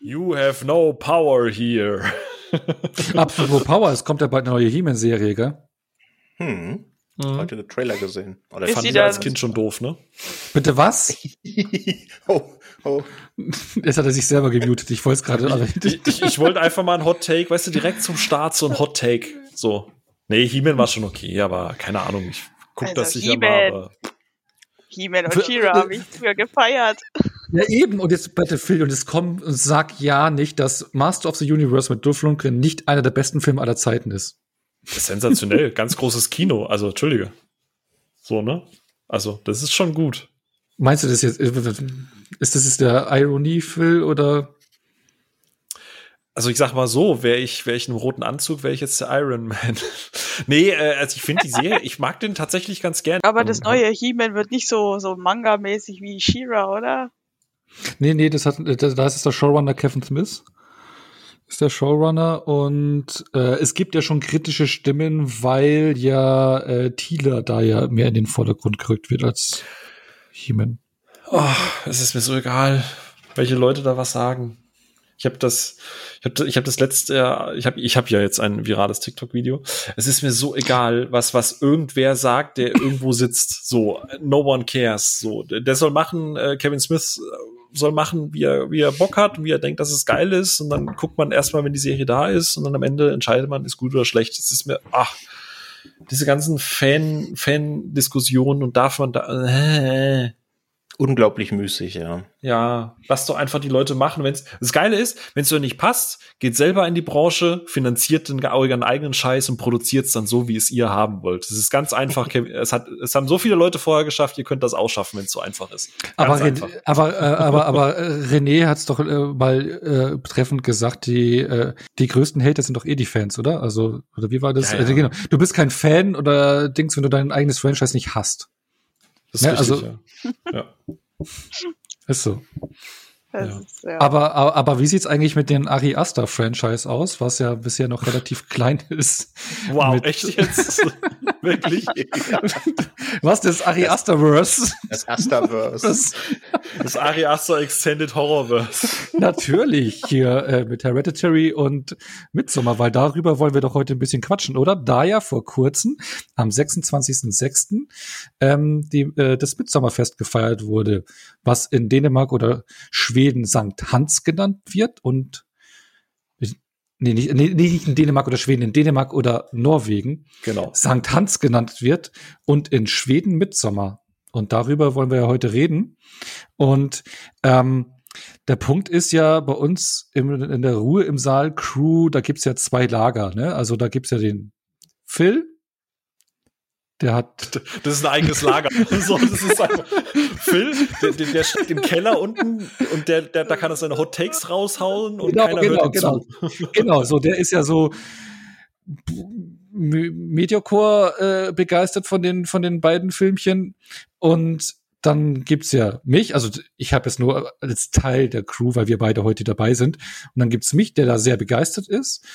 You have no power here. Apropos Power, es kommt ja bald eine neue He-Man-Serie, gell? Hm. Mhm. Heute den Trailer gesehen. Oder ist fand ich als Kind schon doof, ne? Bitte was? oh, oh. Jetzt hat er sich selber gemutet. Ich wollte es gerade. Ich, ich, ich wollte einfach mal ein Hot Take, weißt du, direkt zum Start so ein Hot Take. So. Nee, He-Man war schon okay, aber keine Ahnung. Ich guck also das sicher mal. Aber He-Man und She-Ra habe ich früher gefeiert. Ja, eben. Und jetzt Battlefield und es kommt und sag ja nicht, dass Master of the Universe mit Dolph Lundgren nicht einer der besten Filme aller Zeiten ist. Sensationell, ganz großes Kino. Also, Entschuldige. So, ne? Also, das ist schon gut. Meinst du das jetzt? Ist das jetzt der Ironie, Phil, oder? Also ich sag mal so, wäre ich, wäre ich in einem roten Anzug, wäre ich jetzt der Iron Man. nee, äh, also ich finde die Serie, ich mag den tatsächlich ganz gern. Aber das neue He-Man wird nicht so, so Manga-mäßig wie She-Ra, oder? Nee, nee, das hat, da ist der Showrunner Kevin Smith ist der Showrunner und äh, es gibt ja schon kritische Stimmen, weil ja äh, Thieler da ja mehr in den Vordergrund gerückt wird als He-Man. Oh, es ist mir so egal, welche Leute da was sagen. Ich habe das, ich habe ich hab das letzte, ich habe ich hab ja jetzt ein virales TikTok-Video. Es ist mir so egal, was was irgendwer sagt, der irgendwo sitzt. So, no one cares. So, der soll machen. Äh, Kevin Smith soll machen, wie er, wie er Bock hat und wie er denkt, dass es geil ist. Und dann guckt man erstmal, wenn die Serie da ist und dann am Ende entscheidet man, ist gut oder schlecht. Das ist mir, ach, diese ganzen Fan, Fan-Diskussionen und darf man da, äh, unglaublich müßig, ja. Ja, lass doch einfach die Leute machen. Wenn's, das Geile ist, wenn es dir nicht passt, geht selber in die Branche, finanziert den euren eigenen Scheiß und produziert es dann so, wie es ihr haben wollt. Das ist ganz einfach. es, hat, es haben so viele Leute vorher geschafft, ihr könnt das auch schaffen, wenn es so einfach ist. Ganz aber, einfach. aber, äh, aber, aber äh, René hat es doch äh, mal äh, treffend gesagt, die, äh, die größten Hater sind doch eh die Fans, oder? Also, oder wie war das? Ja, ja. Also, genau. Du bist kein Fan oder Dings, wenn du dein eigenes Franchise nicht hast. Das ist ne? richtig, also, ja. ja. Ist so. Ja. Ist, ja. Aber, aber, aber wie sieht's eigentlich mit den Ari Aster Franchise aus, was ja bisher noch relativ klein ist? Wow, echt jetzt? Wirklich? Was, das Ari Asterverse? Das Asterverse. Das, das Ari Aster Extended Horrorverse. Natürlich, hier äh, mit Hereditary und Midsommar, weil darüber wollen wir doch heute ein bisschen quatschen, oder? Da ja vor kurzem, am 26.06., ähm, die, äh, das Midsommerfest gefeiert wurde, was in Dänemark oder Schweden Sankt Hans genannt wird und nee, nicht, nee, nicht in Dänemark oder Schweden, in Dänemark oder Norwegen genau. Sankt Hans genannt wird und in Schweden Mitsommer. Und darüber wollen wir ja heute reden. Und ähm, der Punkt ist ja bei uns im, in der Ruhe im Saal Crew, da gibt's ja zwei Lager. Ne? Also da gibt's ja den Phil, der hat. Das ist ein eigenes Lager. so, das ist einfach, Phil, der, der, der steht im Keller unten und der, der, da kann er seine Hot Takes raushauen und genau, keiner genau, hört genau. zu. Genau, so der ist ja so Mediacore äh, begeistert von den von den beiden Filmchen und dann gibt's ja mich, also ich habe es nur als Teil der Crew, weil wir beide heute dabei sind. Und dann gibt's mich, der da sehr begeistert ist.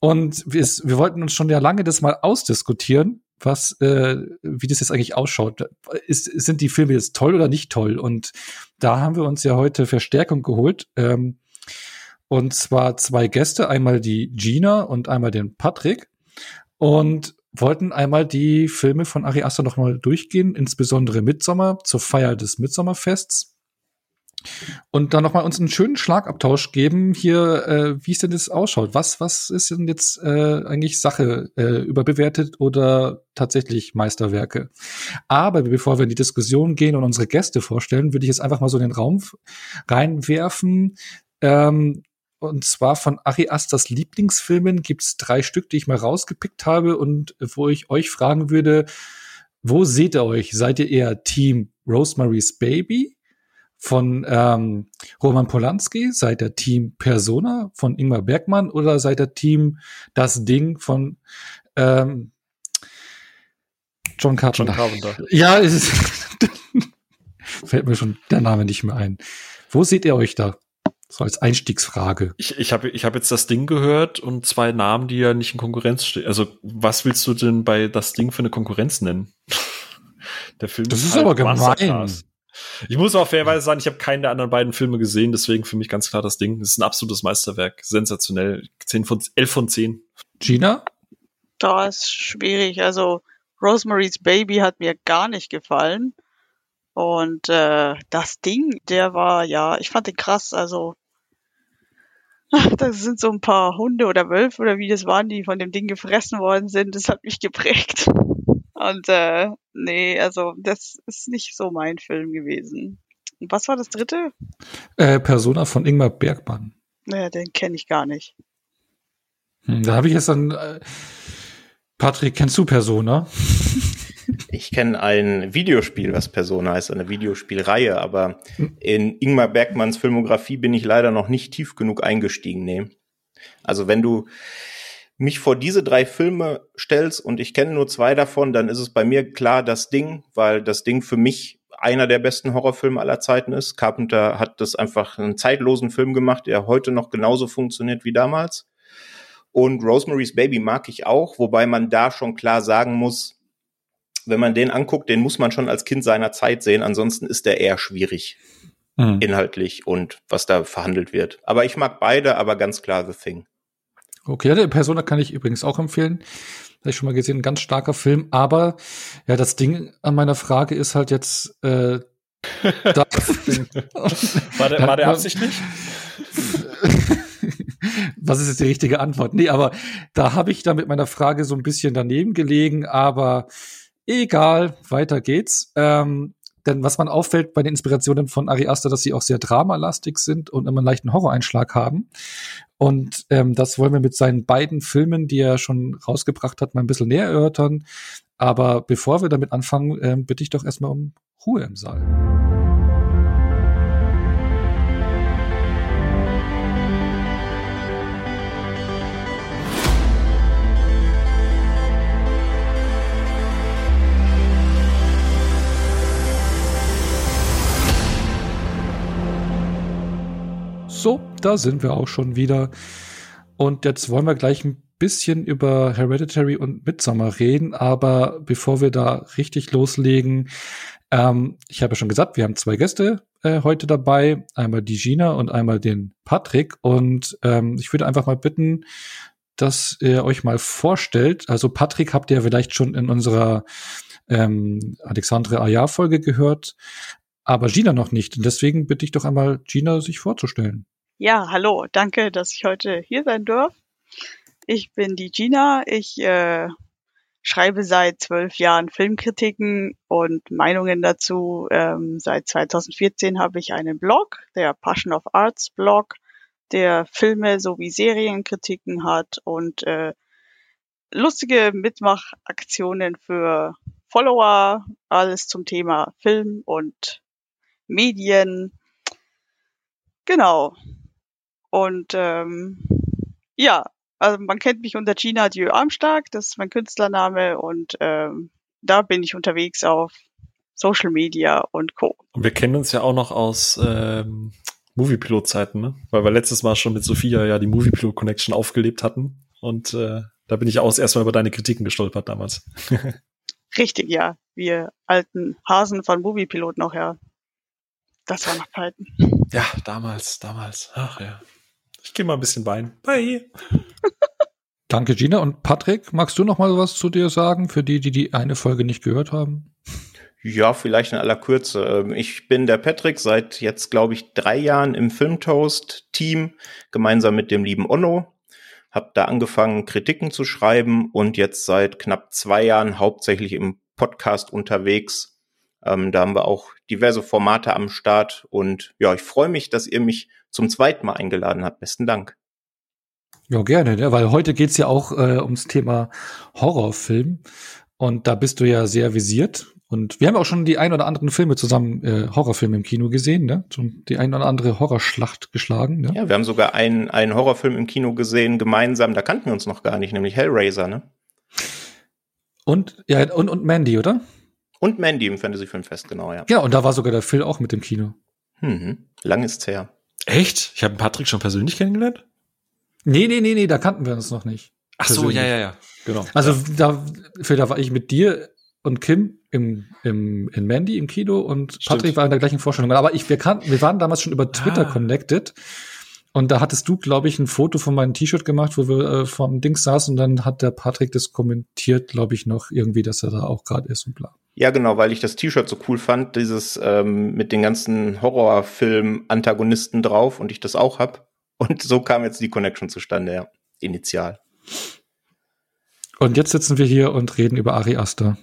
Und wir, wir wollten uns schon ja lange das mal ausdiskutieren, was, äh, wie das jetzt eigentlich ausschaut. Ist, sind die Filme jetzt toll oder nicht toll? Und da haben wir uns ja heute Verstärkung geholt. Ähm, und zwar zwei Gäste, einmal die Gina und einmal den Patrick. Und wollten einmal die Filme von Ari Aster noch mal durchgehen, insbesondere Midsommer zur Feier des Midsommerfests. Und dann nochmal uns einen schönen Schlagabtausch geben hier, äh, wie es denn jetzt ausschaut. Was, was ist denn jetzt äh, eigentlich Sache, äh, überbewertet oder tatsächlich Meisterwerke? Aber bevor wir in die Diskussion gehen und unsere Gäste vorstellen, würde ich jetzt einfach mal so in den Raum reinwerfen. Ähm, und zwar von Ari Asters Lieblingsfilmen gibt's drei Stück, die ich mal rausgepickt habe und wo ich euch fragen würde, wo seht ihr euch? Seid ihr eher Team Rosemary's Baby? Von ähm, Roman Polanski? Seid ihr Team Persona von Ingmar Bergmann oder seid ihr Team Das Ding von ähm, John Carpenter? John Carpenter. Ja, es ist fällt mir schon der Name nicht mehr ein. Wo seht ihr euch da? So als Einstiegsfrage. Ich, ich habe ich hab jetzt das Ding gehört und zwei Namen, die ja nicht in Konkurrenz stehen. Also, was willst du denn bei das Ding für eine Konkurrenz nennen? Der Film das ist, ist halt aber gemein. Ich muss auch fairerweise sagen, ich habe keinen der anderen beiden Filme gesehen, deswegen für mich ganz klar das Ding. Das ist ein absolutes Meisterwerk. Sensationell. 10 von, 11 von 10. Gina? Da ist schwierig. Also Rosemary's Baby hat mir gar nicht gefallen. Und äh, das Ding, der war, ja, ich fand den krass. Also das sind so ein paar Hunde oder Wölfe oder wie das waren, die von dem Ding gefressen worden sind. Das hat mich geprägt. Und äh, nee, also das ist nicht so mein Film gewesen. Und was war das dritte? Äh, Persona von Ingmar Bergmann. Naja, den kenne ich gar nicht. Hm, da habe ich jetzt dann. Äh, Patrick, kennst du Persona? Ich kenne ein Videospiel, was Persona heißt, eine Videospielreihe, aber in Ingmar Bergmanns Filmografie bin ich leider noch nicht tief genug eingestiegen. Nee. Also wenn du mich vor diese drei Filme stellst und ich kenne nur zwei davon, dann ist es bei mir klar das Ding, weil das Ding für mich einer der besten Horrorfilme aller Zeiten ist. Carpenter hat das einfach einen zeitlosen Film gemacht, der heute noch genauso funktioniert wie damals. Und Rosemary's Baby mag ich auch, wobei man da schon klar sagen muss, wenn man den anguckt, den muss man schon als Kind seiner Zeit sehen, ansonsten ist der eher schwierig. Mhm. Inhaltlich und was da verhandelt wird. Aber ich mag beide, aber ganz klar The Thing. Okay, der Persona kann ich übrigens auch empfehlen. Habe ich schon mal gesehen, ein ganz starker Film. Aber ja, das Ding an meiner Frage ist halt jetzt. Äh, da war, der, war der absichtlich? Was ist jetzt die richtige Antwort? Nee, aber da habe ich da mit meiner Frage so ein bisschen daneben gelegen, aber egal, weiter geht's. Ähm, denn was man auffällt bei den Inspirationen von Ari Aster, dass sie auch sehr dramalastig sind und immer einen leichten Horroreinschlag haben. Und ähm, das wollen wir mit seinen beiden Filmen, die er schon rausgebracht hat, mal ein bisschen näher erörtern. Aber bevor wir damit anfangen, ähm, bitte ich doch erstmal um Ruhe im Saal. So, da sind wir auch schon wieder. Und jetzt wollen wir gleich ein bisschen über Hereditary und Midsommar reden, aber bevor wir da richtig loslegen, ähm, ich habe ja schon gesagt, wir haben zwei Gäste äh, heute dabei, einmal die Gina und einmal den Patrick. Und ähm, ich würde einfach mal bitten, dass ihr euch mal vorstellt. Also Patrick habt ihr vielleicht schon in unserer ähm, Alexandre Ayar-Folge gehört, aber Gina noch nicht. Und deswegen bitte ich doch einmal Gina, sich vorzustellen. Ja, hallo, danke, dass ich heute hier sein darf. Ich bin die Gina. Ich äh, schreibe seit zwölf Jahren Filmkritiken und Meinungen dazu. Ähm, seit 2014 habe ich einen Blog, der Passion of Arts Blog, der Filme sowie Serienkritiken hat und äh, lustige Mitmachaktionen für Follower, alles zum Thema Film und Medien. Genau. Und ähm, ja, also man kennt mich unter Gina Dieu Armstark, das ist mein Künstlername und ähm, da bin ich unterwegs auf Social Media und Co. Und wir kennen uns ja auch noch aus ähm, Moviepilot-Zeiten, ne? Weil wir letztes Mal schon mit Sophia ja die Moviepilot-Connection aufgelebt hatten. Und äh, da bin ich auch erstmal über deine Kritiken gestolpert damals. Richtig, ja. Wir alten Hasen von Moviepilot noch, ja. Das war noch Zeiten. Ja, damals, damals. Ach ja. Ich gehe mal ein bisschen Wein. Bye. Danke, Gina. Und Patrick, magst du noch mal was zu dir sagen, für die, die die eine Folge nicht gehört haben? Ja, vielleicht in aller Kürze. Ähm, ich bin der Patrick seit jetzt, glaube ich, drei Jahren im Filmtoast-Team, gemeinsam mit dem lieben Onno. Hab da angefangen, Kritiken zu schreiben und jetzt seit knapp zwei Jahren hauptsächlich im Podcast unterwegs. Ähm, da haben wir auch diverse Formate am Start und ja, ich freue mich, dass ihr mich zum zweiten Mal eingeladen hat. Besten Dank. Ja, gerne, ne? weil heute geht's ja auch äh, ums Thema Horrorfilm. Und da bist du ja sehr visiert. Und wir haben auch schon die ein oder anderen Filme zusammen, äh, Horrorfilme im Kino gesehen, ne? Schon die ein oder andere Horrorschlacht geschlagen, ne? Ja, wir haben sogar einen, einen Horrorfilm im Kino gesehen, gemeinsam, da kannten wir uns noch gar nicht, nämlich Hellraiser, ne? Und, ja, und, und Mandy, oder? Und Mandy im Fantasy Filmfest, genau, ja. Ja, und da war sogar der Phil auch mit dem Kino. Mhm. Lang ist's her. Echt? Ich habe Patrick schon persönlich kennengelernt? Nee, nee, nee, nee, da kannten wir uns noch nicht. Ach so, ja, ja, ja. Genau. Also da, für da war ich mit dir und Kim im, im, in Mandy im Kino und Stimmt. Patrick war in der gleichen Vorstellung. Aber ich, wir, kannten, wir waren damals schon über Twitter Ah. connected. Und da hattest du, glaube ich, ein Foto von meinem T-Shirt gemacht, wo wir äh, vom Dings saßen und dann hat der Patrick das kommentiert, glaube ich, noch irgendwie, dass er da auch gerade ist und bla. Ja, genau, weil ich das T-Shirt so cool fand, dieses ähm, mit den ganzen Horrorfilm-Antagonisten drauf und ich das auch hab. Und so kam jetzt die Connection zustande, ja. Initial. Und jetzt sitzen wir hier und reden über Ari Aster.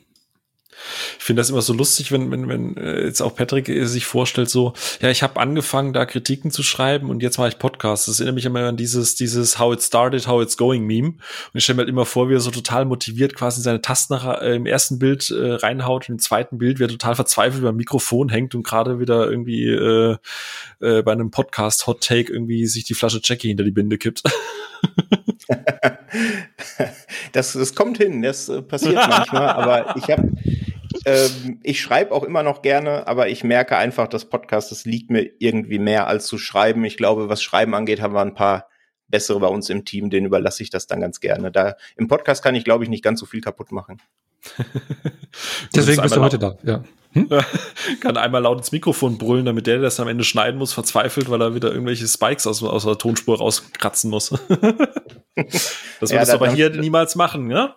Ich finde das immer so lustig, wenn, wenn, wenn äh, jetzt auch Patrick äh, sich vorstellt, so, ja, ich habe angefangen, da Kritiken zu schreiben und jetzt mache ich Podcasts. Das erinnert mich immer an dieses, dieses How it started, how it's going Meme. Und ich stelle mir halt immer vor, wie er so total motiviert quasi seine Tasten nach, äh, im ersten Bild äh, reinhaut und im zweiten Bild, wie er total verzweifelt beim Mikrofon hängt und gerade wieder irgendwie äh, äh, bei einem Podcast Hot Take irgendwie sich die Flasche Jackie hinter die Binde kippt. das, das kommt hin, das äh, passiert manchmal, aber ich habe ähm, ich schreibe auch immer noch gerne, aber ich merke einfach, das Podcast, das liegt mir irgendwie mehr als zu schreiben. Ich glaube, was Schreiben angeht, haben wir ein paar bessere bei uns im Team, denen überlasse ich das dann ganz gerne. Da im Podcast kann ich, glaube ich, nicht ganz so viel kaputt machen. Deswegen bist du heute da, ja. Hm? kann einmal laut ins Mikrofon brüllen, damit der, der das am Ende schneiden muss, verzweifelt, weil er wieder irgendwelche Spikes aus, aus der Tonspur rauskratzen muss. das würdest Ja, du aber hier niemals machen, ja?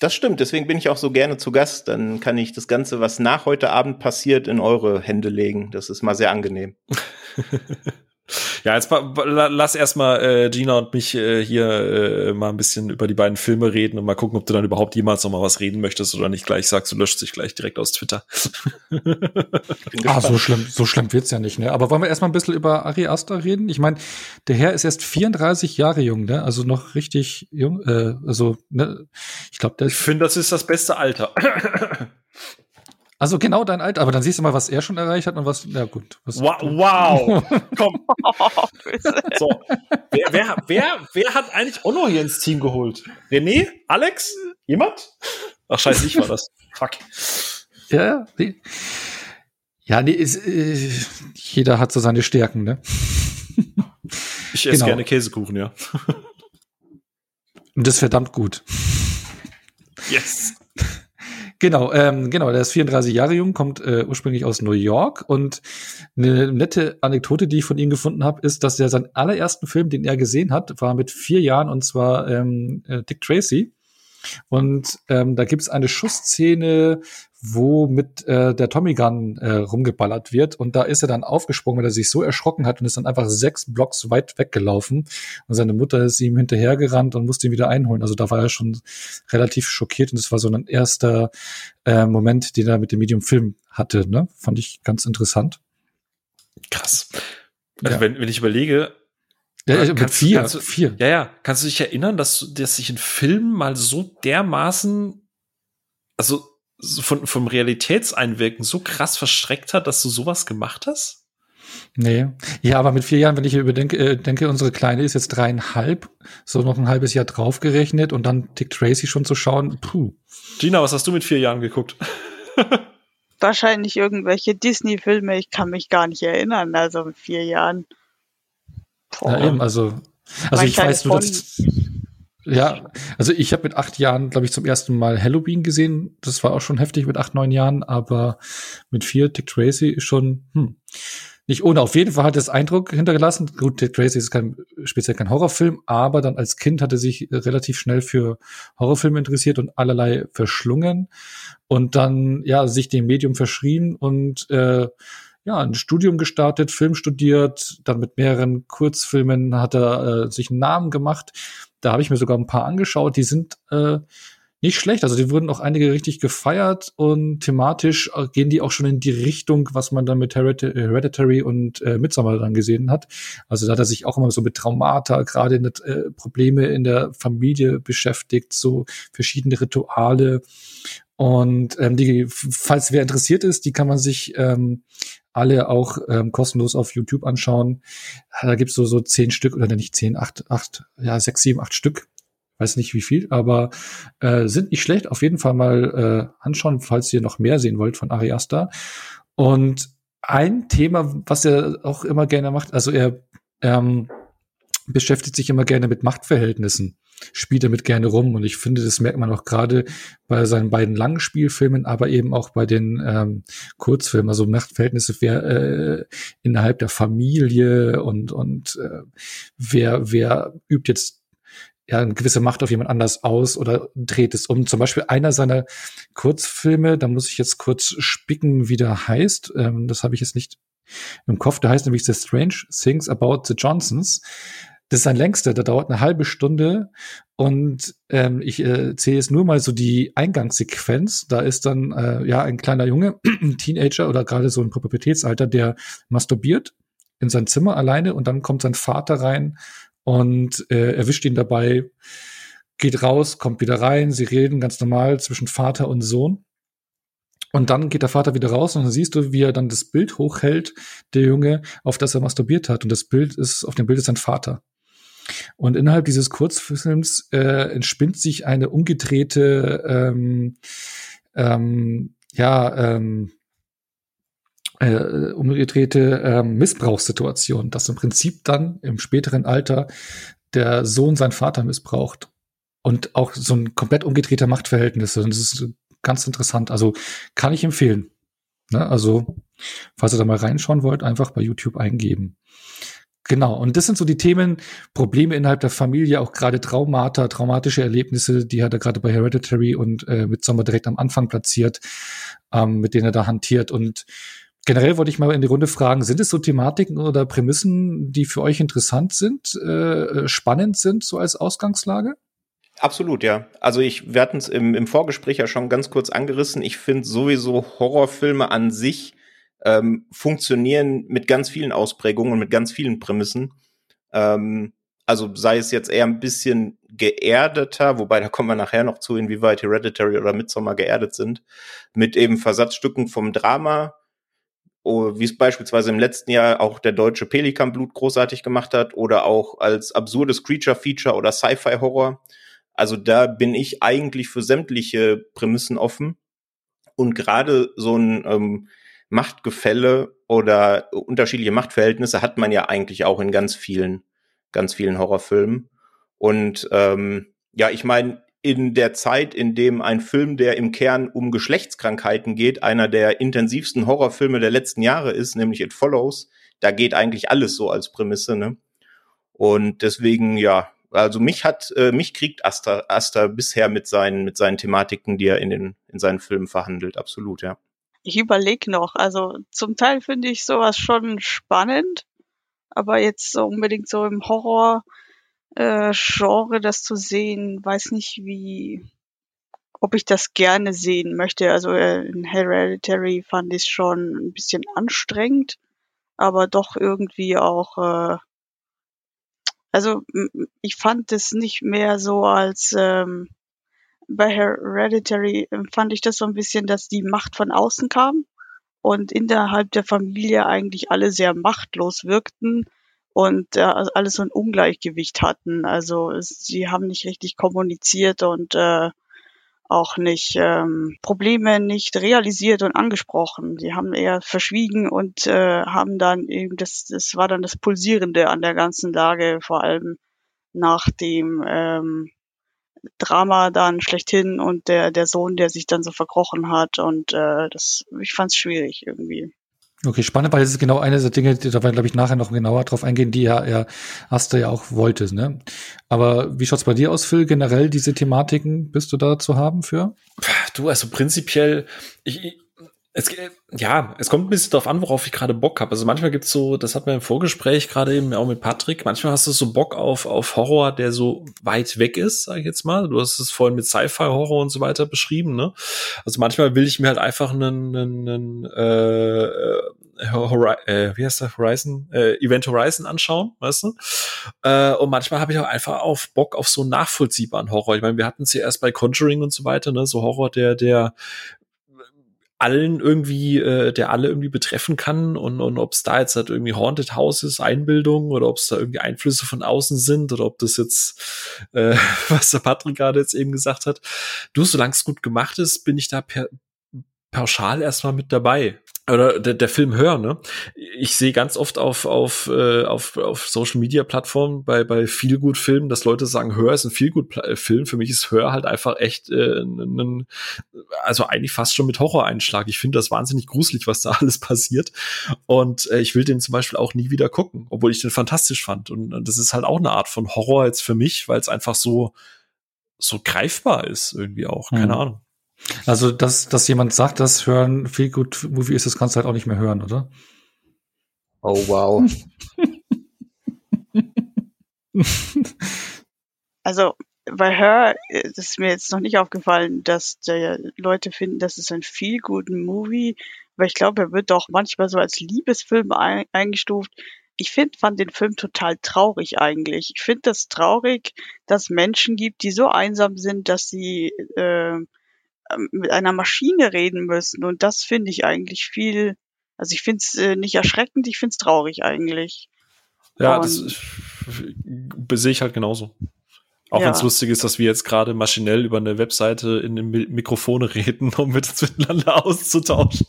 Das stimmt, deswegen bin ich auch so gerne zu Gast. Dann kann ich das Ganze, was nach heute Abend passiert, in eure Hände legen. Das ist mal sehr angenehm. Ja, jetzt lass erstmal äh, Gina und mich äh, hier äh, mal ein bisschen über die beiden Filme reden und mal gucken, ob du dann überhaupt jemals noch mal was reden möchtest oder nicht gleich sagst, du löscht dich gleich direkt aus Twitter. Ah, so schlimm, so schlimm wird's ja nicht, ne? Aber wollen wir erstmal ein bisschen über Ari Aster reden? Ich meine, der Herr ist erst 34 Jahre jung, ne? Also noch richtig jung, äh, also, ne? Ich glaube, der Ich finde, das ist das beste Alter. Also genau dein Alter, aber dann siehst du mal, was er schon erreicht hat und was, ja gut. Was, wow, wow. Komm, so. Wer, wer, wer, wer hat eigentlich Onno hier ins Team geholt? René? Alex? Jemand? Ach, scheiße, ich war das. Fuck. Ja, ja, nee. Ja, nee, ist, äh, jeder hat so seine Stärken, ne? Ich esse Genau. gerne Käsekuchen, ja. Und das ist verdammt gut. Yes. Genau, ähm, genau, der ist 34 Jahre jung, kommt äh, ursprünglich aus New York und eine nette Anekdote, die ich von ihm gefunden habe, ist, dass er seinen allerersten Film, den er gesehen hat, war mit vier Jahren und zwar ähm, äh, Dick Tracy. Und ähm, da gibt's eine Schussszene, wo mit äh, der Tommy Gun äh, rumgeballert wird. Und da ist er dann aufgesprungen, weil er sich so erschrocken hat und ist dann einfach sechs Blocks weit weggelaufen. Und seine Mutter ist ihm hinterhergerannt und musste ihn wieder einholen. Also da war er schon relativ schockiert und das war so ein erster äh, Moment, den er mit dem Medium Film hatte. Ne? Fand ich ganz interessant. Krass. Also Ja. wenn, wenn ich überlege, Ja, Ja, mit kannst- vier, kannst du- vier. ja, ja, kannst du dich erinnern, dass, du- dass sich ein Film mal so dermaßen, also so von, vom Realitätseinwirken so krass verschreckt hat, dass du sowas gemacht hast? Nee. Ja, aber mit vier Jahren, wenn ich überdenke, äh, denke, unsere Kleine ist jetzt dreieinhalb, so noch ein halbes Jahr draufgerechnet und dann Dick Tracy schon zu schauen, puh. Gina, was hast du mit vier Jahren geguckt? Wahrscheinlich irgendwelche Disney-Filme, ich kann mich gar nicht erinnern, also mit vier Jahren. Boah. Ja, eben, also, also ich weiß nur, dass, ja, also ich habe mit acht Jahren, glaube ich, zum ersten Mal Halloween gesehen. Das war auch schon heftig mit acht, neun Jahren, aber mit vier Dick Tracy ist schon, hm, nicht ohne. Auf jeden Fall hat es Eindruck hintergelassen. Gut, Dick Tracy ist kein, speziell kein Horrorfilm, aber dann als Kind hat er sich relativ schnell für Horrorfilme interessiert und allerlei verschlungen und dann, ja, sich dem Medium verschrien und, äh, ja, ein Studium gestartet, Film studiert, dann mit mehreren Kurzfilmen hat er äh, sich einen Namen gemacht. Da habe ich mir sogar ein paar angeschaut, die sind äh, nicht schlecht. Also die wurden auch einige richtig gefeiert und thematisch äh, gehen die auch schon in die Richtung, was man dann mit Heredit- Hereditary und äh, Midsommar dann gesehen hat. Also da hat er sich auch immer so mit Traumata, gerade mit äh, Probleme in der Familie beschäftigt, so verschiedene Rituale. Und ähm, die, falls wer interessiert ist, die kann man sich ähm, alle auch ähm, kostenlos auf YouTube anschauen. Da gibt's so so zehn Stück oder nicht zehn, acht, acht, ja sechs, sieben, acht Stück. Weiß nicht wie viel, aber äh, sind nicht schlecht. Auf jeden Fall mal äh, anschauen, falls ihr noch mehr sehen wollt von Ari Aster. Und ein Thema, was er auch immer gerne macht, also er ähm, beschäftigt sich immer gerne mit Machtverhältnissen, spielt damit gerne rum. Und ich finde, das merkt man auch gerade bei seinen beiden langen Spielfilmen, aber eben auch bei den ähm, Kurzfilmen. Also Machtverhältnisse wer, äh, innerhalb der Familie und, und äh, wer, wer übt jetzt ja, eine gewisse Macht auf jemand anders aus oder dreht es um. Zum Beispiel einer seiner Kurzfilme, da muss ich jetzt kurz spicken, wie der heißt. Ähm, das habe ich jetzt nicht im Kopf. Der heißt nämlich The Strange Things About the Johnsons. Das ist sein längster, der dauert eine halbe Stunde und ähm, ich äh, zähle jetzt nur mal so die Eingangssequenz. Da ist dann äh, ja ein kleiner Junge, ein Teenager oder gerade so ein Pubertätsalter, der masturbiert in sein Zimmer alleine und dann kommt sein Vater rein und äh, erwischt ihn dabei, geht raus, kommt wieder rein, sie reden ganz normal zwischen Vater und Sohn. Und dann geht der Vater wieder raus und dann siehst du, wie er dann das Bild hochhält, der Junge, auf das er masturbiert hat. Und das Bild ist, auf dem Bild ist sein Vater. Und innerhalb dieses Kurzfilms äh, entspinnt sich eine umgedrehte, ähm, ähm, ja, ähm, äh, umgedrehte äh, Missbrauchssituation, dass im Prinzip dann im späteren Alter der Sohn seinen Vater missbraucht. Und auch so ein komplett umgedrehter Machtverhältnis. Und das ist ganz interessant. Also kann ich empfehlen. Ne? Also, falls ihr da mal reinschauen wollt, einfach bei YouTube eingeben. Genau, und das sind so die Themen, Probleme innerhalb der Familie, auch gerade Traumata, traumatische Erlebnisse, die hat er gerade bei Hereditary und äh, mit Sommer direkt am Anfang platziert, ähm, mit denen er da hantiert. Und Generell wollte ich mal in die Runde fragen, sind es so Thematiken oder Prämissen, die für euch interessant sind, äh, spannend sind, so als Ausgangslage? Absolut, ja. Also ich, wir hatten es im, im Vorgespräch ja schon ganz kurz angerissen. Ich finde sowieso Horrorfilme an sich ähm, funktionieren mit ganz vielen Ausprägungen und mit ganz vielen Prämissen. Ähm, also sei es jetzt eher ein bisschen geerdeter, wobei da kommen wir nachher noch zu, inwieweit Hereditary oder Midsommar geerdet sind, mit eben Versatzstücken vom Drama, wie es beispielsweise im letzten Jahr auch der deutsche Pelikanblut großartig gemacht hat oder auch als absurdes Creature-Feature oder Sci-Fi-Horror. Also da bin ich eigentlich für sämtliche Prämissen offen. Und gerade so ein ähm, Machtgefälle oder unterschiedliche Machtverhältnisse hat man ja eigentlich auch in ganz vielen, ganz vielen Horrorfilmen. Und ähm, ja, ich meine, in der Zeit, in dem ein Film, der im Kern um Geschlechtskrankheiten geht, einer der intensivsten Horrorfilme der letzten Jahre ist, nämlich It Follows, da geht eigentlich alles so als Prämisse, ne? Und deswegen, ja, also mich hat, äh, mich kriegt Asta, Asta bisher mit seinen, mit seinen Thematiken, die er in den, in seinen Filmen verhandelt, absolut, ja. Ich überlege noch, also zum Teil finde ich sowas schon spannend, aber jetzt so unbedingt so im Horror, äh, das zu sehen, weiß nicht wie, ob ich das gerne sehen möchte. Also äh, in Hereditary fand ich schon ein bisschen anstrengend, aber doch irgendwie auch, äh, also ich fand es nicht mehr so als ähm, bei Hereditary fand ich das so ein bisschen, dass die Macht von außen kam und innerhalb der Familie eigentlich alle sehr machtlos wirkten und äh, alles so ein Ungleichgewicht hatten. Also sie haben nicht richtig kommuniziert und äh, auch nicht ähm, Probleme nicht realisiert und angesprochen. Sie haben eher verschwiegen und äh, haben dann eben das, das war dann das Pulsierende an der ganzen Lage, vor allem nach dem ähm, Drama dann schlechthin und der der Sohn, der sich dann so verkrochen hat und äh, das ich fand es schwierig irgendwie. Okay, spannend, weil das ist genau eine der Dinge, die da werden, glaube ich, nachher noch genauer drauf eingehen, die ja er Asta ja auch wollte, ne? Aber wie schaut's bei dir aus, Phil? Generell diese Thematiken bist du da zu haben für? Du, also prinzipiell, ich, es, ja, es kommt ein bisschen darauf an, worauf ich gerade Bock habe. Also manchmal gibt's so, das hat man im Vorgespräch gerade eben auch mit Patrick, manchmal hast du so Bock auf, auf Horror, der so weit weg ist, sag ich jetzt mal. Du hast es vorhin mit Sci-Fi-Horror und so weiter beschrieben, ne? Also manchmal will ich mir halt einfach einen, einen, einen äh, äh, wie heißt der, Horizon, äh, Event Horizon anschauen, weißt du? Äh, und manchmal habe ich auch einfach auf Bock auf so nachvollziehbaren Horror. Ich meine, wir hatten es ja erst bei Conjuring und so weiter, ne? So Horror, der, der allen irgendwie, äh, der alle irgendwie betreffen kann und, und ob es da jetzt halt irgendwie Haunted House ist, Einbildung oder ob es da irgendwie Einflüsse von außen sind oder ob das jetzt, äh, was der Patrick gerade jetzt eben gesagt hat. Du, solange es gut gemacht ist, bin ich da per pauschal erstmal mit dabei oder der, der Film Hör, ne? Ich sehe ganz oft auf auf äh, auf, auf Social Media Plattformen bei bei viel gut Filmen, dass Leute sagen, Hör ist ein viel gut Film. Für mich ist Hör halt einfach echt äh, ein, also eigentlich fast schon mit Horror-Einschlag. Ich finde das wahnsinnig gruselig, was da alles passiert. Und äh, ich will den zum Beispiel auch nie wieder gucken, obwohl ich den fantastisch fand. Und, und das ist halt auch eine Art von Horror jetzt für mich, weil es einfach so so greifbar ist irgendwie auch. Keine mhm. Ahnung. Also, dass, dass jemand sagt, das hören viel gut Movie ist, das kannst du halt auch nicht mehr hören, oder? Oh, wow. also, bei Her ist mir jetzt noch nicht aufgefallen, dass der Leute finden, das ist ein viel guten Movie, weil ich glaube, er wird doch manchmal so als Liebesfilm ein, eingestuft. Ich finde, fand den Film total traurig eigentlich. Ich finde das traurig, dass es Menschen gibt, die so einsam sind, dass sie äh, mit einer Maschine reden müssen. Und das finde ich eigentlich viel, also ich finde es äh, nicht erschreckend, ich finde es traurig eigentlich. Ja, Und, das sehe ich halt genauso. Auch ja. wenn es lustig ist, dass wir jetzt gerade maschinell über eine Webseite in den Mikrofone reden, um mit uns miteinander auszutauschen.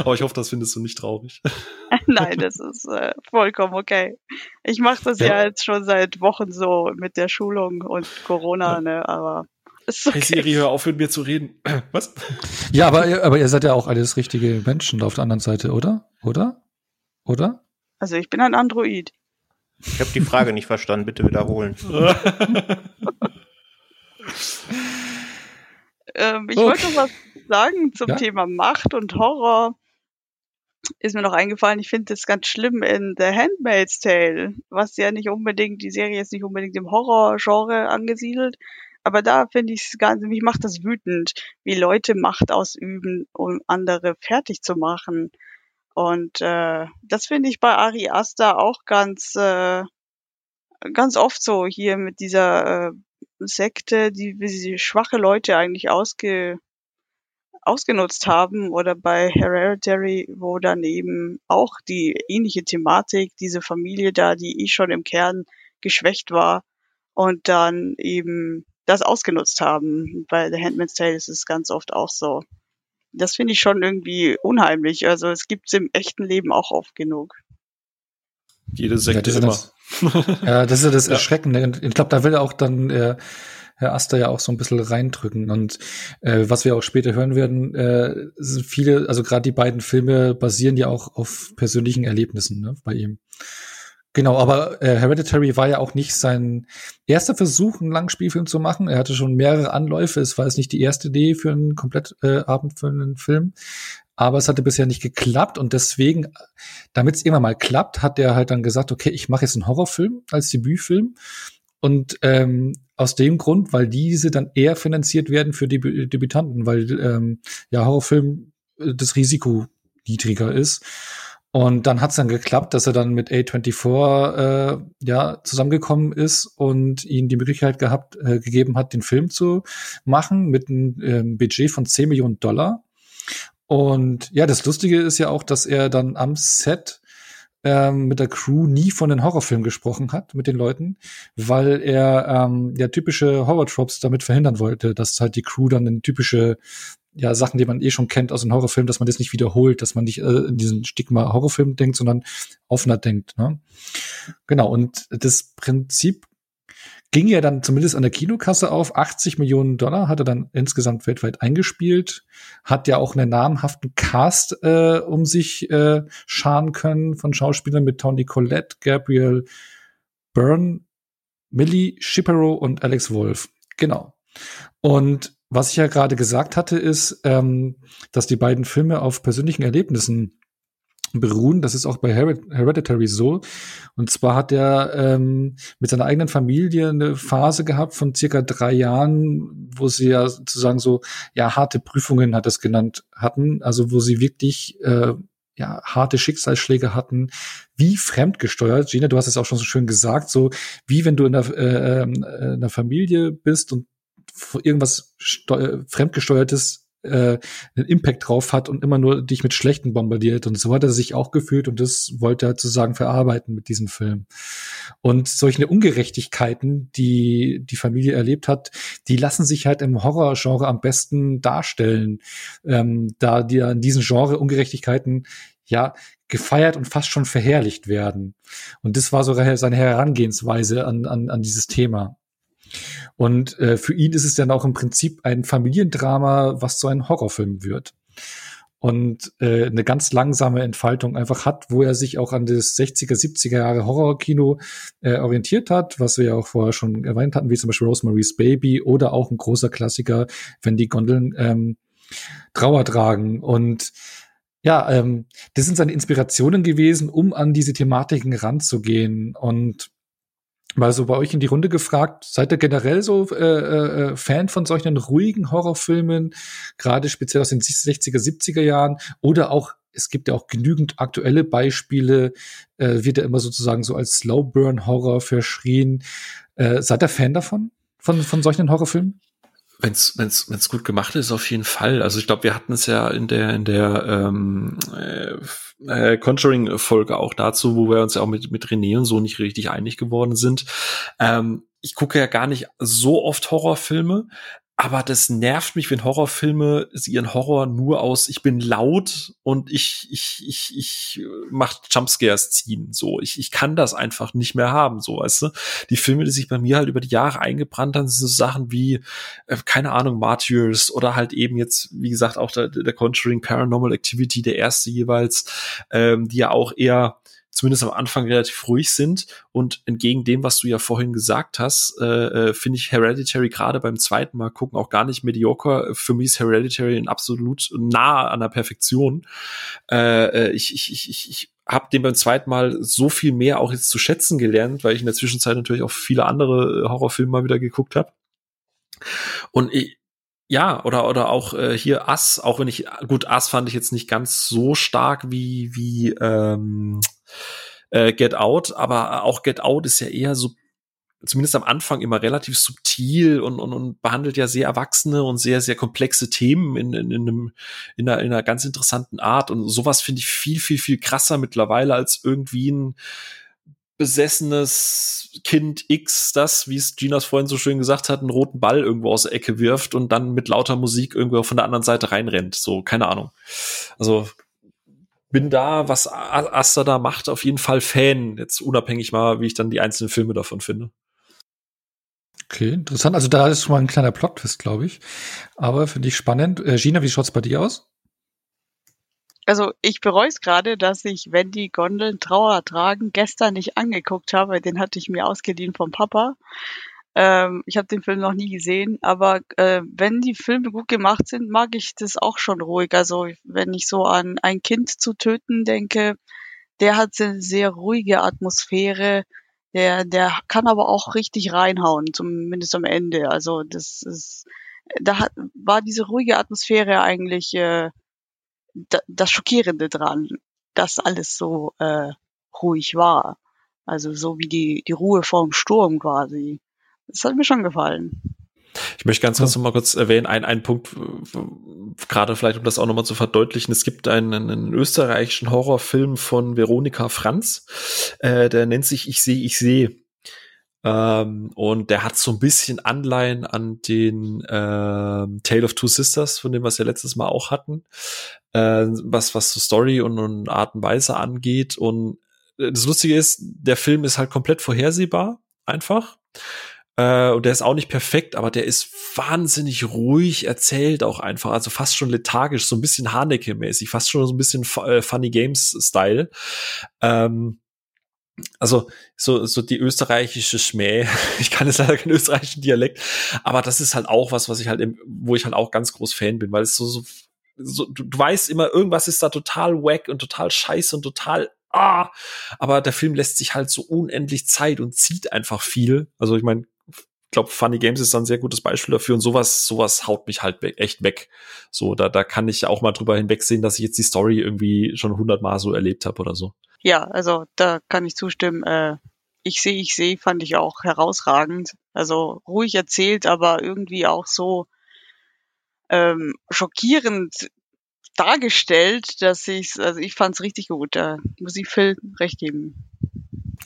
Aber ich hoffe, das findest du nicht traurig. Nein, das ist äh, vollkommen okay. Ich mache das ja. ja. jetzt schon seit Wochen so mit der Schulung und Corona, ja. ne? Aber Okay. Hey Siri, hör auf mit mir zu reden. Was? Ja, aber, aber ihr seid ja auch alles richtige Menschen auf der anderen Seite, oder? Oder? Oder? Also ich bin ein Android. Ich habe die Frage nicht verstanden, bitte wiederholen. ähm, ich okay. wollte noch was sagen zum ja? Thema Macht und Horror. Ist mir noch eingefallen, ich finde das ganz schlimm in The Handmaid's Tale, was ja nicht unbedingt, die Serie ist nicht unbedingt im Horror-Genre angesiedelt, aber da finde ich es ganz, mich macht das wütend, wie Leute Macht ausüben, um andere fertig zu machen. Und äh, das finde ich bei Ari Aster auch ganz, äh, ganz oft so hier mit dieser äh, Sekte, die wie sie schwache Leute eigentlich ausge, ausgenutzt haben oder bei Hereditary, wo dann eben auch die ähnliche Thematik, diese Familie da, die eh schon im Kern geschwächt war und dann eben das ausgenutzt haben. Bei The Handmaid's Tale ist es ganz oft auch so. Das finde ich schon irgendwie unheimlich. Also es gibt es im echten Leben auch oft genug. Jede Sekte ja, immer. Das, ja, das ist ja das Erschreckende. Ich glaube, da will auch dann äh, Herr Aster ja auch so ein bisschen reindrücken. Und äh, was wir auch später hören werden, äh, sind viele, also gerade die beiden Filme basieren ja auch auf persönlichen Erlebnissen ne, bei ihm. Genau, aber äh, Hereditary war ja auch nicht sein erster Versuch, einen langen Spielfilm zu machen. Er hatte schon mehrere Anläufe. Es war jetzt nicht die erste Idee für einen komplett äh, abendfüllenden Film. Aber es hatte bisher nicht geklappt und deswegen, damit es irgendwann mal klappt, hat er halt dann gesagt, okay, ich mache jetzt einen Horrorfilm als Debütfilm. Und ähm, aus dem Grund, weil diese dann eher finanziert werden für die Debütanten, weil ähm, ja Horrorfilm äh, das Risiko niedriger ist. Und dann hat es dann geklappt, dass er dann mit A24 äh, ja zusammengekommen ist und ihnen die Möglichkeit gehabt äh, gegeben hat, den Film zu machen mit einem äh, Budget von 10 Millionen Dollar. Und ja, das Lustige ist ja auch, dass er dann am Set ähm, mit der Crew nie von den Horrorfilmen gesprochen hat mit den Leuten, weil er ähm, ja typische Horror-Tropes damit verhindern wollte, dass halt die Crew dann eine typische ja, Sachen, die man eh schon kennt aus den Horrorfilmen, dass man das nicht wiederholt, dass man nicht äh, in diesen Stigma Horrorfilm denkt, sondern offener denkt. Ne? Genau, und das Prinzip ging ja dann zumindest an der Kinokasse auf. 80 Millionen Dollar hat er dann insgesamt weltweit eingespielt, hat ja auch einen namhaften Cast äh, um sich äh, scharen können von Schauspielern mit Tony Collette, Gabriel Byrne, Millie Shipero und Alex Wolf. Genau. Und was ich ja gerade gesagt hatte, ist, ähm, dass die beiden Filme auf persönlichen Erlebnissen beruhen. Das ist auch bei Hereditary so. Und zwar hat er ähm, mit seiner eigenen Familie eine Phase gehabt von circa drei Jahren, wo sie ja sozusagen so, ja, harte Prüfungen hat es genannt hatten. Also wo sie wirklich äh, ja, harte Schicksalsschläge hatten, wie fremdgesteuert. Gina, du hast es auch schon so schön gesagt, so wie wenn du in einer, äh, ähm, in einer Familie bist und irgendwas fremdgesteuertes äh, einen Impact drauf hat und immer nur dich mit Schlechten bombardiert. Und so hat er sich auch gefühlt und das wollte er sozusagen verarbeiten mit diesem Film. Und solche Ungerechtigkeiten, die die Familie erlebt hat, die lassen sich halt im Horrorgenre am besten darstellen, ähm, da die in diesen Genre Ungerechtigkeiten ja gefeiert und fast schon verherrlicht werden. Und das war so seine Herangehensweise an, an, an dieses Thema. Und äh, für ihn ist es dann auch im Prinzip ein Familiendrama, was zu einem Horrorfilm wird. Und äh, eine ganz langsame Entfaltung einfach hat, wo er sich auch an das 60er, 70er Jahre Horrorkino äh, orientiert hat, was wir ja auch vorher schon erwähnt hatten, wie zum Beispiel Rosemary's Baby oder auch ein großer Klassiker, wenn die Gondeln ähm, Trauer tragen. Und ja, ähm, das sind seine Inspirationen gewesen, um an diese Thematiken ranzugehen. Und mal so bei euch in die Runde gefragt, seid ihr generell so äh, äh, Fan von solchen ruhigen Horrorfilmen, gerade speziell aus den 60er, 70er Jahren oder auch es gibt ja auch genügend aktuelle Beispiele, äh, wird ja immer sozusagen so als Slowburn-Horror verschrien. Äh, seid ihr Fan davon? Von, von solchen Horrorfilmen? Wenn es wenn's, wenn's gut gemacht ist, auf jeden Fall. Also ich glaube, wir hatten es ja in der in der ähm, äh, äh, Conjuring-Folge auch dazu, wo wir uns ja auch mit mit René und so nicht richtig einig geworden sind. Ähm, ich gucke ja gar nicht so oft Horrorfilme, aber das nervt mich, wenn Horrorfilme ihren Horror nur aus, ich bin laut und ich, ich, ich, ich mach Jumpscares ziehen. So, ich, ich kann das einfach nicht mehr haben, so, weißt du? Die Filme, die sich bei mir halt über die Jahre eingebrannt haben, sind so Sachen wie, äh, keine Ahnung, Martyrs oder halt eben jetzt, wie gesagt, auch der, der Conjuring Paranormal Activity, der erste jeweils, ähm, die ja auch eher zumindest am Anfang relativ ruhig sind. Und entgegen dem, was du ja vorhin gesagt hast, äh, äh, finde ich Hereditary gerade beim zweiten Mal gucken auch gar nicht mediocre. Für mich ist Hereditary ein absolut nah an der Perfektion. Äh, äh ich, ich, ich, ich, ich habe den beim zweiten Mal so viel mehr auch jetzt zu schätzen gelernt, weil ich in der Zwischenzeit natürlich auch viele andere Horrorfilme mal wieder geguckt habe. Und ich, ja, oder oder auch äh, hier Ass, auch wenn ich gut Ass fand ich jetzt nicht ganz so stark wie wie ähm, äh, Get Out, aber auch Get Out ist ja eher so zumindest am Anfang immer relativ subtil und, und, und behandelt ja sehr erwachsene und sehr, sehr komplexe Themen in, in, in, einem, in, einer, in einer ganz interessanten Art. Und sowas finde ich viel, viel, viel krasser mittlerweile als irgendwie ein besessenes Kind X, das, wie es Ginas vorhin so schön gesagt hat, einen roten Ball irgendwo aus der Ecke wirft und dann mit lauter Musik irgendwo von der anderen Seite reinrennt. So, keine Ahnung. Also bin da, was Asta da macht, auf jeden Fall Fan. Jetzt unabhängig mal, wie ich dann die einzelnen Filme davon finde. Okay, interessant. Also da ist schon mal ein kleiner Plot-Twist, glaube ich. Aber finde ich spannend. Äh, Gina, wie schaut's bei dir aus? Also ich bereue es gerade, dass ich, wenn die Gondeln Trauer tragen, gestern nicht angeguckt habe. Den hatte ich mir ausgeliehen vom Papa. Ähm, ich habe den Film noch nie gesehen, aber äh, wenn die Filme gut gemacht sind, mag ich das auch schon ruhig. Also wenn ich so an ein Kind zu töten denke, der hat eine sehr ruhige Atmosphäre. Der, der kann aber auch richtig reinhauen, zumindest am Ende. Also das ist, da hat, war diese ruhige Atmosphäre eigentlich äh, das Schockierende dran, dass alles so äh, ruhig war. Also so wie die, die Ruhe vorm Sturm quasi. Das hat mir schon gefallen. Ich möchte ganz kurz noch mal kurz erwähnen, ein, ein Punkt, gerade vielleicht, um das auch nochmal zu verdeutlichen. Es gibt einen, einen österreichischen Horrorfilm von Veronika Franz, äh, der nennt sich Ich sehe, ich sehe. Ähm, und der hat so ein bisschen Anleihen an den ähm, Tale of Two Sisters, von dem wir es ja letztes Mal auch hatten, äh, was, was so Story und, und Art und Weise angeht. Und äh, das Lustige ist, der Film ist halt komplett vorhersehbar, einfach. Äh, und der ist auch nicht perfekt, aber der ist wahnsinnig ruhig erzählt auch einfach. Also fast schon lethargisch, so ein bisschen Haneke-mäßig, fast schon so ein bisschen äh, Funny Games-Style. Ähm, also so, so die österreichische Schmäh. Ich kann jetzt leider keinen österreichischen Dialekt, aber das ist halt auch was, was ich halt, wo ich halt auch ganz groß Fan bin, weil es so, so, so du, du weißt immer, irgendwas ist da total wack und total scheiße und total ah, aber der Film lässt sich halt so unendlich Zeit und zieht einfach viel. Also ich meine, ich glaube, Funny Games ist ein sehr gutes Beispiel dafür und sowas, sowas haut mich halt echt weg. So, da, da kann ich auch mal drüber hinwegsehen, dass ich jetzt die Story irgendwie schon hundertmal so erlebt habe oder so. Ja, also da kann ich zustimmen. Äh, ich sehe, ich sehe, fand ich auch herausragend. Also ruhig erzählt, aber irgendwie auch so ähm, schockierend dargestellt, dass ich, also ich fand es richtig gut. Da muss ich Phil recht geben.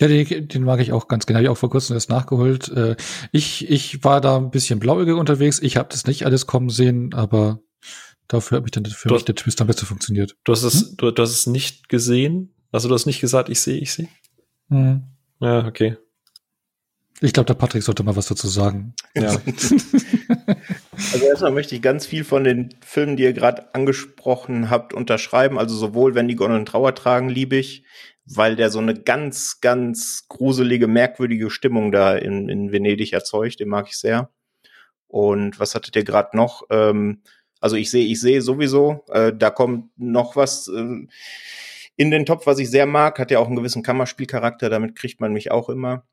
Ja, den, den mag ich auch ganz genau. Ich auch vor kurzem erst nachgeholt. Äh, ich, ich war da ein bisschen blauäugig unterwegs. Ich habe das nicht alles kommen sehen, aber dafür hat mich dann für du mich der Twist am besten funktioniert. Du hast es, hm? du, du hast es nicht gesehen? Also du hast nicht gesagt, ich sehe, ich sehe? Hm. Ja, okay. Ich glaube, der Patrick sollte mal was dazu sagen. Ja. also erstmal möchte ich ganz viel von den Filmen, die ihr gerade angesprochen habt, unterschreiben. Also sowohl wenn die Gondeln Trauer tragen, liebe ich, weil der so eine ganz, ganz gruselige, merkwürdige Stimmung da in, in Venedig erzeugt. Den mag ich sehr. Und was hattet ihr gerade noch? Ähm, also ich sehe, ich sehe sowieso, äh, da kommt noch was äh, in den Topf, was ich sehr mag. Hat ja auch einen gewissen Kammerspielcharakter, damit kriegt man mich auch immer.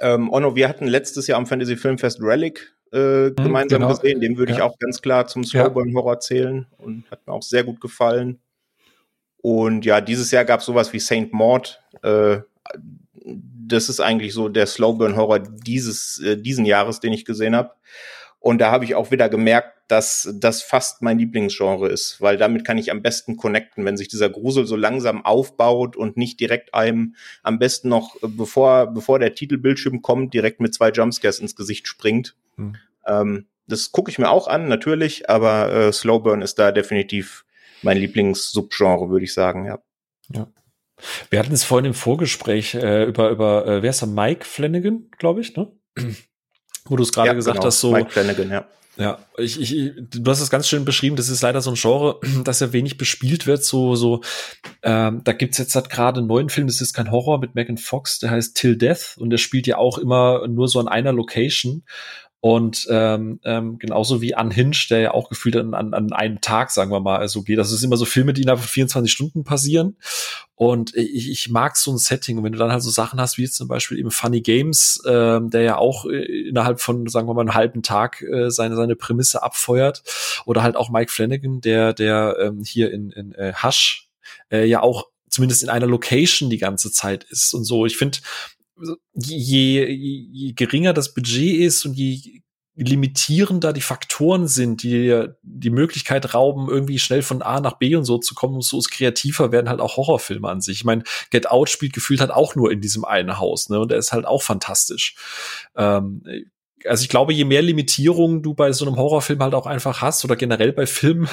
Ähm, Onno, wir hatten letztes Jahr am Fantasy Filmfest Relic äh, hm, gemeinsam genau. gesehen. Den würde ja. ich auch ganz klar zum Slowburn Horror zählen und hat mir auch sehr gut gefallen. Und ja, dieses Jahr gab es sowas wie Saint Maud. Äh, das ist eigentlich so der Slowburn Horror dieses äh, diesen Jahres, den ich gesehen habe. Und da habe ich auch wieder gemerkt, dass das fast mein Lieblingsgenre ist, weil damit kann ich am besten connecten, wenn sich dieser Grusel so langsam aufbaut und nicht direkt einem am besten noch, bevor, bevor der Titelbildschirm kommt, direkt mit zwei Jumpscares ins Gesicht springt. Hm. Ähm, das gucke ich mir auch an, natürlich, aber äh, Slowburn ist da definitiv mein Lieblings-Subgenre, würde ich sagen, ja. Ja. Wir hatten es vorhin im Vorgespräch äh, über, über äh, wer ist der Mike Flanagan, glaube ich, ne? Wo du es gerade ja, gesagt genau. hast, so. Mike Flanagan, ja. Ja, ich, ich, du hast es ganz schön beschrieben, das ist leider so ein Genre, das ja wenig bespielt wird. So, so, ähm, da gibt's jetzt halt gerade einen neuen Film, das ist kein Horror mit Megan Fox, der heißt Till Death und der spielt ja auch immer nur so an einer Location. Und ähm, ähm, genauso wie Unhinged, der ja auch gefühlt an, an, an einem Tag, sagen wir mal, so geht. Das ist immer so Filme, die innerhalb von 24 Stunden passieren. Und ich, ich mag so ein Setting. Und wenn du dann halt so Sachen hast, wie jetzt zum Beispiel eben Funny Games, ähm, der ja auch äh, innerhalb von, sagen wir mal, einem halben Tag äh, seine, seine Prämisse abfeuert. Oder halt auch Mike Flanagan, der, der ähm, hier in, in äh, Hush äh, ja auch zumindest in einer Location die ganze Zeit ist und so. Ich finde, je, je geringer das Budget ist und je limitierender die Faktoren sind, die die Möglichkeit rauben, irgendwie schnell von A nach B und so zu kommen, so ist kreativer werden halt auch Horrorfilme an sich. Ich meine, Get Out spielt gefühlt halt auch nur in diesem einen Haus, ne? Und der ist halt auch fantastisch. Ähm, also ich glaube, je mehr Limitierungen du bei so einem Horrorfilm halt auch einfach hast oder generell bei Filmen,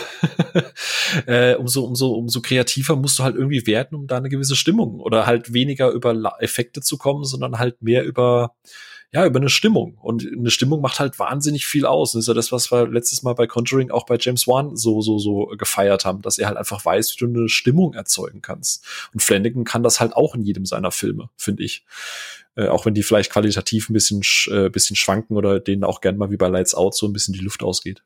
äh, umso, umso, umso kreativer musst du halt irgendwie werden, um da eine gewisse Stimmung oder halt weniger über Effekte zu kommen, sondern halt mehr über ja, über eine Stimmung. Und eine Stimmung macht halt wahnsinnig viel aus. Das ist ja das, was wir letztes Mal bei Conjuring auch bei James Wan so, so, so gefeiert haben, dass er halt einfach weiß, wie du eine Stimmung erzeugen kannst. Und Flanagan kann das halt auch in jedem seiner Filme, finde ich. Äh, auch wenn die vielleicht qualitativ ein bisschen, äh, bisschen schwanken oder denen auch gern mal wie bei Lights Out so ein bisschen die Luft ausgeht.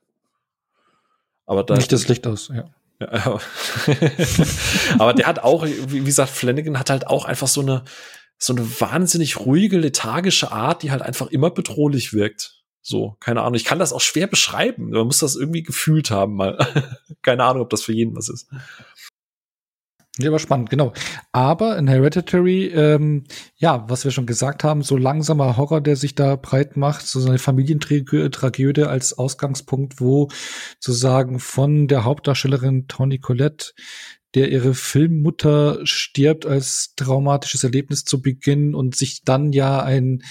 Aber da, Nicht das Licht aus, ja. ja aber der hat auch, wie gesagt, Flanagan hat halt auch einfach so eine, so eine wahnsinnig ruhige, lethargische Art, die halt einfach immer bedrohlich wirkt. So, keine Ahnung. Ich kann das auch schwer beschreiben. Man muss das irgendwie gefühlt haben, mal. keine Ahnung, ob das für jeden was ist. Ja, war spannend, genau. Aber in Hereditary, ähm, ja, was wir schon gesagt haben, so langsamer Horror, der sich da breit macht, so eine Familientragödie als Ausgangspunkt, wo sozusagen von der Hauptdarstellerin Toni Collette der ihre Filmmutter stirbt als traumatisches Erlebnis zu Beginn und sich dann ja ein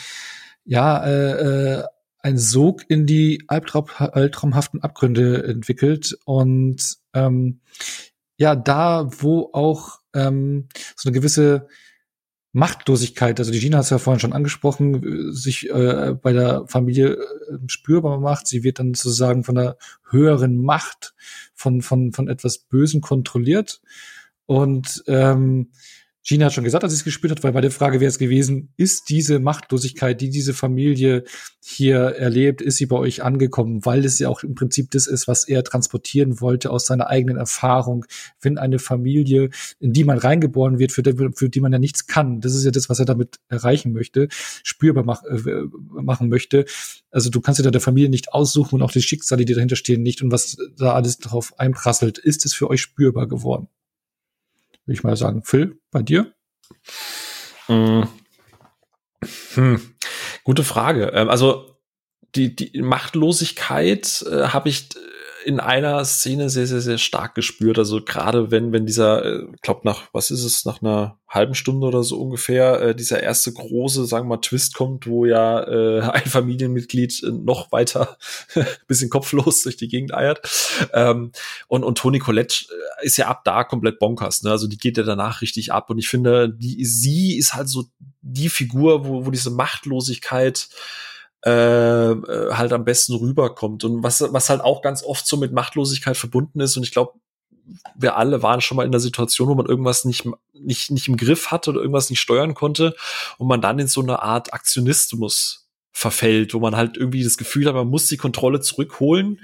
ja äh, äh, ein Sog in die Albtraum, albtraumhaften Abgründe entwickelt und ähm, ja da wo auch ähm, so eine gewisse Machtlosigkeit, also die Gina hat es ja vorhin schon angesprochen, sich äh, bei der Familie äh, spürbar macht. Sie wird dann sozusagen von einer höheren Macht, von, von, von etwas Bösen kontrolliert. Und ähm, Gina hat schon gesagt, dass sie es gespürt hat, weil bei der Frage wäre es gewesen, ist diese Machtlosigkeit, die diese Familie hier erlebt, ist sie bei euch angekommen, weil es ja auch im Prinzip das ist, was er transportieren wollte aus seiner eigenen Erfahrung, wenn eine Familie, in die man reingeboren wird, für die, für die man ja nichts kann, das ist ja das, was er damit erreichen möchte, spürbar mach, äh, machen möchte. Also du kannst da der Familie nicht aussuchen und auch die Schicksale, die dahinter stehen, nicht und was da alles drauf einprasselt, ist es für euch spürbar geworden? Würde ich mal sagen. Phil, bei dir? Hm. Hm. Gute Frage. Ähm, also die, die Machtlosigkeit äh, habe ich in einer Szene sehr, sehr, sehr stark gespürt. Also gerade wenn, wenn dieser, äh, glaub nach, was ist es, nach einer halben Stunde oder so ungefähr, äh, dieser erste große, sagen wir mal, Twist kommt, wo ja äh, ein Familienmitglied äh, noch weiter bisschen kopflos durch die Gegend eiert. Ähm, und, und Toni Collette äh, ist ja ab da komplett bonkers, ne? Also die geht ja danach richtig ab. Und ich finde, die, sie ist halt so die Figur, wo, wo diese Machtlosigkeit äh, äh, halt am besten rüberkommt. Und was, was halt auch ganz oft so mit Machtlosigkeit verbunden ist, und ich glaube, wir alle waren schon mal in der Situation, wo man irgendwas nicht, nicht, nicht im Griff hatte oder irgendwas nicht steuern konnte und man dann in so eine Art Aktionismus verfällt, wo man halt irgendwie das Gefühl hat, man muss die Kontrolle zurückholen,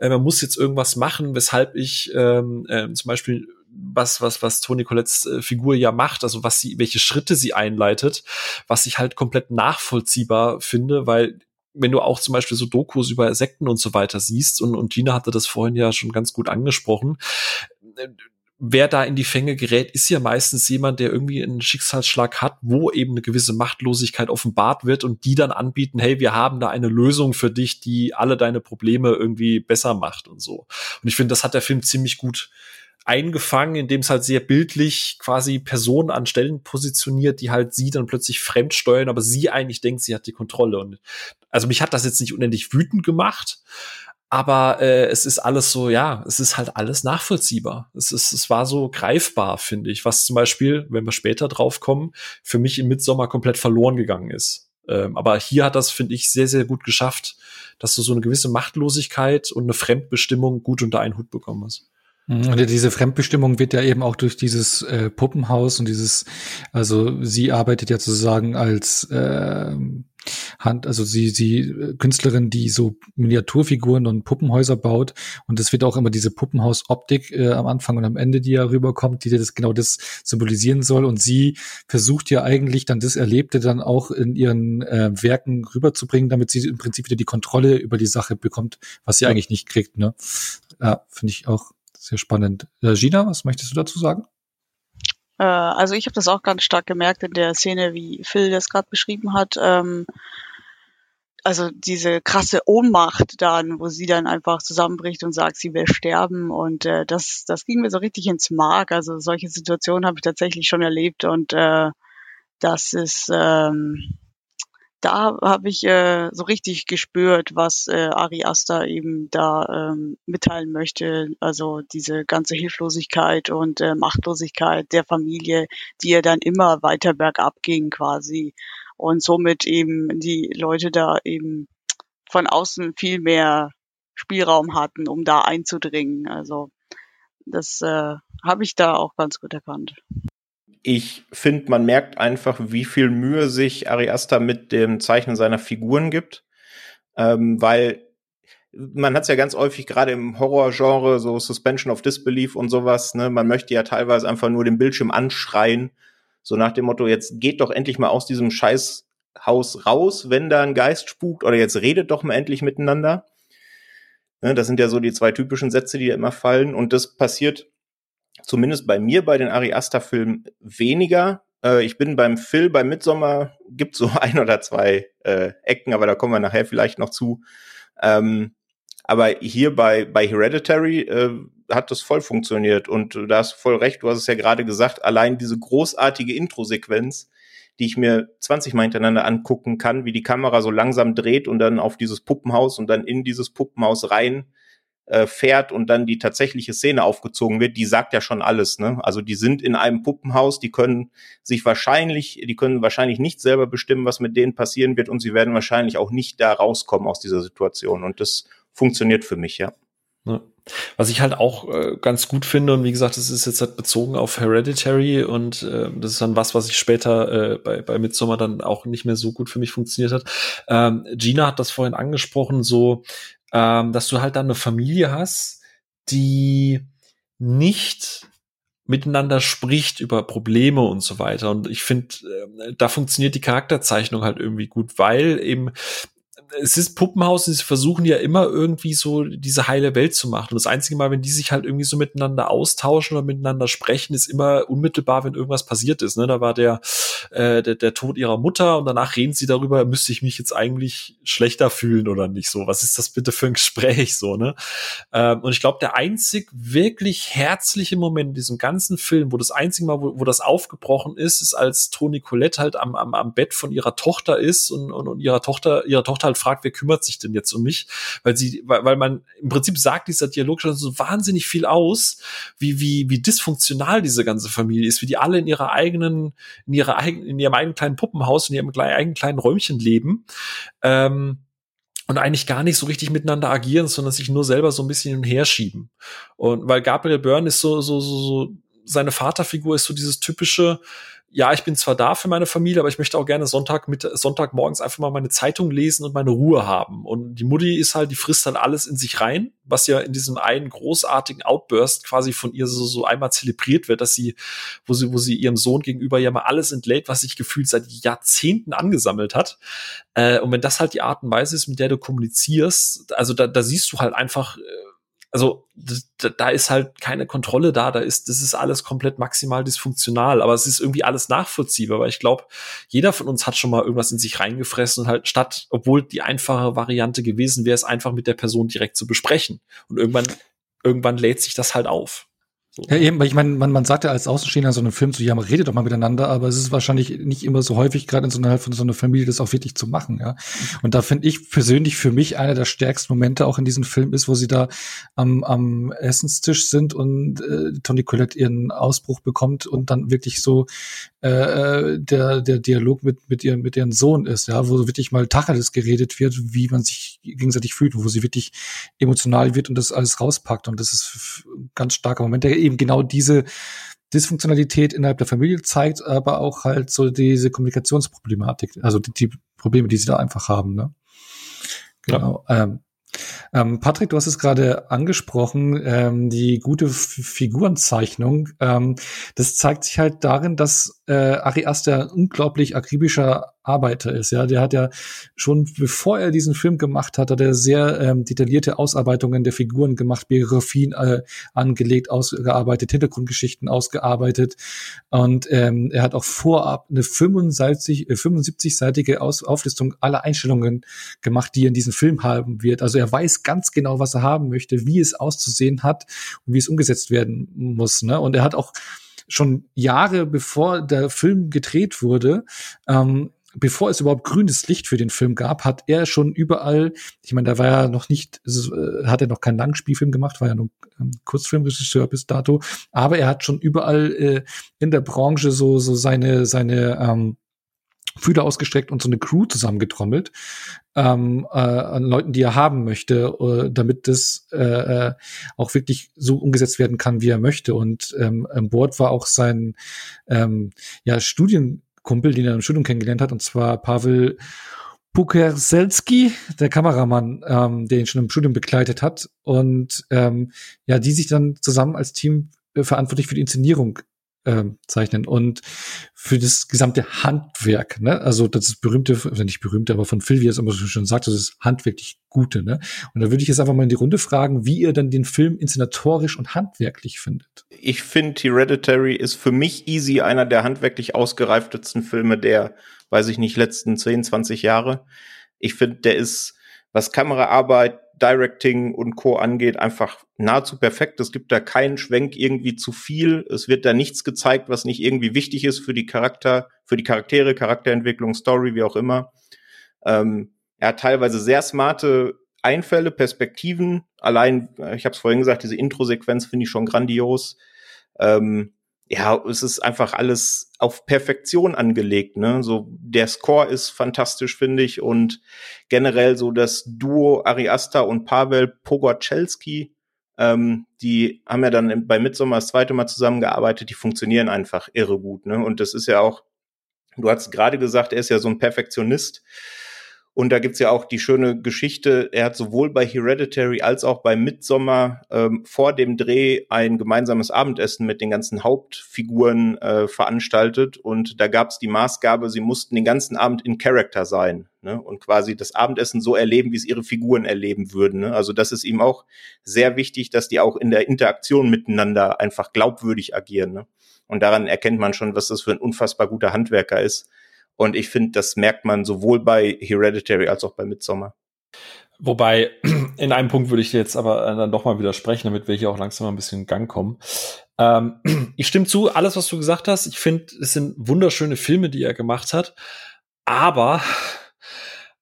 äh, man muss jetzt irgendwas machen, weshalb ich ähm, äh, zum Beispiel was, was, was Toni Colettes äh, Figur ja macht, also was sie, welche Schritte sie einleitet, was ich halt komplett nachvollziehbar finde, weil wenn du auch zum Beispiel so Dokus über Sekten und so weiter siehst, und, und Gina hatte das vorhin ja schon ganz gut angesprochen, äh, wer da in die Fänge gerät, ist ja meistens jemand, der irgendwie einen Schicksalsschlag hat, wo eben eine gewisse Machtlosigkeit offenbart wird und die dann anbieten, hey, wir haben da eine Lösung für dich, die alle deine Probleme irgendwie besser macht und so. Und ich finde, das hat der Film ziemlich gut eingefangen, indem es halt sehr bildlich quasi Personen an Stellen positioniert, die halt sie dann plötzlich fremd steuern, aber sie eigentlich denkt, sie hat die Kontrolle. Und also mich hat das jetzt nicht unendlich wütend gemacht, aber äh, es ist alles so, ja, es ist halt alles nachvollziehbar. Es ist, es war so greifbar, finde ich, was zum Beispiel, wenn wir später drauf kommen, für mich im Midsommer komplett verloren gegangen ist. Ähm, aber hier hat das, finde ich, sehr, sehr gut geschafft, dass du so eine gewisse Machtlosigkeit und eine Fremdbestimmung gut unter einen Hut bekommen hast. Mhm, und diese Fremdbestimmung wird ja eben auch durch dieses äh, Puppenhaus und dieses, also sie arbeitet ja sozusagen als äh, Hand, also sie, sie äh, Künstlerin, die so Miniaturfiguren und Puppenhäuser baut. Und es wird auch immer diese Puppenhaus-Optik äh, am Anfang und am Ende, die ja rüberkommt, die das genau das symbolisieren soll. Und sie versucht ja eigentlich dann das Erlebte dann auch in ihren äh, Werken rüberzubringen, damit sie im Prinzip wieder die Kontrolle über die Sache bekommt, was sie ja. eigentlich nicht kriegt. Ne? Ja, finde ich auch sehr spannend. Äh, Gina, was möchtest du dazu sagen? Äh, also ich habe das auch ganz stark gemerkt in der Szene, wie Phil das gerade beschrieben hat. Ähm, also diese krasse Ohnmacht dann, wo sie dann einfach zusammenbricht und sagt, sie will sterben. Und äh, das, das ging mir so richtig ins Mark. Also solche Situationen habe ich tatsächlich schon erlebt und äh, das ist ähm, da habe ich äh, so richtig gespürt, was äh, Ari Aster eben da ähm, mitteilen möchte. Also diese ganze Hilflosigkeit und äh, Machtlosigkeit der Familie, die ja dann immer weiter bergab ging quasi. Und somit eben die Leute da eben von außen viel mehr Spielraum hatten, um da einzudringen. Also das äh, habe ich da auch ganz gut erkannt ich finde, man merkt einfach, wie viel Mühe sich Ariasta mit dem Zeichnen seiner Figuren gibt, ähm, weil man hat es ja ganz häufig gerade im Horrorgenre, so Suspension of Disbelief und sowas, ne, man möchte ja teilweise einfach nur den Bildschirm anschreien, so nach dem Motto, jetzt geht doch endlich mal aus diesem Scheißhaus raus, wenn da ein Geist spukt, oder jetzt redet doch mal endlich miteinander. Ne, das sind ja so die zwei typischen Sätze, die da immer fallen, und das passiert zumindest bei mir bei den Ari Aster Filmen weniger. Äh, ich bin beim Phil, beim Midsommer gibt so ein oder zwei äh, Ecken, aber da kommen wir nachher vielleicht noch zu. Ähm, aber hier bei, bei Hereditary äh, hat das voll funktioniert und da hast voll recht, du hast es ja gerade gesagt, allein diese großartige Intro-Sequenz, die ich mir 20 Mal hintereinander angucken kann, wie die Kamera so langsam dreht und dann auf dieses Puppenhaus und dann in dieses Puppenhaus rein äh, fährt und dann die tatsächliche Szene aufgezogen wird, die sagt ja schon alles. Ne? Also die sind in einem Puppenhaus, die können sich wahrscheinlich, die können wahrscheinlich nicht selber bestimmen, was mit denen passieren wird und sie werden wahrscheinlich auch nicht da rauskommen aus dieser Situation. Und das funktioniert für mich, ja. ja. Was ich halt auch äh, ganz gut finde, und wie gesagt, das ist jetzt halt bezogen auf Hereditary und äh, das ist dann was, was ich später äh, bei, bei Midsommar dann auch nicht mehr so gut für mich funktioniert hat. Ähm, Gina hat das vorhin angesprochen, so ähm, dass du halt dann eine Familie hast, die nicht miteinander spricht über Probleme und so weiter. Und ich finde, äh, da funktioniert die Charakterzeichnung halt irgendwie gut, weil eben es ist Puppenhaus und sie versuchen ja immer irgendwie so diese heile Welt zu machen. Und das einzige Mal, wenn die sich halt irgendwie so miteinander austauschen oder miteinander sprechen, ist immer unmittelbar, wenn irgendwas passiert ist. Ne? Da war der, äh, der, der Tod ihrer Mutter und danach reden sie darüber, müsste ich mich jetzt eigentlich schlechter fühlen oder nicht so. Was ist das bitte für ein Gespräch so, ne? Ähm, und ich glaube, der einzig wirklich herzliche Moment in diesem ganzen Film, wo das einzige Mal, wo, wo das aufgebrochen ist, ist, als Toni Colette halt am, am, am Bett von ihrer Tochter ist und, und, und ihrer Tochter, ihre Tochter halt fragt, wer kümmert sich denn jetzt um mich? Weil sie, weil, weil man im Prinzip sagt dieser Dialog schon so wahnsinnig viel aus, wie, wie, wie dysfunktional diese ganze Familie ist, wie die alle in ihrer eigenen, in ihrer eigenen, in ihrem eigenen kleinen Puppenhaus, in ihrem eigenen kleinen Räumchen leben. Ähm, und eigentlich gar nicht so richtig miteinander agieren, sondern sich nur selber so ein bisschen hin und her schieben. Und weil Gabriel Byrne ist so, so, so, so, seine Vaterfigur ist so dieses typische, ja, ich bin zwar da für meine Familie, aber ich möchte auch gerne Sonntag mit Sonntagmorgens einfach mal meine Zeitung lesen und meine Ruhe haben. Und die Mutti ist halt, die frisst dann alles in sich rein, was ja in diesem einen großartigen Outburst quasi von ihr so, so einmal zelebriert wird, dass sie, wo sie, wo sie ihrem Sohn gegenüber ja mal alles entlädt, was sich gefühlt seit Jahrzehnten angesammelt hat. Äh, und wenn das halt die Art und Weise ist, mit der du kommunizierst, also da, da siehst du halt einfach, äh, also da ist halt keine Kontrolle da, da ist, das ist alles komplett maximal dysfunktional, aber es ist irgendwie alles nachvollziehbar, weil ich glaube, jeder von uns hat schon mal irgendwas in sich reingefressen und halt statt, obwohl die einfache Variante gewesen wäre, es einfach mit der Person direkt zu besprechen. Und irgendwann, irgendwann lädt sich das halt auf. So. Ja, eben, weil ich meine, man, man sagt ja als Außenstehender so einem Film so, ja, man redet doch mal miteinander, aber es ist wahrscheinlich nicht immer so häufig, gerade in so einer, von so einer Familie, das auch wirklich zu machen, ja. Und da finde ich persönlich für mich einer der stärksten Momente auch in diesem Film ist, wo sie da am, am Essenstisch sind und äh, Tony Collette ihren Ausbruch bekommt und dann wirklich so äh, äh der, der Dialog mit, mit, ihr, mit ihrem Sohn ist, ja, wo wirklich mal Tacheles geredet wird, wie man sich gegenseitig fühlt, wo sie wirklich emotional wird und das alles rauspackt. Und das ist ein ganz starker Moment, der eben genau diese Dysfunktionalität innerhalb der Familie zeigt, aber auch halt so diese Kommunikationsproblematik, also die, die Probleme, die sie da einfach haben. Ne? Genau. Ja. Ähm, ähm, Patrick, du hast es gerade angesprochen, ähm, die gute F Figurenzeichnung. Ähm, das zeigt sich halt darin, dass äh, Ari Aster ein unglaublich akribischer Arbeiter ist. Ja, der hat ja schon bevor er diesen Film gemacht hat, hat er sehr ähm, detaillierte Ausarbeitungen der Figuren gemacht, Biografien äh, angelegt, ausgearbeitet, Hintergrundgeschichten ausgearbeitet und ähm, er hat auch vorab eine 75, äh, 75-seitige Aus Auflistung aller Einstellungen gemacht, die er in diesem Film haben wird. Also er weiß ganz genau, was er haben möchte, wie es auszusehen hat und wie es umgesetzt werden muss. Ne? Und er hat auch schon Jahre bevor der Film gedreht wurde, ähm, bevor es überhaupt grünes Licht für den Film gab, hat er schon überall, ich meine, da war er noch nicht, äh, hat er noch keinen Langspielfilm gemacht, war ja nur ähm, Kurzfilmregisseur bis dato, aber er hat schon überall äh, in der Branche so so seine seine ähm, Fühler ausgestreckt und so eine Crew zusammengetrommelt ähm, äh, an Leuten, die er haben möchte, äh, damit das äh, äh, auch wirklich so umgesetzt werden kann, wie er möchte. Und ähm, an Bord war auch sein ähm, ja, Studienkumpel, den er im Studium kennengelernt hat, und zwar Pavel Pukerselski, der Kameramann, ähm, der ihn schon im Studium begleitet hat. Und ähm, ja, die sich dann zusammen als Team äh, verantwortlich für die Inszenierung ähm, zeichnen und für das gesamte Handwerk, ne? Also das ist berühmte, also nicht berühmte, aber von Phil, wie er es immer schon sagt, das ist handwerklich Gute, ne? Und da würde ich jetzt einfach mal in die Runde fragen, wie ihr dann den Film inszenatorisch und handwerklich findet. Ich finde, Hereditary ist für mich easy einer der handwerklich ausgereiftesten Filme der, weiß ich nicht, letzten 10, 20 Jahre. Ich finde, der ist, was Kameraarbeit, Directing und Co. angeht, einfach nahezu perfekt. Es gibt da keinen Schwenk irgendwie zu viel. Es wird da nichts gezeigt, was nicht irgendwie wichtig ist für die Charakter, für die Charaktere, Charakterentwicklung, Story, wie auch immer. Ähm, er hat teilweise sehr smarte Einfälle, Perspektiven. Allein, äh, ich habe es vorhin gesagt, diese Intro-Sequenz finde ich schon grandios. Ähm, ja, es ist einfach alles auf Perfektion angelegt, ne? So der Score ist fantastisch, finde ich, und generell so das Duo Ariasta und Pavel Pogorzelski, ähm, die haben ja dann bei Midsommar das zweite Mal zusammengearbeitet, die funktionieren einfach irre gut, ne? Und das ist ja auch, du hast gerade gesagt, er ist ja so ein Perfektionist. Und da gibt's ja auch die schöne Geschichte, er hat sowohl bei Hereditary als auch bei Midsommar ähm, vor dem Dreh ein gemeinsames Abendessen mit den ganzen Hauptfiguren äh, veranstaltet. Und da gab's die Maßgabe, sie mussten den ganzen Abend in Character sein ne? und quasi das Abendessen so erleben, wie es ihre Figuren erleben würden. Ne? Also das ist ihm auch sehr wichtig, dass die auch in der Interaktion miteinander einfach glaubwürdig agieren. Ne? Und daran erkennt man schon, was das für ein unfassbar guter Handwerker ist. Und ich finde, das merkt man sowohl bei Hereditary als auch bei Midsommar. Wobei, in einem Punkt würde ich jetzt aber äh, dann doch mal widersprechen, damit wir hier auch langsam mal ein bisschen in Gang kommen. Ähm, ich stimme zu, alles, was du gesagt hast. Ich finde, es sind wunderschöne Filme, die er gemacht hat. Aber,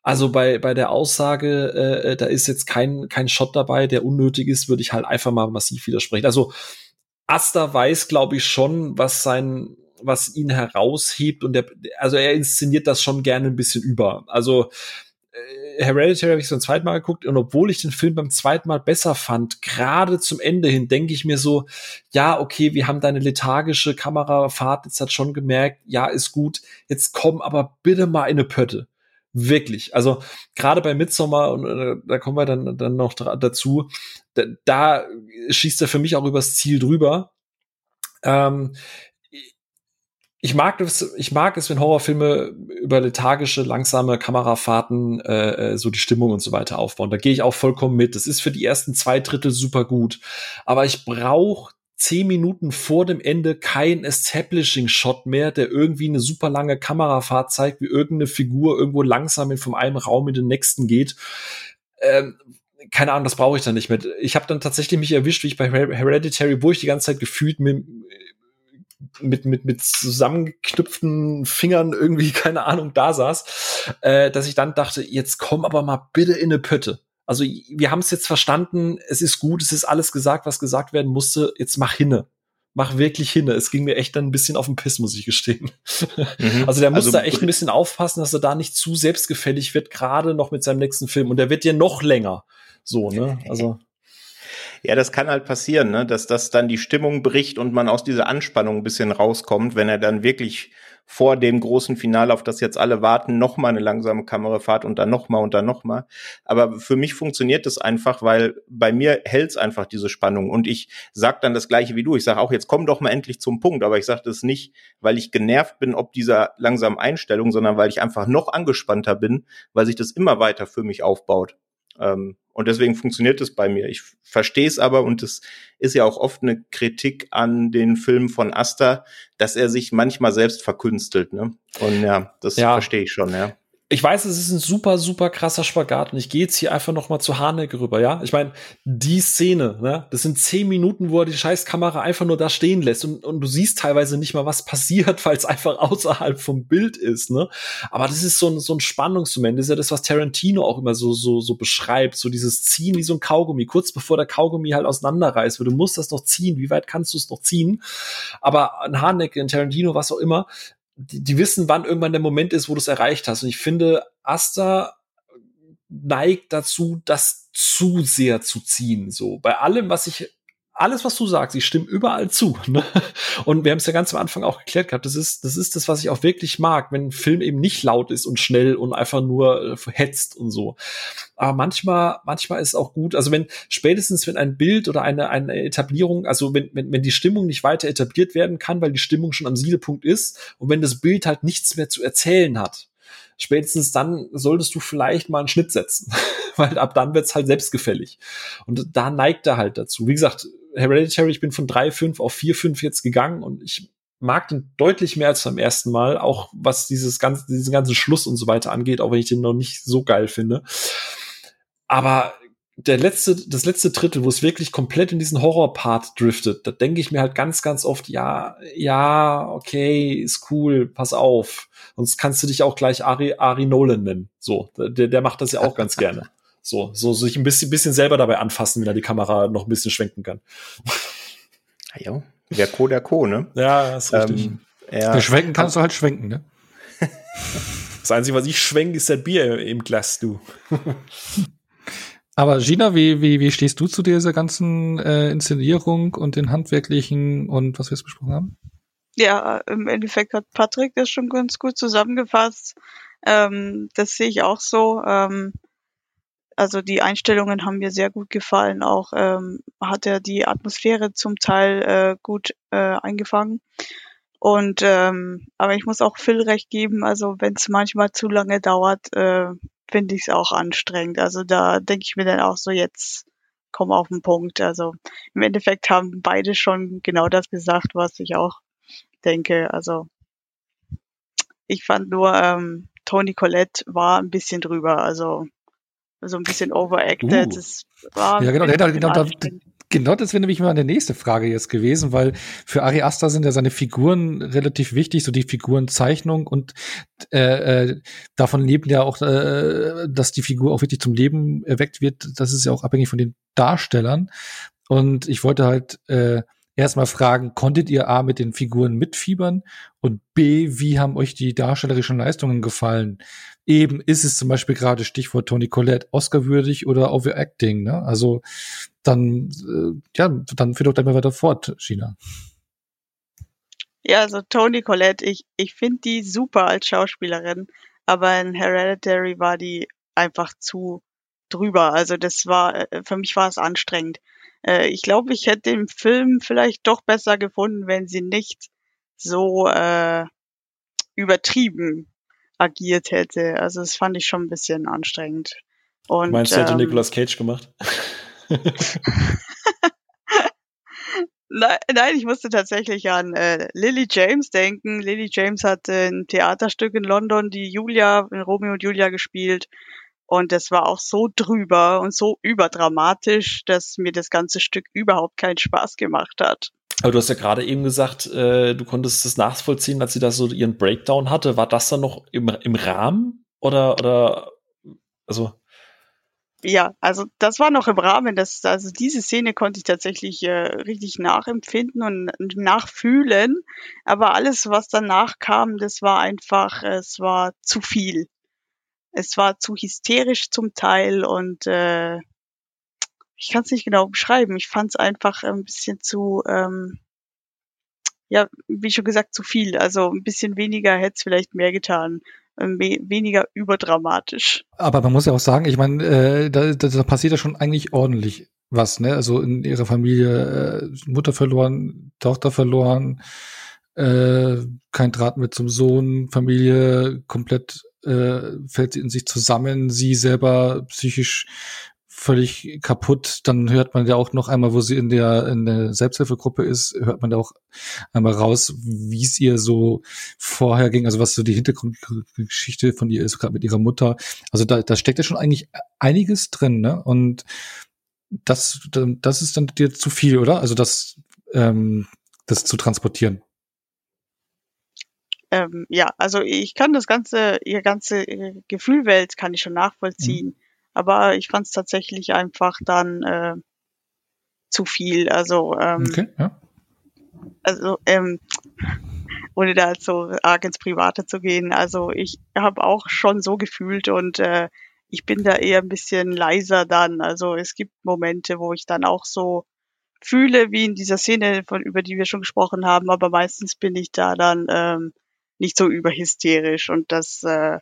also bei, bei der Aussage, äh, da ist jetzt kein, kein Shot dabei, der unnötig ist, würde ich halt einfach mal massiv widersprechen. Also, Asta weiß, glaube ich, schon, was sein, was ihn heraushebt und der, also er inszeniert das schon gerne ein bisschen über. Also, äh, Hereditary habe ich so ein zweites Mal geguckt und obwohl ich den Film beim zweiten Mal besser fand, gerade zum Ende hin, denke ich mir so, ja, okay, wir haben deine lethargische Kamerafahrt jetzt hat schon gemerkt, ja, ist gut, jetzt komm aber bitte mal in eine Pötte. Wirklich. Also gerade bei Midsommar, und äh, da kommen wir dann, dann noch dazu, da, da schießt er für mich auch übers Ziel drüber. Ähm, ich mag es, ich mag es, wenn Horrorfilme über lethargische, langsame Kamerafahrten äh, äh, so die Stimmung und so weiter aufbauen. Da gehe ich auch vollkommen mit. Das ist für die ersten zwei Drittel super gut. Aber ich brauche zehn Minuten vor dem Ende kein Establishing-Shot mehr, der irgendwie eine super lange Kamerafahrt zeigt, wie irgendeine Figur irgendwo langsam in vom einen Raum in den nächsten geht. Ähm, keine Ahnung, das brauche ich dann nicht mehr. Ich habe dann tatsächlich mich erwischt, wie ich bei Hereditary, wo ich die ganze Zeit gefühlt mit, mit, mit, mit zusammengeknüpften Fingern irgendwie, keine Ahnung, da saß, äh, dass ich dann dachte, jetzt komm aber mal bitte in eine Pötte. Also wir haben es jetzt verstanden, es ist gut, es ist alles gesagt, was gesagt werden musste, jetzt mach hinne. Mach wirklich hinne. Es ging mir echt dann ein bisschen auf den Piss, muss ich gestehen. Mhm. Also der muss also, da echt ein bisschen aufpassen, dass er da nicht zu selbstgefällig wird, gerade noch mit seinem nächsten Film. Und der wird ja noch länger. So, ne? Also. Ja, das kann halt passieren, ne? dass das dann die Stimmung bricht und man aus dieser Anspannung ein bisschen rauskommt, wenn er dann wirklich vor dem großen Finale, auf das jetzt alle warten, noch mal eine langsame Kamerafahrt und dann noch mal und dann noch mal. Aber für mich funktioniert das einfach, weil bei mir hält's einfach diese Spannung und ich sag dann das gleiche wie du. Ich sage auch, jetzt komm doch mal endlich zum Punkt, aber ich sage das nicht, weil ich genervt bin ob dieser langsamen Einstellung, sondern weil ich einfach noch angespannter bin, weil sich das immer weiter für mich aufbaut. Ähm, und deswegen funktioniert es bei mir. Ich verstehe es aber und es ist ja auch oft eine Kritik an den Filmen von Asta, dass er sich manchmal selbst verkünstelt. Ne? Und ja, das ja. verstehe ich schon, ja ich weiß, es ist ein super, super krasser Spagat und ich gehe jetzt hier einfach noch mal zu Haneke rüber, ja? Ich meine, die Szene, ne? Das sind zehn Minuten, wo er die scheiß Kamera einfach nur da stehen lässt und, und du siehst teilweise nicht mal, was passiert, weil es einfach außerhalb vom Bild ist, ne? Aber das ist so ein, so ein Spannungsmoment. Das ist ja das, was Tarantino auch immer so, so, so beschreibt. So dieses Ziehen wie so ein Kaugummi, kurz bevor der Kaugummi halt auseinanderreißt. Du musst das noch ziehen. Wie weit kannst du es noch ziehen? Aber ein Haneke, ein Tarantino, was auch immer, die, die wissen, wann irgendwann der Moment ist, wo du es erreicht hast. Und ich finde, Asta neigt dazu, das zu sehr zu ziehen. So bei allem, was ich alles, was du sagst, ich stimme überall zu. Ne? Und wir haben es ja ganz am Anfang auch geklärt gehabt. Das ist, das ist das, was ich auch wirklich mag, wenn ein Film eben nicht laut ist und schnell und einfach nur äh, hetzt und so. Aber manchmal, manchmal ist es auch gut. Also wenn spätestens, wenn ein Bild oder eine, eine Etablierung, also wenn, wenn, wenn die Stimmung nicht weiter etabliert werden kann, weil die Stimmung schon am Siedepunkt ist und wenn das Bild halt nichts mehr zu erzählen hat, spätestens dann solltest du vielleicht mal einen Schnitt setzen, weil ab dann wird's halt selbstgefällig. Und da neigt er halt dazu. Wie gesagt, Hereditary, ich bin von 3,5 auf 4,5 jetzt gegangen und ich mag den deutlich mehr als beim ersten Mal, auch was dieses ganze, diesen ganzen Schluss und so weiter angeht, auch wenn ich den noch nicht so geil finde. Aber der letzte, das letzte Drittel, wo es wirklich komplett in diesen Horror-Part driftet, da denke ich mir halt ganz, ganz oft, ja, ja, okay, ist cool, pass auf. Sonst kannst du dich auch gleich Ari, Ari Nolan nennen. So, der, der macht das ja auch ganz gerne. So, so sich ein bisschen, bisschen selber dabei anfassen, wenn er die Kamera noch ein bisschen schwenken kann. Ja, der Co, der Co, ne? Ja, ist richtig. Ähm, ja. Schwenken kannst du halt schwenken, ne? Das Einzige, was ich schwenke, ist der Bier im Glas, du. Aber Gina, wie, wie, wie stehst du zu dieser ganzen äh, Inszenierung und den handwerklichen und was wir jetzt besprochen haben? Ja, im Endeffekt hat Patrick das schon ganz gut zusammengefasst. Ähm, das sehe ich auch so. Ähm, also die Einstellungen haben mir sehr gut gefallen. Auch ähm, hat er die Atmosphäre zum Teil äh, gut äh, eingefangen. Und ähm, aber ich muss auch Phil recht geben. Also wenn es manchmal zu lange dauert, äh, finde ich es auch anstrengend. Also da denke ich mir dann auch so jetzt komm auf den Punkt. Also im Endeffekt haben beide schon genau das gesagt, was ich auch denke. Also ich fand nur, ähm, Tony Collette war ein bisschen drüber, also so ein bisschen overacted. Uh. Das war Ja, genau, ein genau, bisschen genau, da-. Genau, das wäre nämlich mal eine nächste Frage jetzt gewesen, weil für Ari Aster sind ja seine Figuren relativ wichtig, so die Figurenzeichnung und äh, äh, davon lebt ja auch, äh, dass die Figur auch wirklich zum Leben erweckt wird. Das ist ja auch abhängig von den Darstellern. Und ich wollte halt äh, erstmal fragen, konntet ihr A mit den Figuren mitfiebern und B, wie haben euch die darstellerischen Leistungen gefallen? Eben ist es zum Beispiel gerade Stichwort Tony Collette Oscar-würdig oder Overacting, ne? Also dann, äh, ja, dann führ doch gleich mal weiter fort, China. Ja, also Toni Collette, ich, ich finde die super als Schauspielerin, aber in Hereditary war die einfach zu drüber. Also das war, äh, für mich war es anstrengend. Äh, Ich glaube, ich hätte den Film vielleicht doch besser gefunden, wenn sie nicht so äh, übertrieben agiert hätte. Also das fand ich schon ein bisschen anstrengend. Und, Meinst du, hätte ähm, Nicolas Cage gemacht? Nein, nein, ich musste tatsächlich an äh, Lily James denken. Lily James hat äh, ein Theaterstück in London, die Julia, in Romeo und Julia gespielt. Und das war auch so drüber und so überdramatisch, dass mir das ganze Stück überhaupt keinen Spaß gemacht hat. Aber du hast ja gerade eben gesagt, äh, du konntest das nachvollziehen, als sie da so ihren Breakdown hatte. War das dann noch im, im Rahmen? Oder, oder, also, Ja, also das war noch im Rahmen. Das, also diese Szene konnte ich tatsächlich äh, richtig nachempfinden und nachfühlen. Aber alles, was danach kam, das war einfach, es war zu viel. Es war zu hysterisch zum Teil und äh, ich kann es nicht genau beschreiben. Ich fand es einfach ein bisschen zu, ähm, ja, wie schon gesagt, zu viel. Also ein bisschen weniger hätte es vielleicht mehr getan. Ähm, we weniger überdramatisch. Aber man muss ja auch sagen, ich meine, äh, da, da, da passiert ja schon eigentlich ordentlich was, ne? Also in ihrer Familie äh, Mutter verloren, Tochter verloren, äh, kein Draht mehr zum Sohn, Familie komplett äh, fällt in sich zusammen, sie selber psychisch völlig kaputt. Dann hört man ja auch noch einmal, wo sie in der in der Selbsthilfegruppe ist, hört man da auch einmal raus, wie es ihr so vorher ging, also was so die Hintergrundgeschichte von ihr ist, gerade mit ihrer Mutter. Also da, da steckt ja schon eigentlich einiges drin, ne? Und das, das ist dann dir zu viel, oder? Also das, ähm, das zu transportieren. Ähm, ja, also ich kann das ganze, ihr ganze ihre Gefühlwelt kann ich schon nachvollziehen, Mhm. Aber ich fand es tatsächlich einfach dann äh, zu viel. Also, ähm, Okay, ja. also ähm, ohne da so arg ins Private zu gehen. Also ich habe auch schon so gefühlt und äh, ich bin da eher ein bisschen leiser dann. Also es gibt Momente, wo ich dann auch so fühle, wie in dieser Szene, von über die wir schon gesprochen haben, aber meistens bin ich da dann ähm, nicht so überhysterisch und das, äh,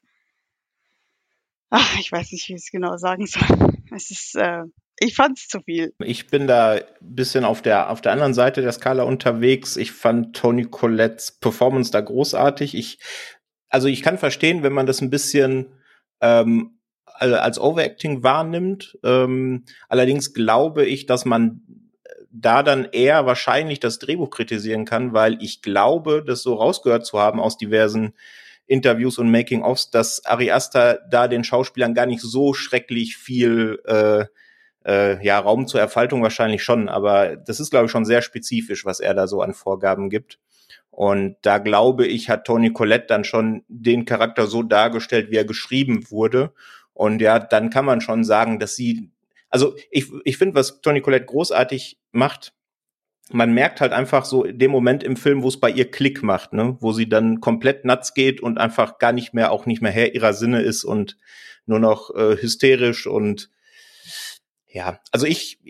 ach, ich weiß nicht, wie ich es genau sagen soll. Es ist, äh, ich fand es zu viel. Ich bin da ein bisschen auf der, auf der anderen Seite der Skala unterwegs. Ich fand Tony Colettes Performance da großartig. Ich, also ich kann verstehen, wenn man das ein bisschen ähm, als Overacting wahrnimmt. Ähm, allerdings glaube ich, dass man da dann eher wahrscheinlich das Drehbuch kritisieren kann, weil ich glaube, das so rausgehört zu haben aus diversen Interviews und Making-ofs, dass Ari Aster da den Schauspielern gar nicht so schrecklich viel äh, äh, ja, Raum zur Erfaltung wahrscheinlich schon, aber das ist, glaube ich, schon sehr spezifisch, was er da so an Vorgaben gibt. Und da glaube ich, hat Tony Collette dann schon den Charakter so dargestellt, wie er geschrieben wurde. Und ja, dann kann man schon sagen, dass sie, also ich, ich finde, was Tony Collette großartig macht, man merkt halt einfach so dem Moment im Film, wo es bei ihr Klick macht, ne, wo sie dann komplett nuts geht und einfach gar nicht mehr, auch nicht mehr Herr ihrer Sinne ist und nur noch äh, hysterisch und ja, also ich,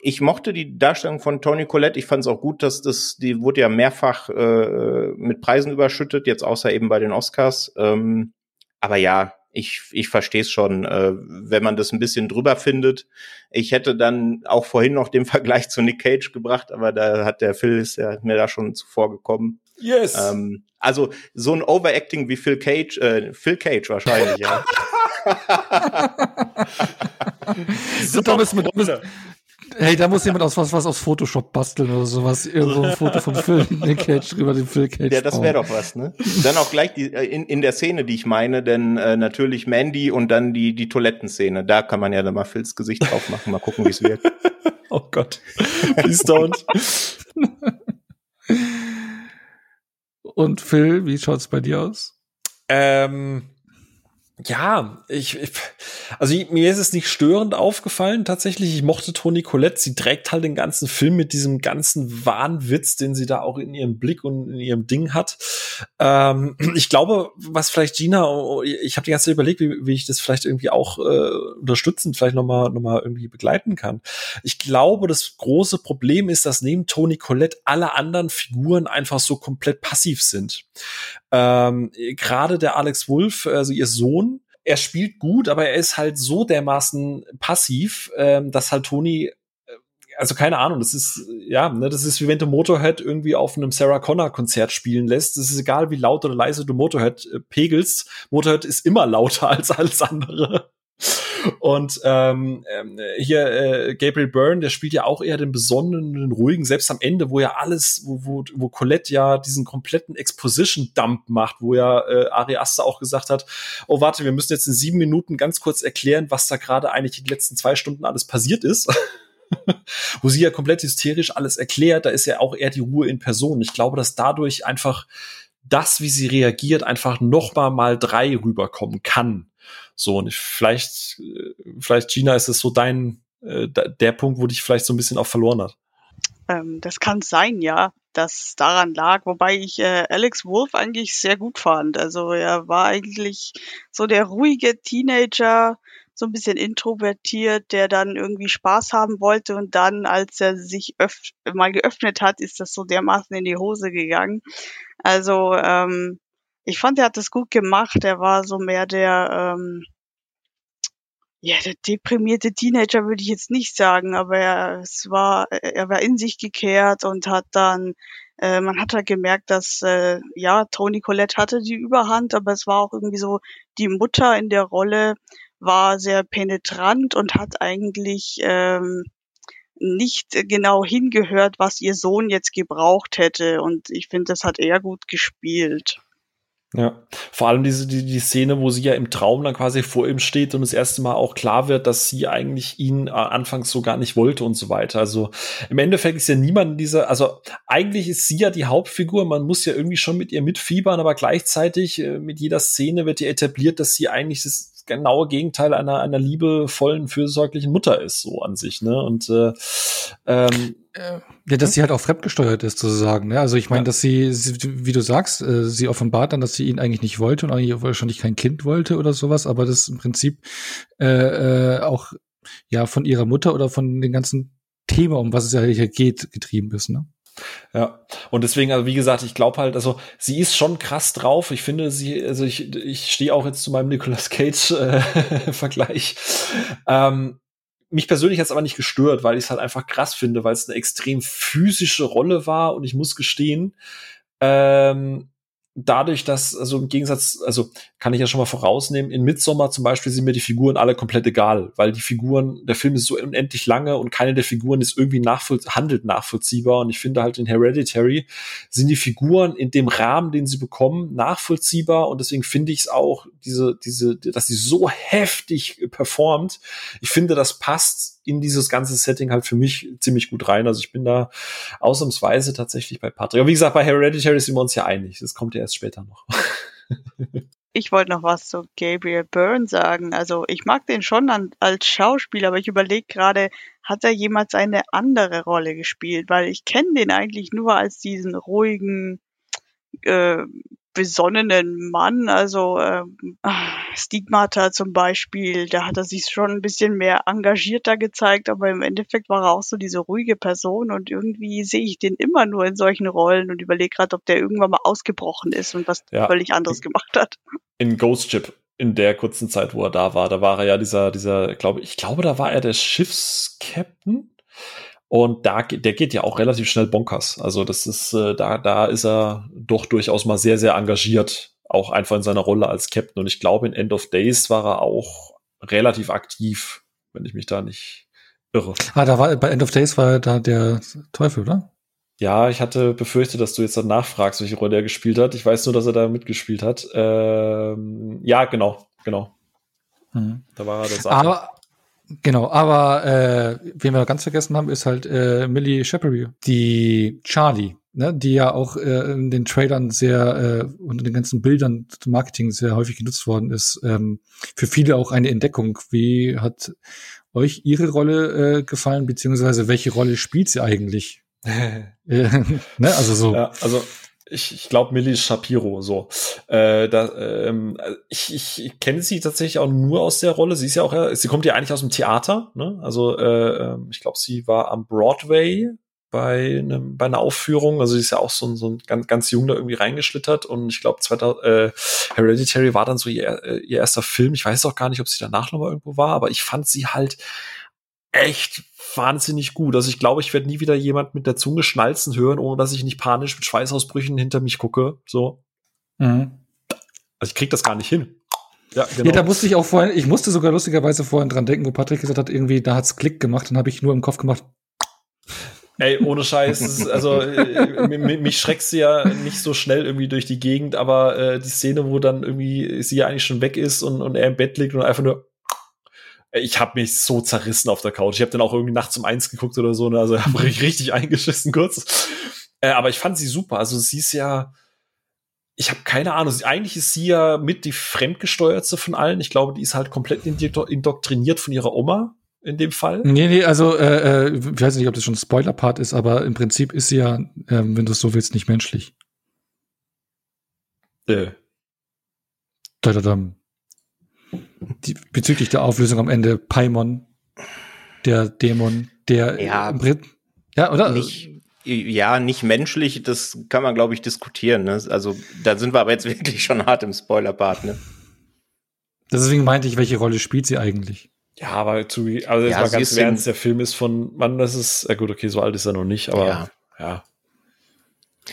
ich mochte die Darstellung von Tony Collette. Ich fand es auch gut, dass das, die wurde ja mehrfach äh, mit Preisen überschüttet, jetzt außer eben bei den Oscars. Ähm, aber ja, ich, ich verstehe es schon, äh, wenn man das ein bisschen drüber findet. Ich hätte dann auch vorhin noch den Vergleich zu Nick Cage gebracht, aber da hat der Phil ist ja mir da schon zuvor gekommen. yes. Ähm, also so ein Overacting wie Phil Cage, äh, Phil Cage wahrscheinlich, ja. So, da müssen wir, da müssen, Hey, da muss jemand aus was, was aus Photoshop basteln oder sowas. Irgendwo ein Foto vom Film, den Cage über den Phil Cage. Ja, das wäre doch was, ne? Dann auch gleich die, äh, in, in der Szene, die ich meine, denn äh, natürlich Mandy und dann die, die Toilettenszene. Da kann man ja dann mal Phils Gesicht drauf machen, mal gucken, wie es wird. oh Gott. Please don't. und Phil, wie schaut's bei dir aus? Ähm, ja, ich, ich also mir ist es nicht störend aufgefallen. Tatsächlich, ich mochte Toni Collette. Sie trägt halt den ganzen Film mit diesem ganzen Wahnwitz, den sie da auch in ihrem Blick und in ihrem Ding hat. Ähm, ich glaube, was vielleicht Gina, ich habe die ganze Zeit überlegt, wie, wie ich das vielleicht irgendwie auch äh, unterstützend vielleicht nochmal noch mal irgendwie begleiten kann. Ich glaube, das große Problem ist, dass neben Toni Collette alle anderen Figuren einfach so komplett passiv sind. Ähm, Gerade der Alex Wolf, also ihr Sohn, er spielt gut, aber er ist halt so dermaßen passiv, ähm, dass halt Toni äh, also keine Ahnung, das ist, ja, ne, das ist wie wenn du Motorhead irgendwie auf einem Sarah Connor Konzert spielen lässt. Es ist egal, wie laut oder leise du Motorhead äh, pegelst. Motorhead ist immer lauter als alles andere. Und ähm, ähm, hier äh, Gabriel Byrne, der spielt ja auch eher den besonnenen, den ruhigen, selbst am Ende, wo ja alles, wo, wo, wo Colette ja diesen kompletten Exposition-Dump macht, wo ja äh, Ari Aster auch gesagt hat, oh warte, wir müssen jetzt in sieben Minuten ganz kurz erklären, was da gerade eigentlich die letzten zwei Stunden alles passiert ist. wo sie ja komplett hysterisch alles erklärt, da ist ja auch eher die Ruhe in Person. Ich glaube, dass dadurch einfach das, wie sie reagiert, einfach noch mal mal drei rüberkommen kann. So, und vielleicht, äh, vielleicht, Gina, ist es so dein, äh, der Punkt, wo dich vielleicht so ein bisschen auch verloren hat. Ähm, das kann sein, ja, dass daran lag, wobei ich äh, Alex Wolf eigentlich sehr gut fand. Also er war eigentlich so der ruhige Teenager, so ein bisschen introvertiert, der dann irgendwie Spaß haben wollte und dann, als er sich mal geöffnet hat, ist das so dermaßen in die Hose gegangen. Also ähm, ich fand, er hat das gut gemacht. Er war so mehr der, ähm, ja, der deprimierte Teenager würde ich jetzt nicht sagen, aber er, es war, er war in sich gekehrt und hat dann, äh, man hat halt gemerkt, dass, äh, ja, Toni Collette hatte die Überhand, aber es war auch irgendwie so, die Mutter in der Rolle war sehr penetrant und hat eigentlich, ähm, nicht genau hingehört, was ihr Sohn jetzt gebraucht hätte. Und ich finde, das hat er gut gespielt. Ja, vor allem diese die, die Szene, wo sie ja im Traum dann quasi vor ihm steht und das erste Mal auch klar wird, dass sie eigentlich ihn äh, anfangs so gar nicht wollte und so weiter. Also im Endeffekt ist ja niemand dieser, also eigentlich ist sie ja die Hauptfigur, man muss ja irgendwie schon mit ihr mitfiebern, aber gleichzeitig äh, mit jeder Szene wird ja etabliert, dass sie eigentlich das genaue Gegenteil einer, einer liebevollen, fürsorglichen Mutter ist, so an sich, ne? Und äh, ähm, ja, dass sie halt auch fremdgesteuert ist, sozusagen. Ne? Also ich meine, ja. dass sie, sie, wie du sagst, äh, sie offenbart dann, dass sie ihn eigentlich nicht wollte und eigentlich wahrscheinlich kein Kind wollte oder sowas, aber das im Prinzip äh, äh, auch ja von ihrer Mutter oder von dem ganzen Thema, um was es ja hier geht, getrieben ist. Ne? Ja, und deswegen, also wie gesagt, ich glaube halt, also sie ist schon krass drauf. Ich finde sie, also ich, ich stehe auch jetzt zu meinem Nicolas Cage-Vergleich. Äh, ähm, mich persönlich hat es aber nicht gestört, weil ich es halt einfach krass finde, weil es eine extrem physische Rolle war und ich muss gestehen, ähm, dadurch, dass, also im Gegensatz, also kann ich ja schon mal vorausnehmen, in Midsommar zum Beispiel sind mir die Figuren alle komplett egal, weil die Figuren, der Film ist so unendlich lange und keine der Figuren ist irgendwie nachvoll handelt nachvollziehbar. Und ich finde halt in Hereditary sind die Figuren in dem Rahmen, den sie bekommen, nachvollziehbar. Und deswegen finde ich es auch, diese, diese, dass sie so heftig performt. Ich finde, das passt in dieses ganze Setting halt für mich ziemlich gut rein. Also ich bin da ausnahmsweise tatsächlich bei Patrick. Aber wie gesagt, bei Hereditary sind wir uns ja einig. Das kommt ja erst später noch. ich wollte noch was zu Gabriel Byrne sagen. Also ich mag den schon an, als Schauspieler, aber ich überlege gerade, hat er jemals eine andere Rolle gespielt? Weil ich kenne den eigentlich nur als diesen ruhigen, äh, besonnenen Mann. Also ähm, Stigmata zum Beispiel, da hat er sich schon ein bisschen mehr engagierter gezeigt, aber im Endeffekt war er auch so diese ruhige Person und irgendwie sehe ich den immer nur in solchen Rollen und überlege gerade, ob der irgendwann mal ausgebrochen ist und was ja. völlig anderes gemacht hat. In Ghost Ship in der kurzen Zeit, wo er da war, da war er ja dieser, dieser, glaube ich, glaube, da war er der Schiffskapitän und da, der geht ja auch relativ schnell bonkers. Also das ist, äh, da, da ist er doch durchaus mal sehr, sehr engagiert. Auch einfach in seiner Rolle als Captain. Und ich glaube, in End of Days war er auch relativ aktiv, wenn ich mich da nicht Irre. Ah, da war bei End of Days war da der Teufel, oder? Ja, ich hatte befürchtet, dass du jetzt dann nachfragst, welche Rolle er gespielt hat. Ich weiß nur, dass er da mitgespielt hat. Ähm, ja, genau, genau. Mhm. Da war er das Aber genau, aber äh, wen wir ganz vergessen haben, ist halt äh, Millie Shepard, die Charlie, ne, die ja auch äh, in den Trailern sehr äh, und in den ganzen Bildern zum Marketing sehr häufig genutzt worden ist. Ähm, für viele auch eine Entdeckung. Wie hat euch ihre Rolle äh, gefallen, beziehungsweise welche Rolle spielt sie eigentlich? Äh, ne? Also so. Ja, also ich, ich glaube Millie Shapiro so. Äh, da, ähm, ich, ich, ich kenne sie tatsächlich auch nur aus der Rolle. Sie ist ja auch, sie kommt ja eigentlich aus dem Theater. Ne? Also äh, ähm, ich glaube, sie war am Broadway bei einem bei einer Aufführung. Also sie ist ja auch so so ein ganz ganz jung da irgendwie reingeschlittert und ich glaube äh, Hereditary war dann so ihr, äh, ihr erster Film. Ich weiß auch gar nicht, ob sie danach noch mal irgendwo war, aber ich fand sie halt echt wahnsinnig gut. Also ich glaube, ich werde nie wieder jemand mit der Zunge schnalzen hören, ohne dass ich nicht panisch mit Schweißausbrüchen hinter mich gucke. So. Mhm. Also ich krieg das gar nicht hin. Ja, genau. Ja, da musste ich auch vorhin, ich musste sogar lustigerweise vorhin dran denken, wo Patrick gesagt hat, irgendwie, da hat's Klick gemacht, dann habe ich nur im Kopf gemacht. Ey, ohne Scheiß, also äh, mich schreckst du ja nicht so schnell irgendwie durch die Gegend, aber äh, die Szene, wo dann irgendwie sie ja eigentlich schon weg ist und, und er im Bett liegt und einfach nur ich habe mich so zerrissen auf der Couch. Ich habe dann auch irgendwie nachts um eins geguckt oder so, ne? also habe ich richtig eingeschissen kurz. Äh, aber ich fand sie super. Also sie ist ja, ich habe keine Ahnung. Eigentlich ist sie ja mit die fremdgesteuertste von allen. Ich glaube, die ist halt komplett indoktriniert von ihrer Oma in dem Fall. Nee, nee, also äh, äh ich weiß nicht, ob das schon ein Spoiler-Part ist, aber im Prinzip ist sie ja, äh, wenn du es so willst, nicht menschlich. Äh. Da, da, da die, bezüglich der Auflösung am Ende Paimon, der Dämon, der ja, im Brit ja, oder? Nicht, ja, nicht menschlich, das kann man, glaube ich, diskutieren. Ne? Also, da sind wir aber jetzt wirklich schon hart im Spoiler-Part, ne? Deswegen meinte ich, welche Rolle spielt sie eigentlich? Ja, aber zu, also jetzt ja, mal ganz ernst, der Film ist von, wann das ist, ja gut, okay, so alt ist er noch nicht, aber ja. ja.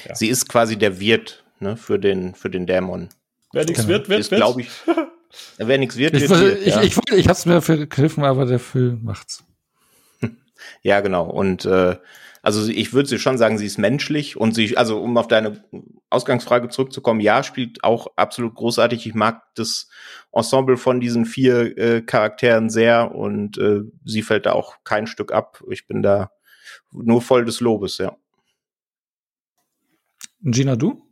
ja. Sie ist quasi der Wirt, ne, für den, für den Dämon. Wer nichts genau. wird, wird, ist, glaube ich. Wer nichts wird, ich, wird, wird, ich, ja. ich, ich, ich hab's mir verkniffen, aber der Film macht's. Ja, genau. Und äh, also ich würde sie schon sagen, sie ist menschlich und sie, also um auf deine Ausgangsfrage zurückzukommen, ja, spielt auch absolut großartig. Ich mag das Ensemble von diesen vier äh, Charakteren sehr und äh, sie fällt da auch kein Stück ab. Ich bin da nur voll des Lobes, ja. Gina, du?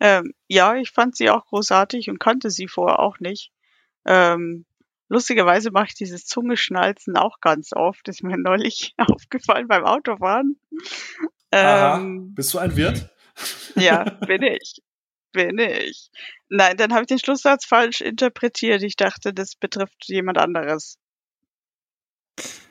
Ähm, ja, ich fand sie auch großartig und kannte sie vorher auch nicht. Ähm, lustigerweise mache ich dieses Zungeschnalzen auch ganz oft. Das ist mir neulich aufgefallen beim Autofahren. Aha, ähm, bist du ein Wirt? Ja, bin ich. Bin ich. Nein, dann habe ich den Schlusssatz falsch interpretiert. Ich dachte, das betrifft jemand anderes.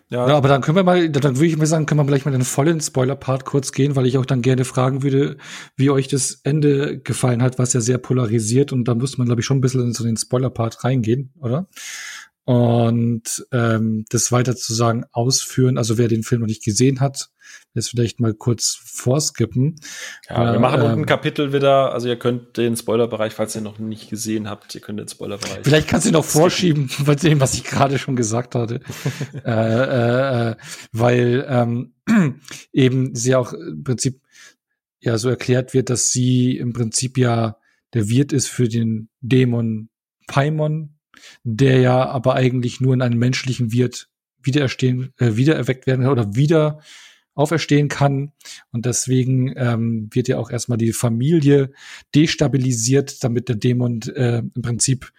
Ja. ja. aber dann können wir mal, dann würde ich mal sagen, können wir vielleicht mal den vollen Spoiler-Part kurz gehen, weil ich auch dann gerne fragen würde, wie euch das Ende gefallen hat, was ja sehr polarisiert und da müsste man, glaube ich, schon ein bisschen in so den Spoiler-Part reingehen, oder? Und ähm, das weiter zu sagen, ausführen, also wer den Film noch nicht gesehen hat, jetzt vielleicht mal kurz vorskippen. Ja, wir machen ähm, ein Kapitel wieder. Also ihr könnt den Spoilerbereich, falls ihr noch nicht gesehen habt, ihr könnt den Spoilerbereich. Vielleicht kannst du ihn noch vorschieben bei dem, was ich gerade schon gesagt hatte. äh, äh, äh, weil ähm, eben sie auch im Prinzip ja so erklärt wird, dass sie im Prinzip ja der Wirt ist für den Dämon Paimon, der ja aber eigentlich nur in einem menschlichen Wirt wiedererstehen, äh, wiedererweckt werden oder wieder auferstehen kann. Und deswegen ähm, wird ja auch erstmal die Familie destabilisiert, damit der Dämon äh, im Prinzip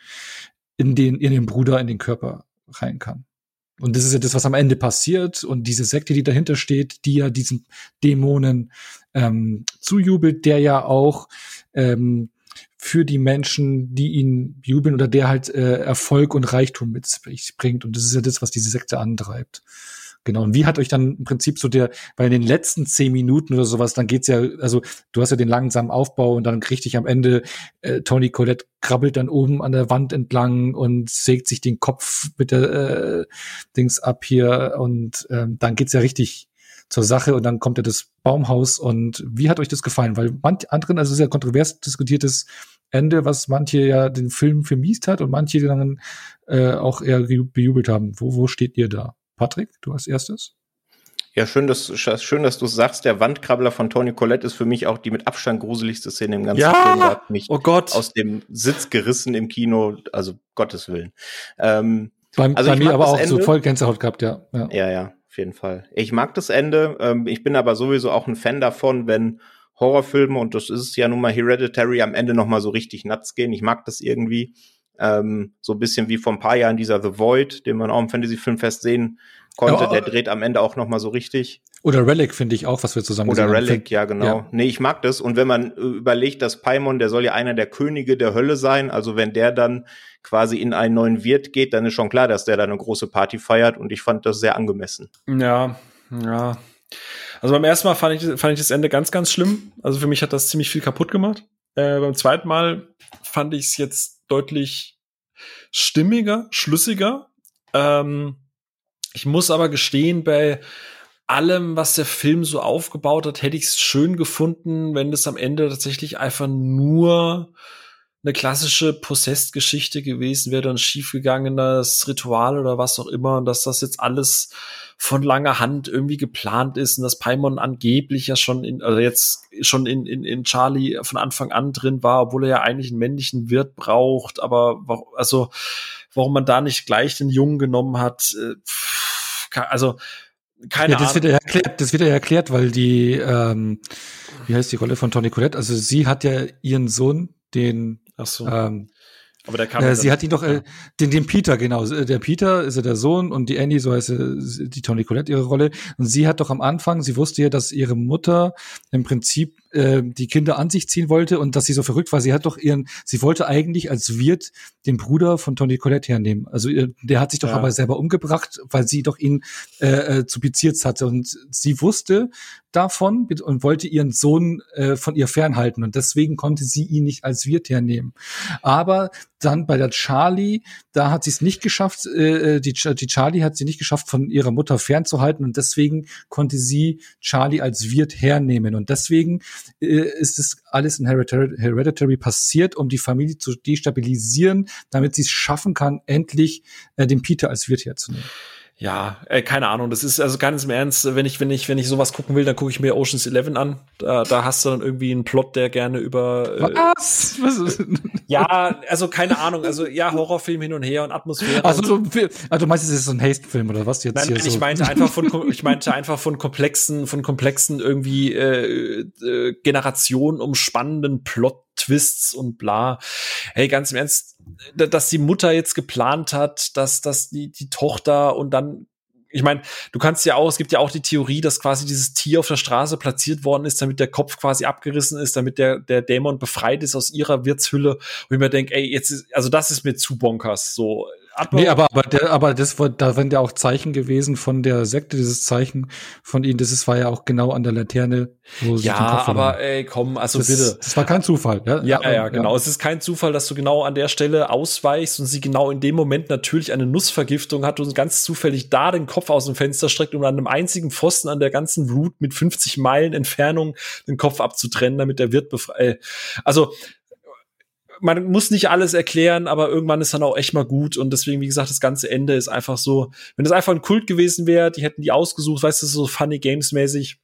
in den, in den Bruder, in den Körper rein kann. Und das ist ja das, was am Ende passiert. Und diese Sekte, die dahinter steht, die ja diesen Dämonen ähm, zujubelt, der ja auch ähm, für die Menschen, die ihn jubeln oder der halt äh, Erfolg und Reichtum mit sich bringt. Und das ist ja das, was diese Sekte antreibt. Genau. Und wie hat euch dann im Prinzip so der, weil in den letzten zehn Minuten oder sowas, dann geht's ja, also du hast ja den langsamen Aufbau und dann richtig am Ende, äh, Tony Colette krabbelt dann oben an der Wand entlang und sägt sich den Kopf mit der äh, Dings ab hier und ähm, dann geht's ja richtig zur Sache und dann kommt ja das Baumhaus und wie hat euch das gefallen? Weil manche anderen, also sehr kontrovers diskutiertes Ende, was manche ja den Film vermiest hat und manche dann äh, auch eher bejubelt haben. Wo, wo steht ihr da? Patrick, du als erstes. Ja, schön, dass, schön, dass du sagst. Der Wandkrabbler von Tony Collette ist für mich auch die mit Abstand gruseligste Szene im ganzen Ja! Film. Der hat mich Oh Gott. aus dem Sitz gerissen im Kino. Also Gottes Willen. Ähm, Bei, Also bei mir aber auch so Ende. voll Gänsehaut gehabt, ja. ja. Ja, ja, jeden Fall. Ich mag das Ende. Ähm, ich bin aber sowieso auch ein Fan davon, wenn Horrorfilme, und das ist ja nun mal Hereditary, am Ende noch mal so richtig nuts gehen. Ich mag das irgendwie. Ähm, so ein bisschen wie vor ein paar Jahren dieser The Void, den man auch im Fantasy-Filmfest sehen konnte. Ja, Der dreht am Ende auch noch mal so richtig. Oder Relic finde ich auch, was wir zusammen Oder gesehen haben. Relic, ja, genau. Ja. Nee, ich mag das. Und wenn man äh, überlegt, dass Paimon, der soll ja einer der Könige der Hölle sein, also wenn der dann quasi in einen neuen Wirt geht, dann ist schon klar, dass der da eine große Party feiert und ich fand das sehr angemessen. Ja, ja. Also beim ersten Mal fand ich, fand ich das Ende ganz, ganz schlimm. Also für mich hat das ziemlich viel kaputt gemacht. Äh, beim zweiten Mal fand ich es jetzt deutlich stimmiger, schlüssiger. Ähm, ich muss aber gestehen, bei allem, was der Film so aufgebaut hat, hätte ich es schön gefunden, wenn das am Ende tatsächlich einfach nur eine klassische Possessed-Geschichte gewesen wäre, ein schiefgegangenes Ritual oder was auch immer, und dass das jetzt alles von langer Hand irgendwie geplant ist und dass Paimon angeblich ja schon in, also jetzt schon in, in, in Charlie von Anfang an drin war, obwohl er ja eigentlich einen männlichen Wirt braucht, aber also warum man da nicht gleich den Jungen genommen hat, äh, pff, also keine Ja, das Ahnung. wird ja erklärt, das wird ja erklärt, weil die, ähm, wie heißt die Rolle von Toni Collette? Also sie hat ja ihren Sohn, den, Ach so. ähm, aber der kam äh, ja sie hat ihn doch, äh, den, den Peter, genau. Der Peter ist ja der Sohn und die Annie, so heißt sie, die Toni Collette ihre Rolle. Und sie hat doch am Anfang, sie wusste ja, dass ihre Mutter im Prinzip äh, die Kinder an sich ziehen wollte und dass sie so verrückt war. Sie hat doch ihren, sie wollte eigentlich als Wirt den Bruder von Toni Collette hernehmen. Also der hat sich doch Ja. aber selber umgebracht, weil sie doch ihn äh, äh, zu Beziehz hatte. Und sie wusste davon und wollte ihren Sohn äh, von ihr fernhalten. Und deswegen konnte sie ihn nicht als Wirt hernehmen. Aber dann bei der Charlie, da hat sie es nicht geschafft, äh, die, Ch- die Charlie hat sie nicht geschafft, von ihrer Mutter fernzuhalten und deswegen konnte sie Charlie als Wirt hernehmen. Und deswegen äh, ist es alles in Hereditary, Hereditary passiert, um die Familie zu destabilisieren, damit sie es schaffen kann, endlich äh, den Peter als Wirt herzunehmen. Ja, äh, keine Ahnung. Das ist also ganz im Ernst, wenn ich, wenn ich, wenn ich sowas gucken will, dann gucke ich mir Oceans 11 an. Da, da hast du dann irgendwie einen Plot, der gerne über. Äh, Was? Was ist? ja, also keine Ahnung. Also ja, Horrorfilm hin und her und Atmosphäre. Also, so, also du meinst, es ist so ein Haste-Film oder was jetzt Nein, hier nein, so? ich meinte einfach von, ich meinte einfach von komplexen, von komplexen irgendwie äh, äh, Generationen umspannenden Plot-Twists und bla. Hey, ganz im Ernst, dass die Mutter jetzt geplant hat, dass, dass die, die Tochter und dann ich meine, du kannst ja auch, es gibt ja auch die Theorie, dass quasi dieses Tier auf der Straße platziert worden ist, damit der Kopf quasi abgerissen ist, damit der, der Dämon befreit ist aus ihrer Wirtshülle. Und ich mir denke, ey, jetzt ist, also das ist mir zu bonkers. So, Atmo- Nee, aber, aber, der, aber das war, da waren ja auch Zeichen gewesen von der Sekte, dieses Zeichen von ihnen, das ist, war ja auch genau an der Laterne, wo sie ja, aber ey, komm, also das, bitte. Das war kein Zufall, ja? Ja, ja, ja, genau. Es ist kein Zufall, dass du genau an der Stelle ausweichst und sie genau in dem Moment natürlich eine Nussvergiftung hat und ganz zufällig da den Kopf aus dem Fenster streckt, um an einem einzigen Pfosten an der ganzen Route mit 50 Meilen Entfernung den Kopf abzutrennen, damit der Wirt befreit. Also, man muss nicht alles erklären, aber irgendwann ist dann auch echt mal gut. Und deswegen, wie gesagt, das ganze Ende ist einfach so, wenn das einfach ein Kult gewesen wäre, die hätten die ausgesucht, weißt du, so Funny Games mäßig,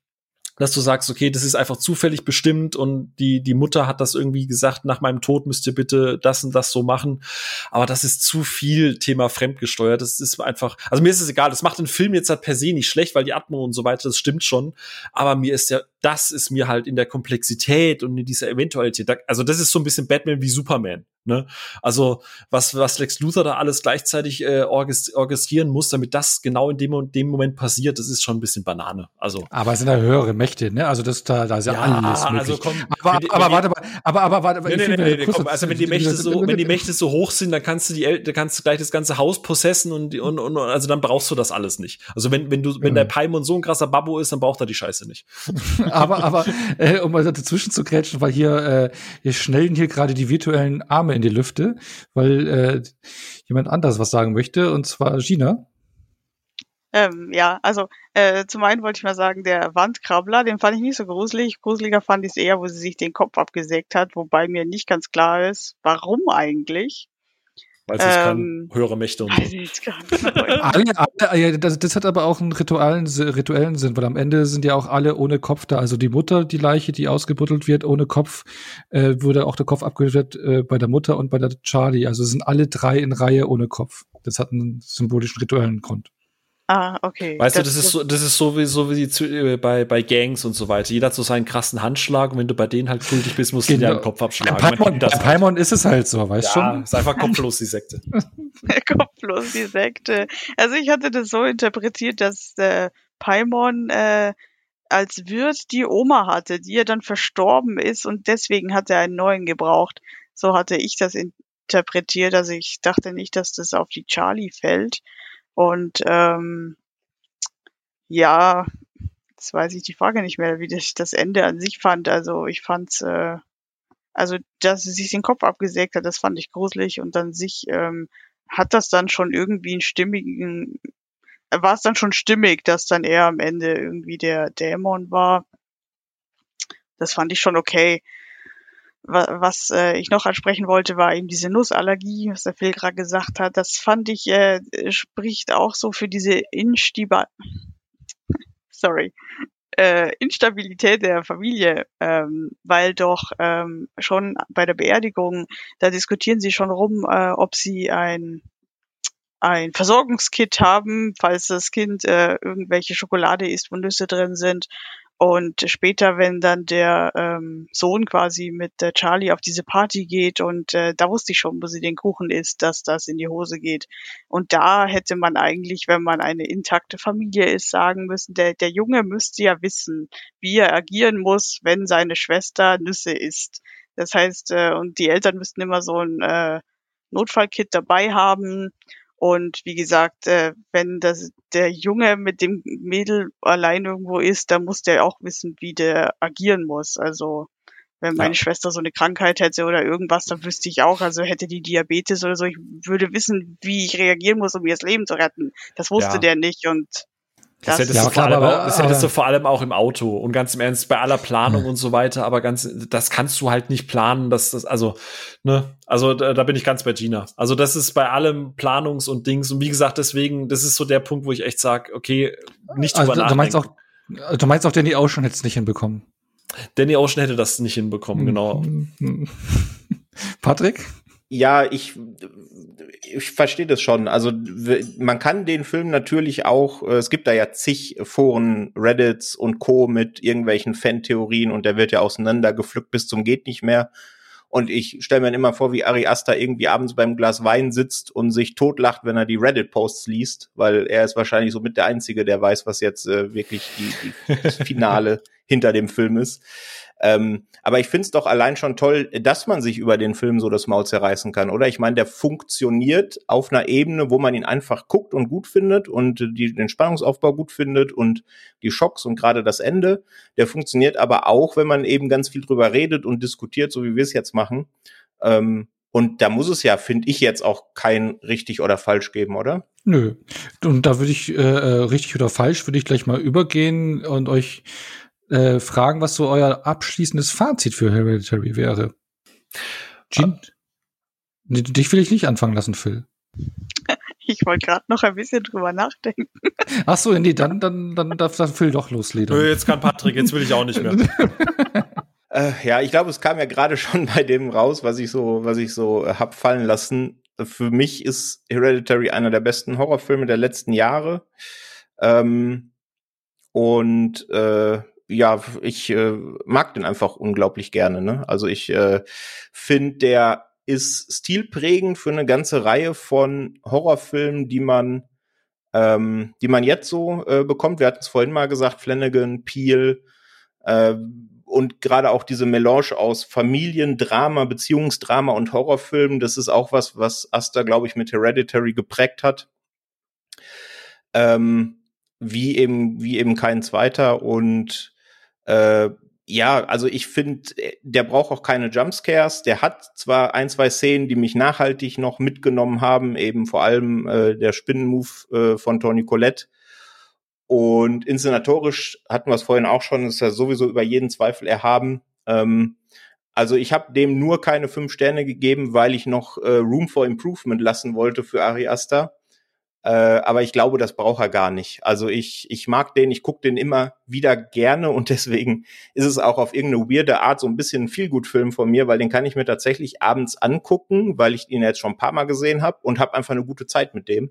dass du sagst, okay, das ist einfach zufällig bestimmt und die, die Mutter hat das irgendwie gesagt, nach meinem Tod müsst ihr bitte das und das so machen. Aber das ist zu viel Thema fremdgesteuert. Das ist einfach, also mir ist es egal, das macht den Film jetzt halt per se nicht schlecht, weil die Atmo und so weiter, das stimmt schon. Aber mir ist ja, das ist mir halt in der Komplexität und in dieser Eventualität, also das ist so ein bisschen Batman wie Superman. Ne? Also was, was Lex Luthor da alles gleichzeitig äh, orchestrieren muss, damit das genau in dem, und dem Moment passiert, das ist schon ein bisschen Banane. Also Aber es sind ja höhere Mächte, ne? Also das da, da ist ja, alles möglich. also komm, aber, die- aber warte mal, aber, aber warte, Nee, ich nee, nee, mir nee, komm, also wenn die Mächte so, wenn die Mächte so hoch sind, dann kannst du die, dann kannst du gleich das ganze Haus possessen und, und, und also dann brauchst du das alles nicht. Also wenn, wenn du, wenn Mhm. der Paimon so ein krasser Babbo ist, dann braucht er die Scheiße nicht. aber, aber äh, um mal dazwischen zu grätschen, weil hier, äh, hier schnellen hier gerade die virtuellen Arme in die Lüfte, weil äh, jemand anders was sagen möchte, und zwar Gina. Ähm, ja, also äh, zum einen wollte ich mal sagen, der Wandkrabbler, den fand ich nicht so gruselig. Gruseliger fand ich es eher, wo sie sich den Kopf abgesägt hat, wobei mir nicht ganz klar ist, warum eigentlich. Weil es ähm, kann höhere Mächte und so. alle, alle, das, das, hat aber auch einen rituellen, rituellen Sinn, weil am Ende sind ja auch alle ohne Kopf da. Also die Mutter, die Leiche, die ausgebuddelt wird ohne Kopf, äh, wurde auch der Kopf abgetötet äh, bei der Mutter und bei der Charlie. Also sind alle drei in Reihe ohne Kopf. Das hat einen symbolischen rituellen Grund. Ah, okay. Weißt das du, das ist so, das ist so wie, so wie zu, äh, bei, bei Gangs und so weiter. Jeder hat so seinen krassen Handschlag und wenn du bei denen halt kultig bist, musst du genau. dir den Kopf abschlagen. Bei Paimon, bei halt. Paimon ist es halt so, weißt du ja, schon? ist einfach kopflos, die Sekte. kopflos, die Sekte. Also ich hatte das so interpretiert, dass äh, Paimon äh, als Wirt die Oma hatte, die ja dann verstorben ist und deswegen hat er einen neuen gebraucht. So hatte ich das interpretiert. Also ich dachte nicht, dass das auf die Charlie fällt. Und ähm, ja, jetzt weiß ich die Frage nicht mehr, wie ich das Ende an sich fand. Also ich fand's, äh, also dass sie sich den Kopf abgesägt hat, das fand ich gruselig und dann sich ähm, hat das dann schon irgendwie einen stimmigen, war es dann schon stimmig, dass dann er am Ende irgendwie der Dämon war. Das fand ich schon okay was äh, ich noch ansprechen wollte, war eben diese Nussallergie, was der Phil gerade gesagt hat. Das fand ich, äh, spricht auch so für diese Instabil Sorry. Äh, Instabilität der Familie, ähm, weil doch ähm, schon bei der Beerdigung, da diskutieren sie schon rum, äh, ob sie ein ein Versorgungskit haben, falls das Kind äh, irgendwelche Schokolade isst, wo Nüsse drin sind und später, wenn dann der ähm, Sohn quasi mit der Charlie auf diese Party geht und äh, da wusste ich schon, wo sie den Kuchen isst, dass das in die Hose geht. Und da hätte man eigentlich, wenn man eine intakte Familie ist, sagen müssen, der, der Junge müsste ja wissen, wie er agieren muss, wenn seine Schwester Nüsse isst. Das heißt, äh, und die Eltern müssten immer so ein äh, Notfallkit dabei haben und wie gesagt, äh, wenn das der Junge mit dem Mädel allein irgendwo ist, dann muss der auch wissen, wie der agieren muss. Also wenn meine ja. Schwester so eine Krankheit hätte oder irgendwas, dann wüsste ich auch, also hätte die Diabetes oder so, ich würde wissen, wie ich reagieren muss, um ihr das Leben zu retten. Das wusste ja. der nicht und das, das hättest, ja, du, klar, vor allem, aber, auch, das hättest du vor allem auch im Auto und ganz im Ernst bei aller Planung hm. und so weiter, aber ganz, das kannst du halt nicht planen, dass das, also, ne, also da, da bin ich ganz bei Gina. Also das ist bei allem Planungs- und Dings und wie gesagt, deswegen, das ist so der Punkt, wo ich echt sage, okay, nicht drüber also, du meinst auch, du meinst auch Danny Ocean hätte es nicht hinbekommen. Danny Ocean hätte das nicht hinbekommen, genau. Patrick? Ja, ich, ich verstehe das schon. Also man kann den Film natürlich auch, äh, es gibt da ja zig Foren, Reddits und Co. mit irgendwelchen Fan-Theorien und der wird ja auseinandergepflückt bis zum geht nicht mehr. Und ich stelle mir immer vor, wie Ari Aster irgendwie abends beim Glas Wein sitzt und sich totlacht, wenn er die Reddit-Posts liest, weil er ist wahrscheinlich so mit der Einzige, der weiß, was jetzt äh, wirklich die, die, das Finale hinter dem Film ist. Ähm, aber ich finde es doch allein schon toll, dass man sich über den Film so das Maul zerreißen kann, oder? Ich meine, der funktioniert auf einer Ebene, wo man ihn einfach guckt und gut findet und die, den Spannungsaufbau gut findet und die Schocks und gerade das Ende. Der funktioniert aber auch, wenn man eben ganz viel drüber redet und diskutiert, so wie wir es jetzt machen. Ähm, und da muss es ja, finde ich, jetzt auch kein richtig oder falsch geben, oder? Nö. Und da würde ich äh, äh richtig oder falsch würde ich gleich mal übergehen und euch äh, fragen, was so euer abschließendes Fazit für Hereditary wäre. Jean? Ah. Dich will ich nicht anfangen lassen, Phil. Ich wollte gerade noch ein bisschen drüber nachdenken. Ach so, nee, dann, dann, dann darf dann Phil doch loslegen. Jetzt kann Patrick, jetzt will ich auch nicht mehr. äh, ja, ich glaube, es kam ja gerade schon bei dem raus, was ich so, was ich so äh, hab fallen lassen. Für mich ist Hereditary einer der besten Horrorfilme der letzten Jahre. Ähm, und äh, ja, ich äh, mag den einfach unglaublich gerne. Ne? Also ich äh, finde, der ist stilprägend für eine ganze Reihe von Horrorfilmen, die man, ähm, die man jetzt so äh, bekommt. Wir hatten es vorhin mal gesagt, Flanagan, Peel äh, und gerade auch diese Melange aus Familiendrama, Beziehungsdrama und Horrorfilmen. Das ist auch was, was Asta, glaube ich, mit Hereditary geprägt hat. Ähm, wie eben, wie eben kein zweiter und äh, ja, also ich finde, der braucht auch keine Jumpscares. Der hat zwar ein, zwei Szenen, die mich nachhaltig noch mitgenommen haben, eben vor allem äh, der Spinnenmove äh, von Tony Collette. Und inszenatorisch hatten wir es vorhin auch schon, ist ja sowieso über jeden Zweifel erhaben. Ähm, Also ich habe dem nur keine fünf Sterne gegeben, weil ich noch äh, Room for Improvement lassen wollte für Ari Aster. Äh, aber ich glaube, das braucht er gar nicht. Also ich, ich mag den, ich gucke den immer wieder gerne und deswegen ist es auch auf irgendeine weirde Art so ein bisschen ein Feelgood-Film von mir, weil den kann ich mir tatsächlich abends angucken, weil ich ihn jetzt schon ein paar Mal gesehen habe und habe einfach eine gute Zeit mit dem.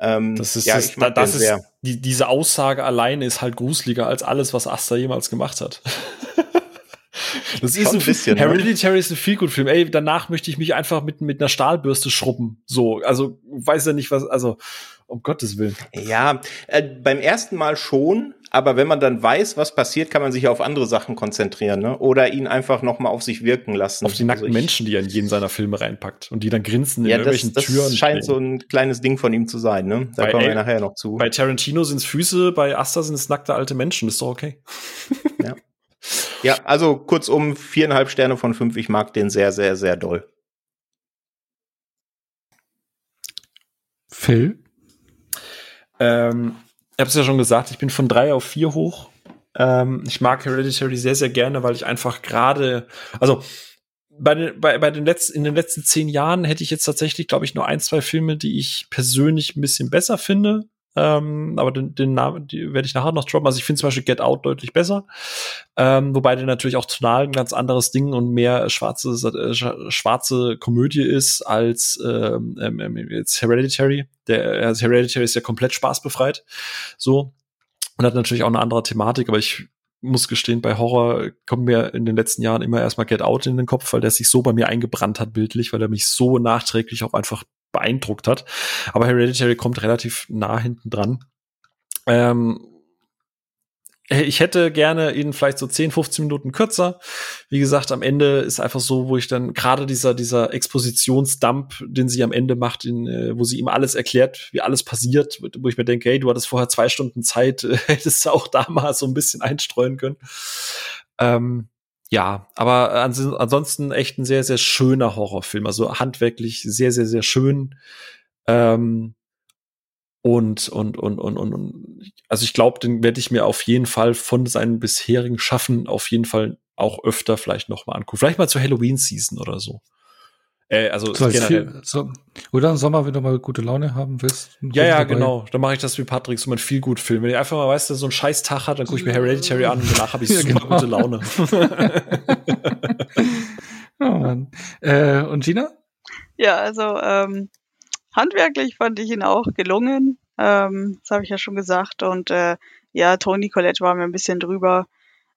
Ähm, das ist, ja, das, das ist die, diese Aussage alleine ist halt gruseliger als alles, was Asta jemals gemacht hat. Das ist ein bisschen. Ne? Hereditary ne? ist ein viel gut Film. Ey, danach möchte ich mich einfach mit, mit einer Stahlbürste schrubben. So, also weiß ja nicht was, also um Gottes Willen. Ja, äh, beim ersten Mal schon, aber wenn man dann weiß, was passiert, kann man sich auf andere Sachen konzentrieren, ne? Oder ihn einfach noch mal auf sich wirken lassen. Auf die nackten also Menschen, die er in jeden seiner Filme reinpackt und die dann grinsen in ja, irgendwelchen das, das Türen. Das scheint so ein kleines Ding von ihm zu sein, ne? Da bei, kommen wir nachher noch zu. Bei Tarantino sind es Füße, bei Asta sind es nackte alte Menschen. ist doch okay. Ja. Also kurzum viereinhalb Sterne von fünf. Ich mag den sehr, sehr, sehr doll. Phil? Ähm, ich habe es ja schon gesagt, ich bin von drei auf vier hoch. Ähm, ich mag Hereditary sehr, sehr gerne, weil ich einfach gerade, also bei den, bei, bei den letzten, in den letzten zehn Jahren hätte ich jetzt tatsächlich, glaube ich, nur ein, zwei Filme, die ich persönlich ein bisschen besser finde. Ähm, aber den, den Namen werde ich nachher noch droppen. Also ich finde zum Beispiel Get Out deutlich besser. Ähm, wobei der natürlich auch tonal ein ganz anderes Ding und mehr schwarze, äh, schwarze Komödie ist als ähm, ähm, ähm, jetzt Hereditary. Der also Hereditary ist ja komplett spaßbefreit. So. Und hat natürlich auch eine andere Thematik, aber ich muss gestehen, bei Horror kommt mir in den letzten Jahren immer erstmal Get Out in den Kopf, weil der sich so bei mir eingebrannt hat bildlich, weil er mich so nachträglich auch einfach beeindruckt hat. Aber Hereditary kommt relativ nah hinten dran. Ähm, ich hätte gerne ihn vielleicht so 10, 15 Minuten kürzer. Wie gesagt, am Ende ist einfach so, wo ich dann gerade dieser, dieser Expositionsdump, den sie am Ende macht, in, äh, wo sie ihm alles erklärt, wie alles passiert, wo ich mir denke, hey, du hattest vorher zwei Stunden Zeit, hättest du auch da mal so ein bisschen einstreuen können. Ähm, ja, aber ans ansonsten echt ein sehr, sehr schöner Horrorfilm. Also handwerklich sehr, sehr, sehr schön. Ähm, und, und, und, und, und, und, also ich glaube, den werde ich mir auf jeden Fall von seinen bisherigen Schaffen auf jeden Fall auch öfter vielleicht noch mal angucken. Vielleicht mal zur Halloween-Season oder so. Äh, also so generell. so, oder im Sommer, wenn du mal gute Laune haben willst. Ja, ja, dabei. genau. Dann mache ich das wie Patrick, so mein viel gut Film. Wenn ich einfach mal weißt, dass so einen scheiß Tag hat, dann gucke ich mir Hereditary an und danach habe ich ja, super genau. gute Laune. oh Mann. Äh, und Gina? Ja, also ähm, handwerklich fand ich ihn auch gelungen. Ähm, das habe ich ja schon gesagt. Und äh, ja, Tony Collette war mir ein bisschen drüber.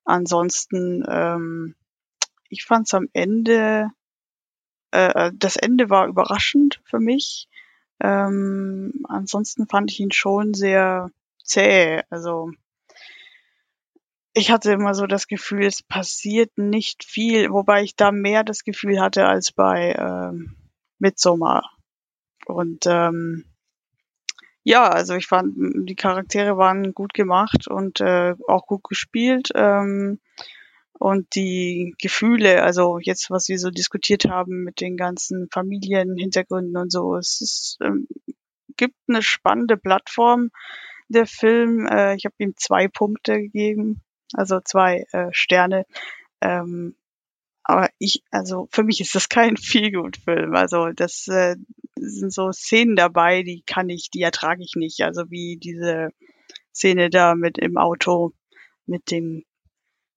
Ansonsten, ähm, ich fand es am Ende äh, das Ende war überraschend für mich. Ähm, ansonsten fand ich ihn schon sehr zäh. Also ich hatte immer so das Gefühl, es passiert nicht viel, wobei ich da mehr das Gefühl hatte als bei ähm, Midsommar. Und ähm, ja, also ich fand, die Charaktere waren gut gemacht und äh, auch gut gespielt. Ähm, und die Gefühle, also jetzt, was wir so diskutiert haben mit den ganzen Familienhintergründen und so, es ist, ähm, gibt eine spannende Plattform, der Film. Äh, ich habe ihm zwei Punkte gegeben, also zwei äh, Sterne. Ähm, aber ich, also für mich ist das kein Feelgood-Film. Also das äh, sind so Szenen dabei, die kann ich, die ertrage ich nicht. Also wie diese Szene da mit im Auto mit dem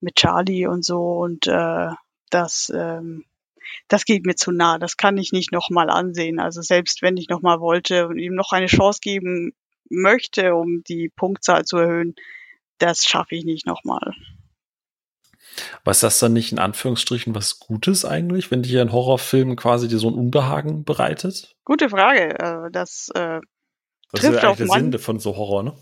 mit Charlie und so und äh, das ähm, das geht mir zu nah. Das kann ich nicht nochmal ansehen. Also selbst wenn ich nochmal wollte und ihm noch eine Chance geben möchte, um die Punktzahl zu erhöhen, das schaffe ich nicht nochmal. Was das dann nicht in Anführungsstrichen was Gutes eigentlich, wenn dir ein Horrorfilm quasi dir so ein Unbehagen bereitet? Gute Frage. Äh, das, äh, das trifft ist ja eigentlich der Sinn von so Horror, ne?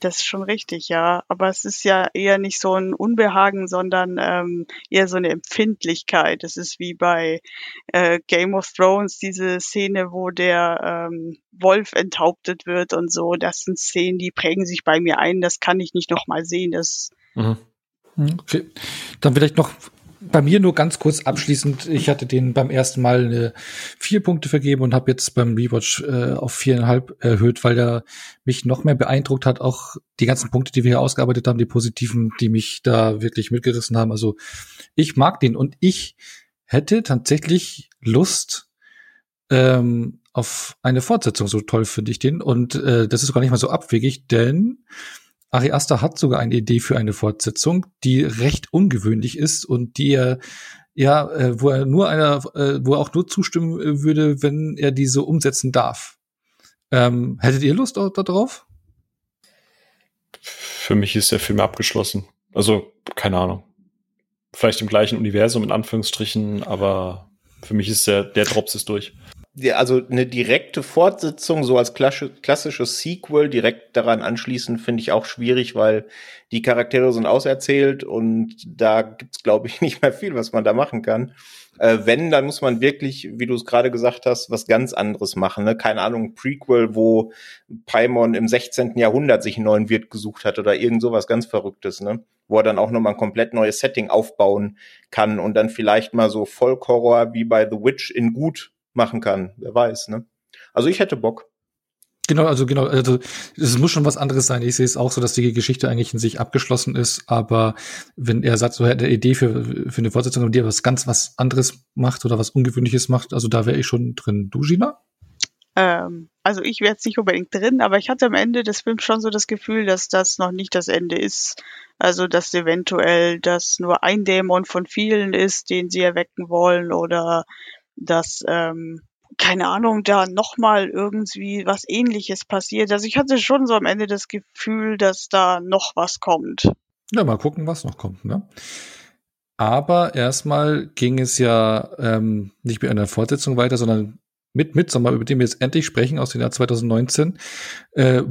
Das ist schon richtig, ja. Aber es ist ja eher nicht so ein Unbehagen, sondern ähm, eher so eine Empfindlichkeit. Es ist wie bei äh, Game of Thrones, diese Szene, wo der ähm, Wolf enthauptet wird und so. Das sind Szenen, die prägen sich bei mir ein. Das kann ich nicht nochmal sehen. Das mhm. mhm. Okay. Dann vielleicht noch bei mir nur ganz kurz abschließend. Ich hatte den beim ersten Mal eine vier Punkte vergeben und habe jetzt beim Rewatch äh, auf viereinhalb erhöht, weil er mich noch mehr beeindruckt hat. Auch die ganzen Punkte, die wir hier ausgearbeitet haben, die positiven, die mich da wirklich mitgerissen haben. Also ich mag den und ich hätte tatsächlich Lust ähm, auf eine Fortsetzung. So toll finde ich den. Und äh, das ist gar nicht mal so abwegig, denn Ari Aster hat sogar eine Idee für eine Fortsetzung, die recht ungewöhnlich ist und die er ja, äh, wo er nur einer, äh, wo er auch nur zustimmen äh, würde, wenn er diese umsetzen darf. Ähm, hättet ihr Lust da, drauf? Für mich ist der Film abgeschlossen. Also, keine Ahnung. Vielleicht im gleichen Universum in Anführungsstrichen, aber für mich ist der, der Drops ist durch also eine direkte Fortsetzung, so als klassisches Sequel direkt daran anschließen, finde ich auch schwierig, weil die Charaktere sind auserzählt und da gibt's glaube ich, nicht mehr viel, was man da machen kann. Äh, wenn, dann muss man wirklich, wie du es gerade gesagt hast, was ganz anderes machen. Ne? Keine Ahnung, Prequel, wo Paimon im 16. Jahrhundert sich einen neuen Wirt gesucht hat oder irgend sowas ganz Verrücktes, ne? wo er dann auch nochmal ein komplett neues Setting aufbauen kann und dann vielleicht mal so Folk-Horror wie bei The Witch in gut machen kann. Wer weiß, ne? Also ich hätte Bock. Genau, also genau, also es muss schon was anderes sein. Ich sehe es auch so, dass die Geschichte eigentlich in sich abgeschlossen ist, aber wenn er sagt, so er hätte eine Idee für, für eine Fortsetzung, die was ganz was anderes macht oder was Ungewöhnliches macht, also da wäre ich schon drin. Du, Gina? Ähm, also ich wäre jetzt nicht unbedingt drin, aber ich hatte am Ende des Films schon so das Gefühl, dass das noch nicht das Ende ist. Also dass eventuell das nur ein Dämon von vielen ist, den sie erwecken wollen oder dass, ähm, keine Ahnung, da nochmal irgendwie was ähnliches passiert. Also ich hatte schon so am Ende das Gefühl, dass da noch was kommt. Ja, mal gucken, was noch kommt, ne? Aber erstmal ging es ja ähm, nicht mit einer Fortsetzung weiter, sondern mit Midsommar, über den wir jetzt endlich sprechen, aus dem Jahr 2019. Äh,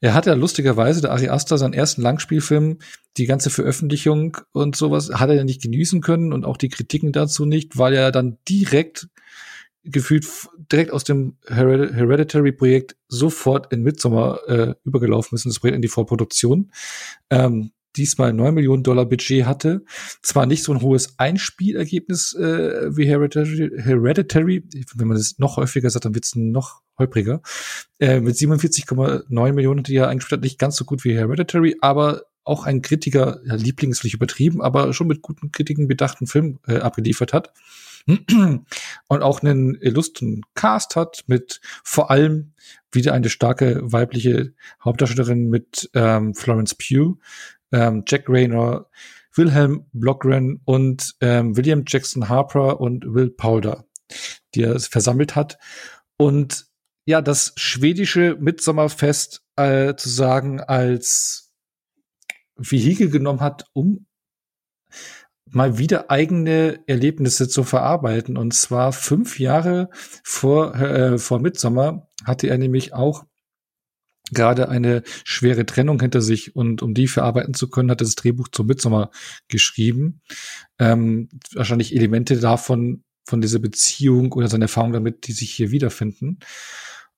er hat ja lustigerweise, der Ari Aster, seinen ersten Langspielfilm, die ganze Veröffentlichung und sowas, hat er ja nicht genießen können und auch die Kritiken dazu nicht, weil er dann direkt gefühlt direkt aus dem Hereditary-Projekt sofort in Midsommar äh, übergelaufen ist und das Projekt in die Vorproduktion. Ähm, diesmal 9 Millionen Dollar Budget hatte. Zwar nicht so ein hohes Einspielergebnis äh, wie Hereditary, Hereditary, wenn man das noch häufiger sagt, dann wird es noch holpriger. Äh, mit 47,9 Millionen, die er eingespielt hat, nicht ganz so gut wie Hereditary, aber auch ein Kritiker, ja, Liebling ist vielleicht übertrieben, aber schon mit guten Kritiken bedachten Film äh, abgeliefert hat. Und auch einen illustren Cast hat mit vor allem wieder eine starke weibliche Hauptdarstellerin mit ähm, Florence Pugh, ähm, Jack Rayner, Wilhelm Blockren und ähm, William Jackson Harper und Will Powder, die er versammelt hat. Und ja, das schwedische Mitsommerfest äh, zu sagen als Vehikel genommen hat, um mal wieder eigene Erlebnisse zu verarbeiten. Und zwar fünf Jahre vor, äh, vor Mitsommer hatte er nämlich auch gerade eine schwere Trennung hinter sich und um die verarbeiten zu können, hat er das Drehbuch zum Midsommar geschrieben. Ähm, wahrscheinlich Elemente davon, von dieser Beziehung oder seiner Erfahrung damit, die sich hier wiederfinden.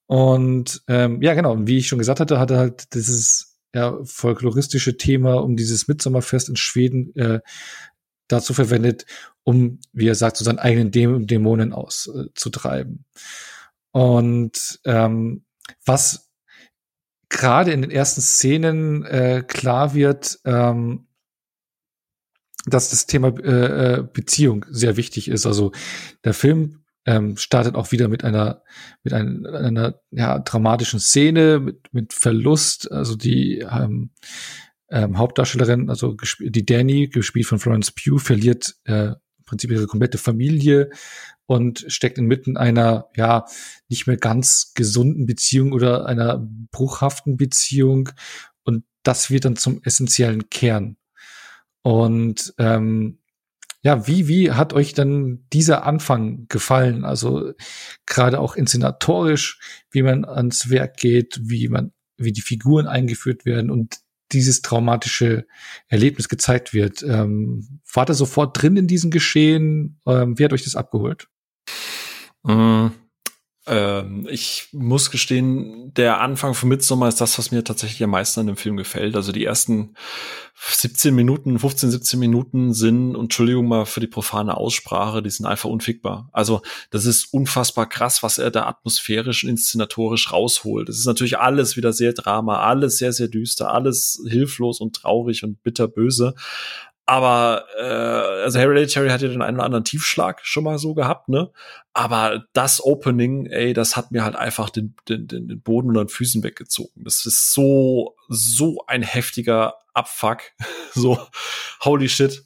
Und ähm, ja, genau, und wie ich schon gesagt hatte, hat er halt dieses ja, folkloristische Thema um dieses Mitsommerfest in Schweden äh, dazu verwendet, um, wie er sagt, so seinen eigenen Däm Dämonen auszutreiben. Äh, und ähm, was gerade in den ersten Szenen äh, klar wird, ähm, dass das Thema äh, äh, Beziehung sehr wichtig ist. Also der Film ähm, startet auch wieder mit einer mit einer, einer ja, dramatischen Szene mit mit Verlust. Also die ähm, ähm, Hauptdarstellerin, also die Danny, gespielt von Florence Pugh, verliert äh, im Prinzip ihre komplette Familie und steckt inmitten einer, ja, nicht mehr ganz gesunden Beziehung oder einer bruchhaften Beziehung. Und das wird dann zum essentiellen Kern. Und ähm, ja, wie, wie hat euch dann dieser Anfang gefallen? Also gerade auch inszenatorisch, wie man ans Werk geht, wie man, wie die Figuren eingeführt werden und dieses traumatische Erlebnis gezeigt wird. Ähm, war da sofort drin in diesem Geschehen? Ähm, wie hat euch das abgeholt? Mm, Ähm, ich muss gestehen, der Anfang von Midsommar ist das, was mir tatsächlich am meisten an dem Film gefällt. Also die ersten 17 Minuten, 15, 17 Minuten sind, Entschuldigung mal für die profane Aussprache, die sind einfach unfickbar. Also das ist unfassbar krass, was er da atmosphärisch und inszenatorisch rausholt. Das ist natürlich alles wieder sehr Drama, alles sehr, sehr düster, alles hilflos und traurig und bitterböse. Aber äh, also Hereditary hat ja den einen oder anderen Tiefschlag schon mal so gehabt, ne? Aber das Opening, ey, das hat mir halt einfach den, den, den, den Boden unter den Füßen weggezogen. Das ist so, so ein heftiger Abfuck. so, holy shit.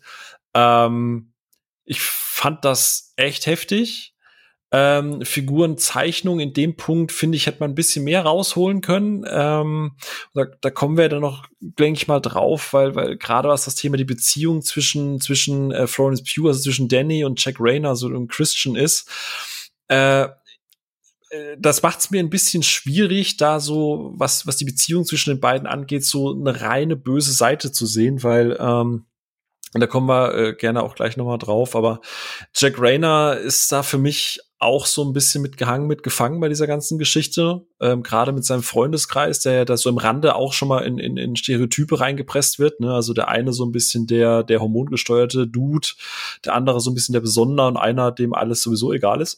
Ähm, ich fand das echt heftig ähm, Figurenzeichnung in dem Punkt, finde ich, hätte man ein bisschen mehr rausholen können. Ähm, da, da kommen wir dann noch, denke ich mal, drauf, weil, weil gerade was das Thema die Beziehung zwischen, zwischen äh, Florence Pugh, also zwischen Danny und Jack Rayner, so ein Christian ist, äh, äh das macht es mir ein bisschen schwierig, da so, was, was die Beziehung zwischen den beiden angeht, so eine reine böse Seite zu sehen, weil ähm, und da kommen wir äh, gerne auch gleich nochmal drauf. Aber Jack Rayner ist da für mich auch so ein bisschen mitgehangen, mitgefangen bei dieser ganzen Geschichte. Ähm, Gerade mit seinem Freundeskreis, der ja da so im Rande auch schon mal in, in, in Stereotype reingepresst wird. Ne? Also der eine so ein bisschen der, der hormongesteuerte Dude, der andere so ein bisschen der Besonder und einer, dem alles sowieso egal ist.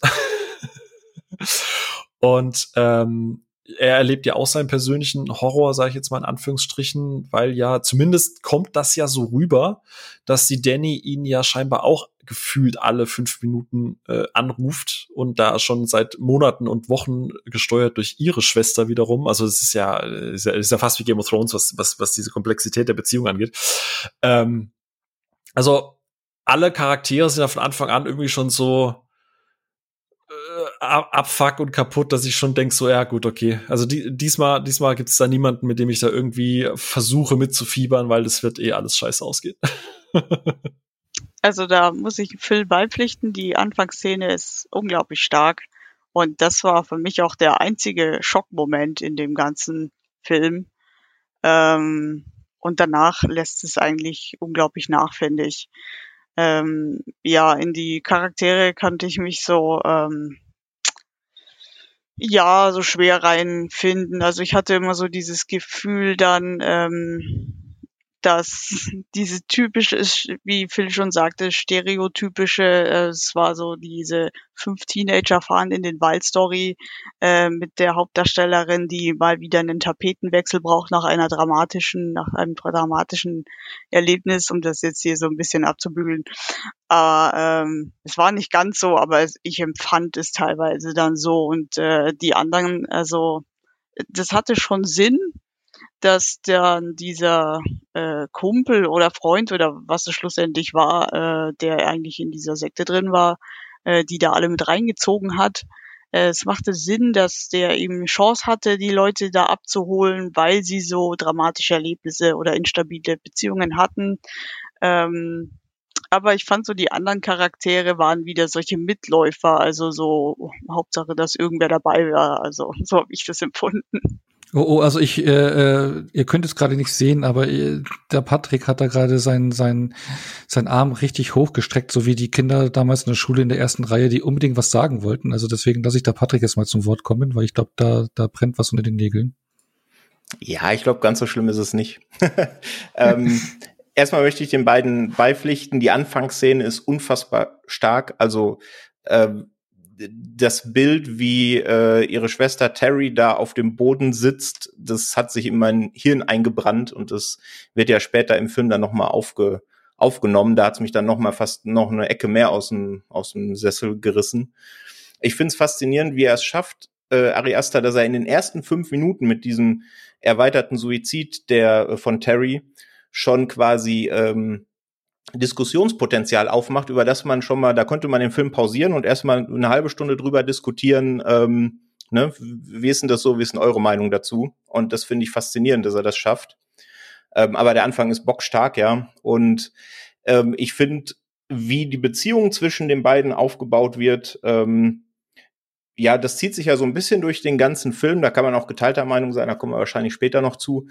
und ähm, er erlebt ja auch seinen persönlichen Horror, sage ich jetzt mal in Anführungsstrichen, weil ja zumindest kommt das ja so rüber, dass die Danny ihn ja scheinbar auch gefühlt alle fünf Minuten äh, anruft und da schon seit Monaten und Wochen gesteuert durch ihre Schwester wiederum. Also es ist ja, ist ja, ist ja fast wie Game of Thrones, was, was, was diese Komplexität der Beziehung angeht. Ähm, also alle Charaktere sind ja von Anfang an irgendwie schon so abfuck und kaputt, dass ich schon denke, so, ja, gut, okay. Also die, diesmal, diesmal gibt es da niemanden, mit dem ich da irgendwie versuche mitzufiebern, weil das wird eh alles scheiße ausgehen. also da muss ich Phil beipflichten. Die Anfangsszene ist unglaublich stark. Und das war für mich auch der einzige Schockmoment in dem ganzen Film. Ähm, und danach lässt es eigentlich unglaublich nach, finde ich. Ähm, ja, in die Charaktere kannte ich mich so ähm, ja, so schwer reinfinden. Also ich hatte immer so dieses Gefühl dann, ähm, dass diese typische, wie Phil schon sagte, stereotypische, äh, es war so diese fünf Teenager fahren in den Wald Story äh, mit der Hauptdarstellerin, die mal wieder einen Tapetenwechsel braucht nach einer dramatischen, nach einem dramatischen Erlebnis, um das jetzt hier so ein bisschen abzubügeln. Aber ähm, es war nicht ganz so, aber ich empfand es teilweise dann so und äh, die anderen, also das hatte schon Sinn, dass dann dieser äh, Kumpel oder Freund oder was es schlussendlich war, äh, der eigentlich in dieser Sekte drin war, äh, die da alle mit reingezogen hat. Äh, es machte Sinn, dass der eben Chance hatte, die Leute da abzuholen, weil sie so dramatische Erlebnisse oder instabile Beziehungen hatten. Ähm, aber ich fand so, die anderen Charaktere waren wieder solche Mitläufer, also so Hauptsache, dass irgendwer dabei war. Also so habe ich das empfunden. Oh, oh, also ich, äh, äh, ihr könnt es gerade nicht sehen, aber äh, der Patrick hat da gerade seinen sein, sein Arm richtig hochgestreckt, so wie die Kinder damals in der Schule in der ersten Reihe, die unbedingt was sagen wollten. Also deswegen lasse ich da Patrick jetzt mal zum Wort kommen, weil ich glaube, da, da brennt was unter den Nägeln. Ja, ich glaube, ganz so schlimm ist es nicht. ähm, erstmal möchte ich den beiden beipflichten. Die Anfangsszene ist unfassbar stark. Also ähm, das Bild, wie äh, ihre Schwester Terry da auf dem Boden sitzt, das hat sich in mein Hirn eingebrannt und das wird ja später im Film dann nochmal aufge, aufgenommen. Da hat es mich dann nochmal fast noch eine Ecke mehr aus dem, aus dem Sessel gerissen. Ich finde es faszinierend, wie er es schafft, äh, Ari dass er in den ersten fünf Minuten mit diesem erweiterten Suizid der äh, von Terry schon quasi ähm, Diskussionspotenzial aufmacht, über das man schon mal, da konnte man den Film pausieren und erstmal eine halbe Stunde drüber diskutieren, ähm, ne, wie ist denn das so, wie ist denn eure Meinung dazu? Und das finde ich faszinierend, dass er das schafft. Ähm, aber der Anfang ist bockstark, ja. Und ähm, ich finde, wie die Beziehung zwischen den beiden aufgebaut wird, ähm, ja, das zieht sich ja so ein bisschen durch den ganzen Film. Da kann man auch geteilter Meinung sein, da kommen wir wahrscheinlich später noch zu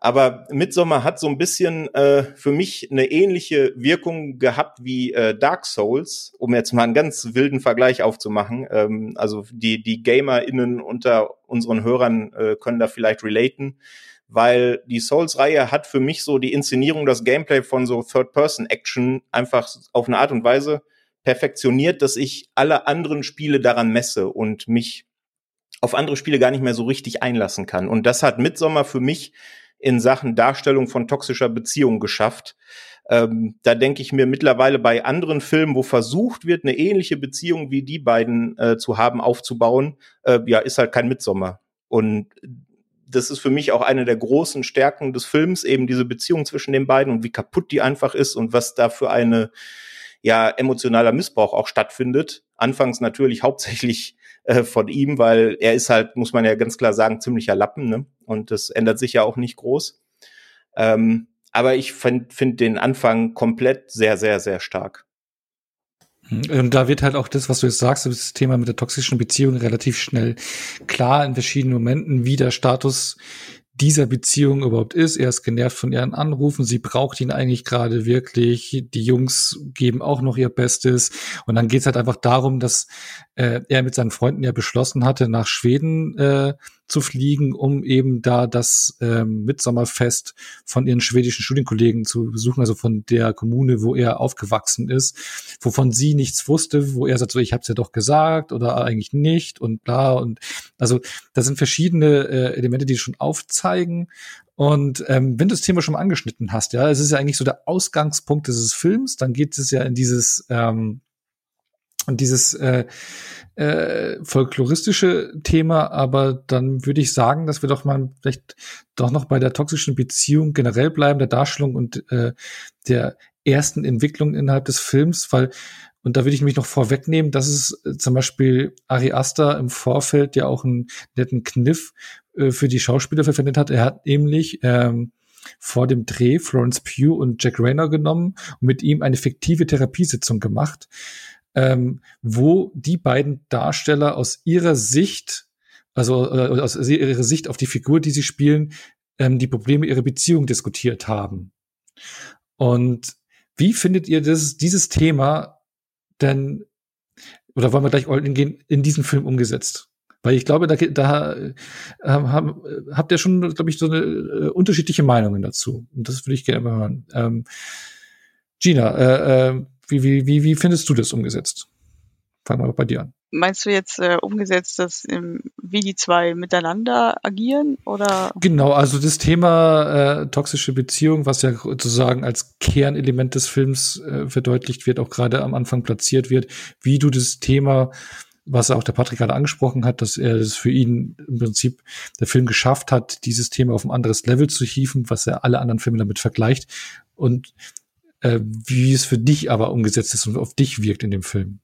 Aber Midsommar hat so ein bisschen äh, für mich eine ähnliche Wirkung gehabt wie äh, Dark Souls, um jetzt mal einen ganz wilden Vergleich aufzumachen. Ähm, also die, die GamerInnen unter unseren Hörern äh, können da vielleicht relaten, weil die Souls-Reihe hat für mich so die Inszenierung, das Gameplay von so Third-Person-Action einfach auf eine Art und Weise perfektioniert, dass ich alle anderen Spiele daran messe und mich auf andere Spiele gar nicht mehr so richtig einlassen kann. Und das hat Midsommar für mich in Sachen Darstellung von toxischer Beziehung geschafft. Ähm, da denke ich mir mittlerweile bei anderen Filmen, wo versucht wird, eine ähnliche Beziehung wie die beiden äh, zu haben, aufzubauen, äh, ja, ist halt kein Mitsommer. Und das ist für mich auch eine der großen Stärken des Films, eben diese Beziehung zwischen den beiden und wie kaputt die einfach ist und was da für eine ja emotionaler Missbrauch auch stattfindet. Anfangs natürlich hauptsächlich äh, von ihm, weil er ist halt, muss man ja ganz klar sagen, ziemlicher Lappen, ne? Und das ändert sich ja auch nicht groß. Ähm, aber ich finde find den Anfang komplett sehr, sehr, sehr stark. Und da wird halt auch das, was du jetzt sagst, das Thema mit der toxischen Beziehung relativ schnell klar in verschiedenen Momenten, wie der Status dieser Beziehung überhaupt ist. Er ist genervt von ihren Anrufen. Sie braucht ihn eigentlich gerade wirklich. Die Jungs geben auch noch ihr Bestes. Und dann geht's halt einfach darum, dass äh, er mit seinen Freunden ja beschlossen hatte, nach Schweden äh, zu fliegen, um eben da das ähm, Mitsommerfest von ihren schwedischen Studienkollegen zu besuchen, also von der Kommune, wo er aufgewachsen ist, wovon sie nichts wusste, wo er sagt, so ich habe es ja doch gesagt oder eigentlich nicht und bla und also das sind verschiedene äh, Elemente, die schon aufzeigen und ähm, wenn du das Thema schon mal angeschnitten hast, ja, es ist ja eigentlich so der Ausgangspunkt dieses Films, dann geht es ja in dieses ähm, und dieses äh, äh, folkloristische Thema, aber dann würde ich sagen, dass wir doch mal vielleicht doch noch bei der toxischen Beziehung generell bleiben, der Darstellung und äh, der ersten Entwicklung innerhalb des Films, weil und da würde ich mich noch vorwegnehmen, dass es äh, zum Beispiel Ari Aster im Vorfeld ja auch einen netten Kniff äh, für die Schauspieler verwendet hat. Er hat nämlich ähm, vor dem Dreh Florence Pugh und Jack Rayner genommen und mit ihm eine fiktive Therapiesitzung gemacht ähm, wo die beiden Darsteller aus ihrer Sicht, also äh, aus ihrer Sicht auf die Figur, die sie spielen, ähm, die Probleme ihrer Beziehung diskutiert haben. Und wie findet ihr das, dieses Thema denn, oder wollen wir gleich all gehen, in diesen Film umgesetzt? Weil ich glaube, da, da äh, haben, habt ihr schon, glaube ich, so eine äh, unterschiedliche Meinungen dazu. Und das würde ich gerne mal hören. Ähm, Gina, äh, äh, wie, wie, wie, wie findest du das umgesetzt? Fangen wir bei dir an. Meinst du jetzt äh, umgesetzt, dass ähm, wie die zwei miteinander agieren oder? Genau, also das Thema äh, toxische Beziehung, was ja sozusagen als Kernelement des Films äh, verdeutlicht wird, auch gerade am Anfang platziert wird, wie du das Thema was auch der Patrick gerade angesprochen hat, dass er das für ihn im Prinzip der Film geschafft hat, dieses Thema auf ein anderes Level zu hieven, was er alle anderen Filme damit vergleicht. Und äh, wie es für dich aber umgesetzt ist und auf dich wirkt in dem Film.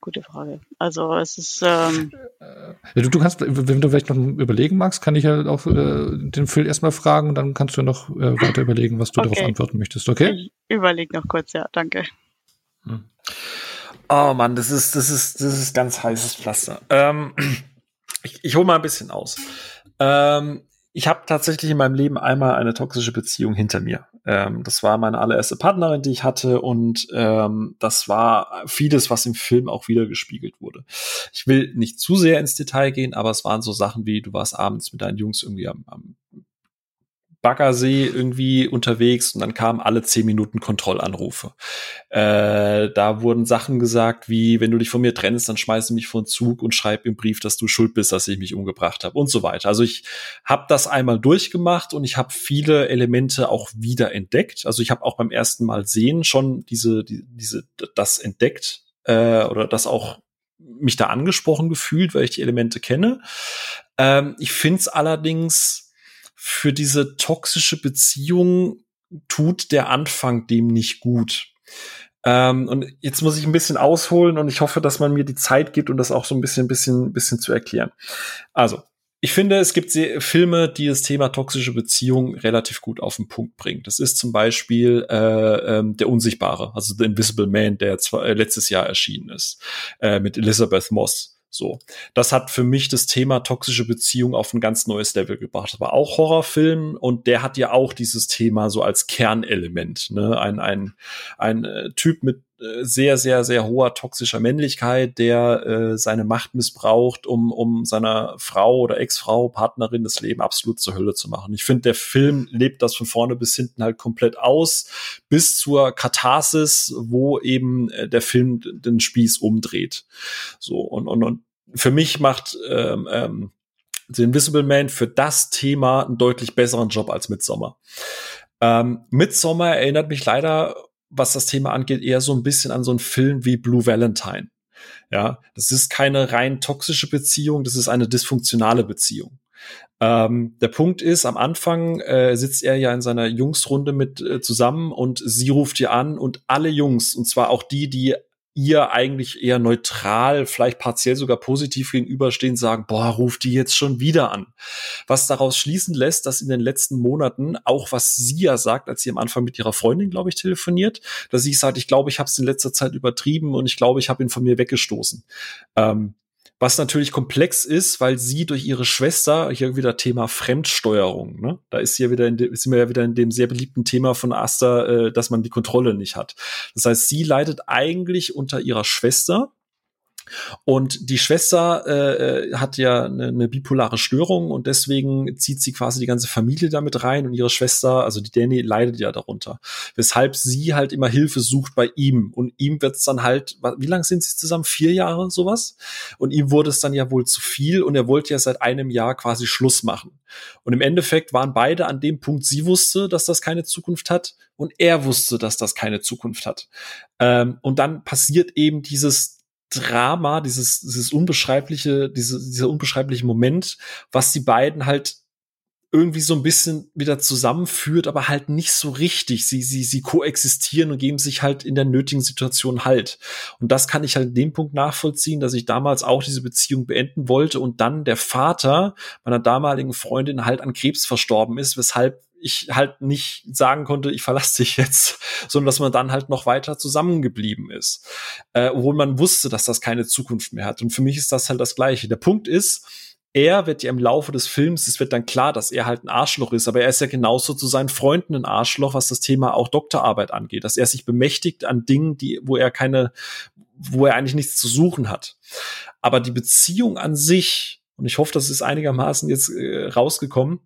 Gute Frage. Also es ist. Ähm äh, du, du kannst, wenn du vielleicht noch überlegen magst, kann ich ja auch äh, den Phil erstmal fragen und dann kannst du noch äh, weiter überlegen, was du okay. darauf antworten möchtest, okay? Ich überleg noch kurz, ja, danke. Hm. Oh Mann, das ist, das ist, das ist ganz heißes Pflaster. Ähm, ich, ich hole mal ein bisschen aus. Ähm, ich habe tatsächlich in meinem Leben einmal eine toxische Beziehung hinter mir. Ähm, das war meine allererste Partnerin, die ich hatte, und ähm, das war vieles, was im Film auch wieder gespiegelt wurde. Ich will nicht zu sehr ins Detail gehen, aber es waren so Sachen wie, du warst abends mit deinen Jungs irgendwie am, am Baggersee irgendwie unterwegs und dann kamen alle zehn Minuten Kontrollanrufe. Äh, da wurden Sachen gesagt wie, wenn du dich von mir trennst, dann schmeiße mich vor den Zug und schreib im Brief, dass du schuld bist, dass ich mich umgebracht habe und so weiter. Also ich habe das einmal durchgemacht und ich habe viele Elemente auch wieder entdeckt. Also ich habe auch beim ersten Mal sehen schon diese, die, diese das entdeckt äh, oder das auch mich da angesprochen gefühlt, weil ich die Elemente kenne. Ähm, ich finde es allerdings für diese toxische Beziehung tut der Anfang dem nicht gut. Ähm, und jetzt muss ich ein bisschen ausholen und ich hoffe, dass man mir die Zeit gibt um das auch so ein bisschen, bisschen, bisschen zu erklären. Also, ich finde, es gibt Filme, die das Thema toxische Beziehung relativ gut auf den Punkt bringen. Das ist zum Beispiel äh, ähm, Der Unsichtbare, also The Invisible Man, der äh, letztes Jahr erschienen ist, äh, mit Elizabeth Moss. So, das hat für mich das Thema toxische Beziehung auf ein ganz neues Level gebracht. Aber auch Horrorfilm und der hat ja auch dieses Thema so als Kernelement. Ne? Ein, ein, ein äh, Typ mit äh, sehr, sehr, sehr hoher toxischer Männlichkeit, der äh, seine Macht missbraucht, um, um seiner Frau oder Ex-Frau, Partnerin das Leben absolut zur Hölle zu machen. Ich finde, der Film lebt das von vorne bis hinten halt komplett aus, bis zur Katharsis, wo eben äh, der Film den Spieß umdreht. So, und, und, und für mich macht ähm, ähm, The Invisible Man für das Thema einen deutlich besseren Job als Midsommar. Ähm, Midsommar erinnert mich leider was das Thema angeht, eher so ein bisschen an so einen Film wie Blue Valentine. Ja, das ist keine rein toxische Beziehung, das ist eine dysfunktionale Beziehung. Ähm, der Punkt ist, am Anfang äh, sitzt er ja in seiner Jungsrunde mit äh, zusammen und sie ruft ihr an und alle Jungs, und zwar auch die, die ihr eigentlich eher neutral, vielleicht partiell sogar positiv gegenüberstehen, sagen, boah, ruft die jetzt schon wieder an. Was daraus schließen lässt, dass in den letzten Monaten auch was sie ja sagt, als sie am Anfang mit ihrer Freundin, glaube ich, telefoniert, dass sie sagt, ich glaube, ich habe es in letzter Zeit übertrieben und ich glaube, ich habe ihn von mir weggestoßen. Ähm, was natürlich komplex ist, weil sie durch ihre Schwester, hier wieder Thema Fremdsteuerung, ne? Da ist hier wieder in de, sind wir ja wieder in dem sehr beliebten Thema von Asta, äh, dass man die Kontrolle nicht hat. Das heißt, sie leidet eigentlich unter ihrer Schwester, und die Schwester äh, hat ja eine, eine bipolare Störung und deswegen zieht sie quasi die ganze Familie damit rein und ihre Schwester, also die Danny, leidet ja darunter. Weshalb sie halt immer Hilfe sucht bei ihm. Und ihm wird es dann halt, wie lange sind sie zusammen? Vier Jahre, sowas? Und ihm wurde es dann ja wohl zu viel und er wollte ja seit einem Jahr quasi Schluss machen. Und im Endeffekt waren beide an dem Punkt, sie wusste, dass das keine Zukunft hat und er wusste, dass das keine Zukunft hat. Ähm, und dann passiert eben dieses Drama, dieses, dieses unbeschreibliche, diese, dieser unbeschreibliche Moment, was die beiden halt irgendwie so ein bisschen wieder zusammenführt, aber halt nicht so richtig. Sie, sie, sie koexistieren und geben sich halt in der nötigen Situation halt. Und das kann ich halt in dem Punkt nachvollziehen, dass ich damals auch diese Beziehung beenden wollte und dann der Vater meiner damaligen Freundin halt an Krebs verstorben ist, weshalb ich halt nicht sagen konnte, ich verlasse dich jetzt, sondern dass man dann halt noch weiter zusammengeblieben ist. Äh, obwohl man wusste, dass das keine Zukunft mehr hat. Und für mich ist das halt das Gleiche. Der Punkt ist, er wird ja im Laufe des Films, es wird dann klar, dass er halt ein Arschloch ist, aber er ist ja genauso zu seinen Freunden ein Arschloch, was das Thema auch Doktorarbeit angeht, dass er sich bemächtigt an Dingen, die, wo er keine, wo er eigentlich nichts zu suchen hat. Aber die Beziehung an sich, und ich hoffe, das ist einigermaßen jetzt äh, rausgekommen,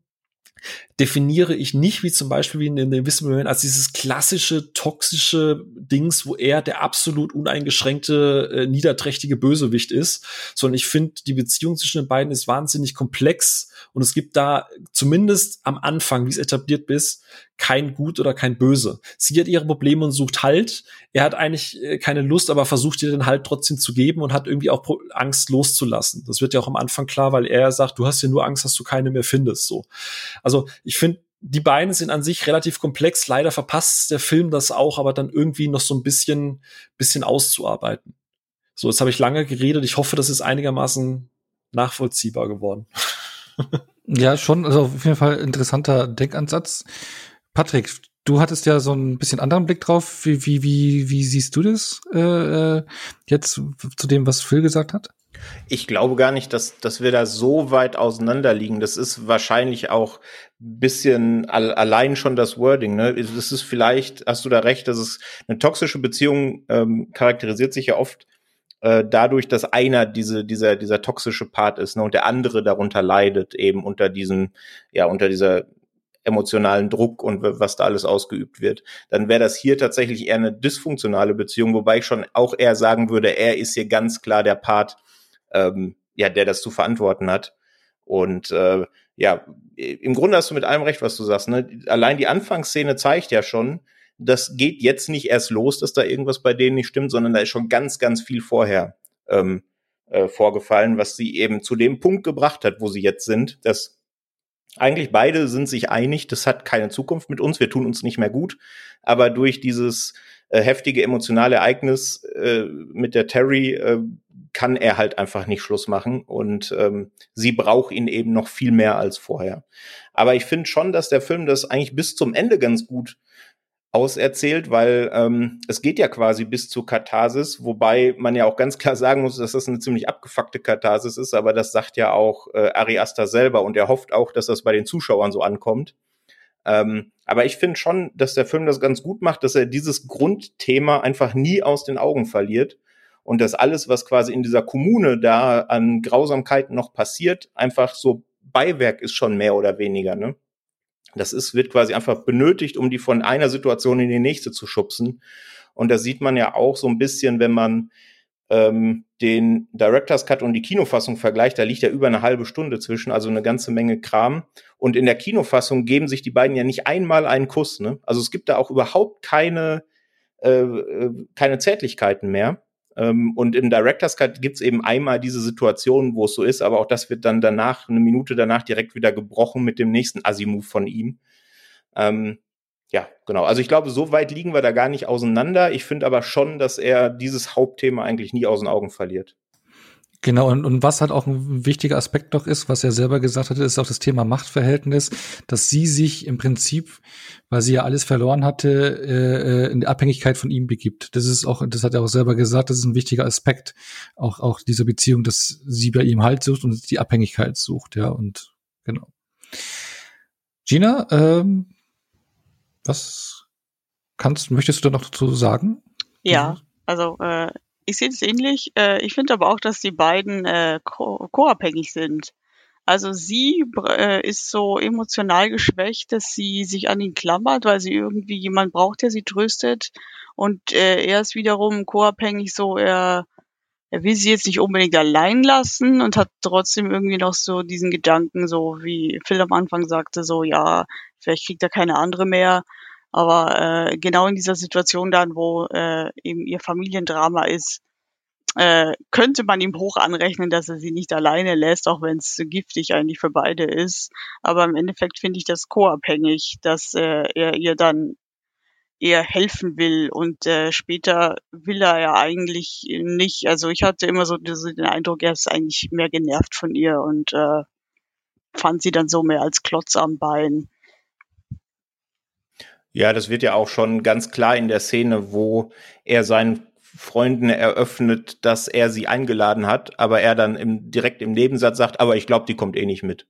definiere ich nicht wie zum Beispiel wie in The Invisible Man als dieses klassische toxische Dings, wo er der absolut uneingeschränkte äh, niederträchtige Bösewicht ist, sondern ich finde die Beziehung zwischen den beiden ist wahnsinnig komplex und es gibt da zumindest am Anfang, wie es etabliert ist, kein Gut oder kein Böse. Sie hat ihre Probleme und sucht Halt. Er hat eigentlich äh, keine Lust, aber versucht ihr den Halt trotzdem zu geben und hat irgendwie auch Angst loszulassen. Das wird ja auch am Anfang klar, weil er sagt, du hast ja nur Angst, dass du keine mehr findest. So. Also ich finde, die beiden sind an sich relativ komplex. Leider verpasst der Film das auch, aber dann irgendwie noch so ein bisschen, bisschen auszuarbeiten. So, jetzt habe ich lange geredet. Ich hoffe, das ist einigermaßen nachvollziehbar geworden. ja, schon. Also auf jeden Fall interessanter Denkansatz. Patrick, du hattest ja so ein bisschen anderen Blick drauf. Wie, wie, wie, wie siehst du das äh, äh jetzt zu dem, was Phil gesagt hat? Ich glaube gar nicht, dass, dass wir da so weit auseinander liegen. Das ist wahrscheinlich auch bisschen al allein schon das Wording. Ne? Das ist vielleicht, hast du da recht, dass es eine toxische Beziehung ähm, charakterisiert sich ja oft äh, dadurch, dass einer diese, dieser, dieser toxische Part ist ne? und der andere darunter leidet, eben unter diesen, ja, unter dieser emotionalen Druck und was da alles ausgeübt wird, dann wäre das hier tatsächlich eher eine dysfunktionale Beziehung, wobei ich schon auch eher sagen würde, er ist hier ganz klar der Part, ähm, ja, der das zu verantworten hat. Und äh, ja, im Grunde hast du mit allem recht, was du sagst. Ne? Allein die Anfangsszene zeigt ja schon, das geht jetzt nicht erst los, dass da irgendwas bei denen nicht stimmt, sondern da ist schon ganz, ganz viel vorher ähm, äh, vorgefallen, was sie eben zu dem Punkt gebracht hat, wo sie jetzt sind, dass eigentlich beide sind sich einig, das hat keine Zukunft mit uns, wir tun uns nicht mehr gut, aber durch dieses äh, heftige emotionale Ereignis äh, mit der Terry äh, kann er halt einfach nicht Schluss machen und ähm, sie braucht ihn eben noch viel mehr als vorher. Aber ich finde schon, dass der Film das eigentlich bis zum Ende ganz gut auserzählt, weil ähm, es geht ja quasi bis zur Katharsis, wobei man ja auch ganz klar sagen muss, dass das eine ziemlich abgefuckte Katharsis ist, aber das sagt ja auch äh, Ari Aster selber und er hofft auch, dass das bei den Zuschauern so ankommt. Ähm, aber ich finde schon, dass der Film das ganz gut macht, dass er dieses Grundthema einfach nie aus den Augen verliert und dass alles, was quasi in dieser Kommune da an Grausamkeiten noch passiert, einfach so Beiwerk ist schon mehr oder weniger, ne? Das ist, wird quasi einfach benötigt, um die von einer Situation in die nächste zu schubsen. Und da sieht man ja auch so ein bisschen, wenn man ähm, den Director's Cut und die Kinofassung vergleicht, da liegt ja über eine halbe Stunde zwischen, also eine ganze Menge Kram. Und in der Kinofassung geben sich die beiden ja nicht einmal einen Kuss. Ne? Also es gibt da auch überhaupt keine, äh, äh keine Zärtlichkeiten mehr. Ähm, und im Director's Cut gibt's eben einmal diese Situation, wo es so ist, aber auch das wird dann danach, eine Minute danach direkt wieder gebrochen mit dem nächsten Asimov von ihm. Ähm, ja, genau. Also ich glaube, so weit liegen wir da gar nicht auseinander. Ich finde aber schon, dass er dieses Hauptthema eigentlich nie aus den Augen verliert. Genau, und, und was halt auch ein wichtiger Aspekt noch ist, was er selber gesagt hatte, ist auch das Thema Machtverhältnis, dass sie sich im Prinzip, weil sie ja alles verloren hatte, äh, äh in die Abhängigkeit von ihm begibt. Das ist auch, das hat er auch selber gesagt, das ist ein wichtiger Aspekt, auch, auch dieser Beziehung, dass sie bei ihm Halt sucht und die Abhängigkeit sucht, ja, und genau. Gina, ähm, was kannst, möchtest du da noch dazu sagen? Ja, also äh, ich sehe es ähnlich. Äh, ich finde aber auch, dass die beiden äh, co-abhängig sind. Also sie äh, ist so emotional geschwächt, dass sie sich an ihn klammert, weil sie irgendwie jemand braucht, der sie tröstet. Und äh, er ist wiederum co-abhängig, so er, er will sie jetzt nicht unbedingt allein lassen und hat trotzdem irgendwie noch so diesen Gedanken, so wie Phil am Anfang sagte, so ja, vielleicht kriegt er keine andere mehr. Aber äh, genau in dieser Situation dann, wo äh, eben ihr Familiendrama ist, äh, könnte man ihm hoch anrechnen, dass er sie nicht alleine lässt, auch wenn es giftig eigentlich für beide ist. Aber im Endeffekt finde ich das co-abhängig, dass äh, er ihr dann eher helfen will und äh, später will er ja eigentlich nicht. Also ich hatte immer so den Eindruck, er ist eigentlich mehr genervt von ihr und äh, fand sie dann so mehr als Klotz am Bein. Ja, das wird ja auch schon ganz klar in der Szene, wo er seinen Freunden eröffnet, dass er sie eingeladen hat, aber er dann im, direkt im Nebensatz sagt, aber ich glaube, die kommt eh nicht mit.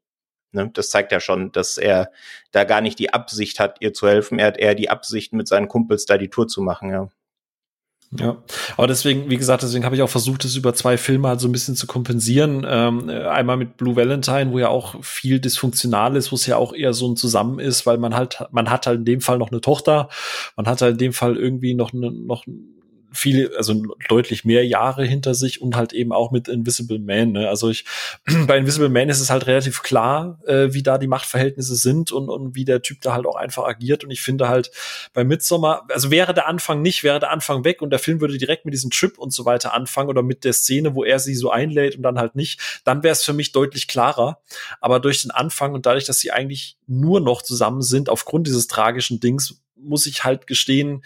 Ne? Das zeigt ja schon, dass er da gar nicht die Absicht hat, ihr zu helfen. Er hat eher die Absicht, mit seinen Kumpels da die Tour zu machen, ja. Ja, aber deswegen, wie gesagt, deswegen habe ich auch versucht, es über zwei Filme halt so ein bisschen zu kompensieren. Ähm, einmal mit Blue Valentine, wo ja auch viel dysfunktional ist, wo es ja auch eher so ein Zusammen ist, weil man halt, man hat halt in dem Fall noch eine Tochter, man hat halt in dem Fall irgendwie noch eine, noch viele, also deutlich mehr Jahre hinter sich und halt eben auch mit Invisible Man. Ne? Also ich, bei Invisible Man ist es halt relativ klar, äh, wie da die Machtverhältnisse sind und, und wie der Typ da halt auch einfach agiert. Und ich finde halt bei Midsommar, also wäre der Anfang nicht, wäre der Anfang weg und der Film würde direkt mit diesem Trip und so weiter anfangen oder mit der Szene, wo er sie so einlädt und dann halt nicht, dann wäre es für mich deutlich klarer. Aber durch den Anfang und dadurch, dass sie eigentlich nur noch zusammen sind, aufgrund dieses tragischen Dings, muss ich halt gestehen,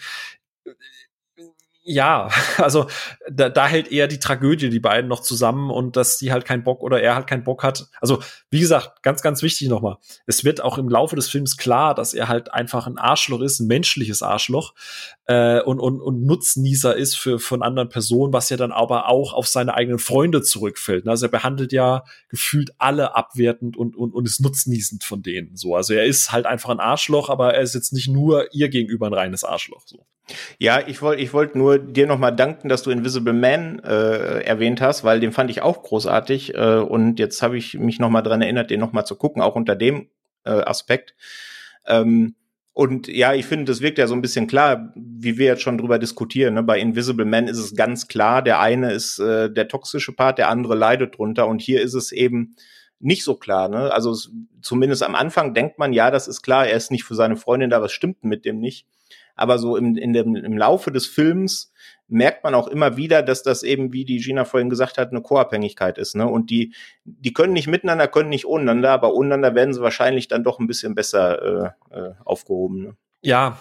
ja, also da, da hält eher die Tragödie die beiden noch zusammen und dass die halt keinen Bock oder er halt keinen Bock hat. Also wie gesagt, ganz, ganz wichtig nochmal. Es wird auch im Laufe des Films klar, dass er halt einfach ein Arschloch ist, ein menschliches Arschloch äh, und, und, und Nutznießer ist für von anderen Personen, was ja dann aber auch auf seine eigenen Freunde zurückfällt. Also er behandelt ja gefühlt alle abwertend und, und, und ist nutznießend von denen. So, also er ist halt einfach ein Arschloch, aber er ist jetzt nicht nur ihr gegenüber ein reines Arschloch. So. Ja, ich wollte ich wollte nur dir nochmal danken, dass du Invisible Man äh, erwähnt hast, weil den fand ich auch großartig äh, und jetzt habe ich mich nochmal dran erinnert, den nochmal zu gucken, auch unter dem äh, Aspekt. Ähm, und ja, ich finde, das wirkt ja so ein bisschen klar, wie wir jetzt schon drüber diskutieren. Ne? Bei Invisible Man ist es ganz klar, der eine ist äh, der toxische Part, der andere leidet drunter und hier ist es eben nicht so klar. Ne? Also zumindest am Anfang denkt man, ja, das ist klar, er ist nicht für seine Freundin da, was stimmt mit dem nicht aber so im, in dem, im Laufe des Films merkt man auch immer wieder, dass das eben, wie die Gina vorhin gesagt hat, eine Co-Abhängigkeit ist. Ne? Und die, die können nicht miteinander, können nicht untereinander, aber untereinander werden sie wahrscheinlich dann doch ein bisschen besser äh, äh, aufgehoben. Ne? Ja,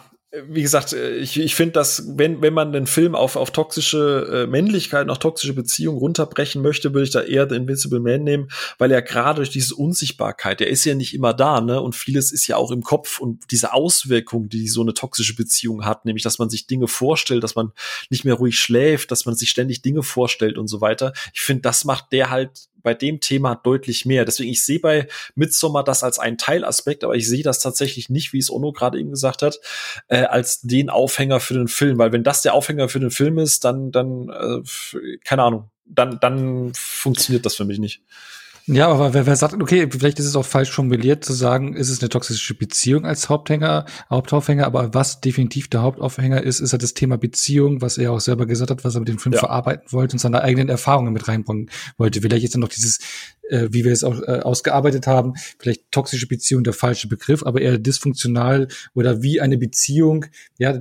wie gesagt, ich, ich finde, dass wenn, wenn man den Film auf, auf toxische äh, Männlichkeit, auf toxische Beziehungen runterbrechen möchte, würde ich da eher den Invincible Man nehmen, weil er gerade durch diese Unsichtbarkeit, der ist ja nicht immer da, ne? Und vieles ist ja auch im Kopf und diese Auswirkung, die so eine toxische Beziehung hat, nämlich, dass man sich Dinge vorstellt, dass man nicht mehr ruhig schläft, dass man sich ständig Dinge vorstellt und so weiter. Ich finde, das macht der halt bei dem Thema deutlich mehr. Deswegen, ich sehe bei Midsommar das als einen Teilaspekt, aber ich sehe das tatsächlich nicht, wie es Ono gerade eben gesagt hat, äh, als den Aufhänger für den Film. Weil wenn das der Aufhänger für den Film ist, dann, dann, äh, keine Ahnung, dann, dann funktioniert das für mich nicht. Ja, aber wer, wer sagt, okay, vielleicht ist es auch falsch formuliert zu sagen, ist es eine toxische Beziehung als Haupthänger, Hauptaufhänger, aber was definitiv der Hauptaufhänger ist, ist ja das Thema Beziehung, was er auch selber gesagt hat, was er mit dem Film ja. verarbeiten wollte und seine eigenen Erfahrungen mit reinbringen wollte. Vielleicht ist dann noch dieses, äh, wie wir es auch äh, ausgearbeitet haben, vielleicht toxische Beziehung der falsche Begriff, aber eher dysfunktional oder wie eine Beziehung, ja,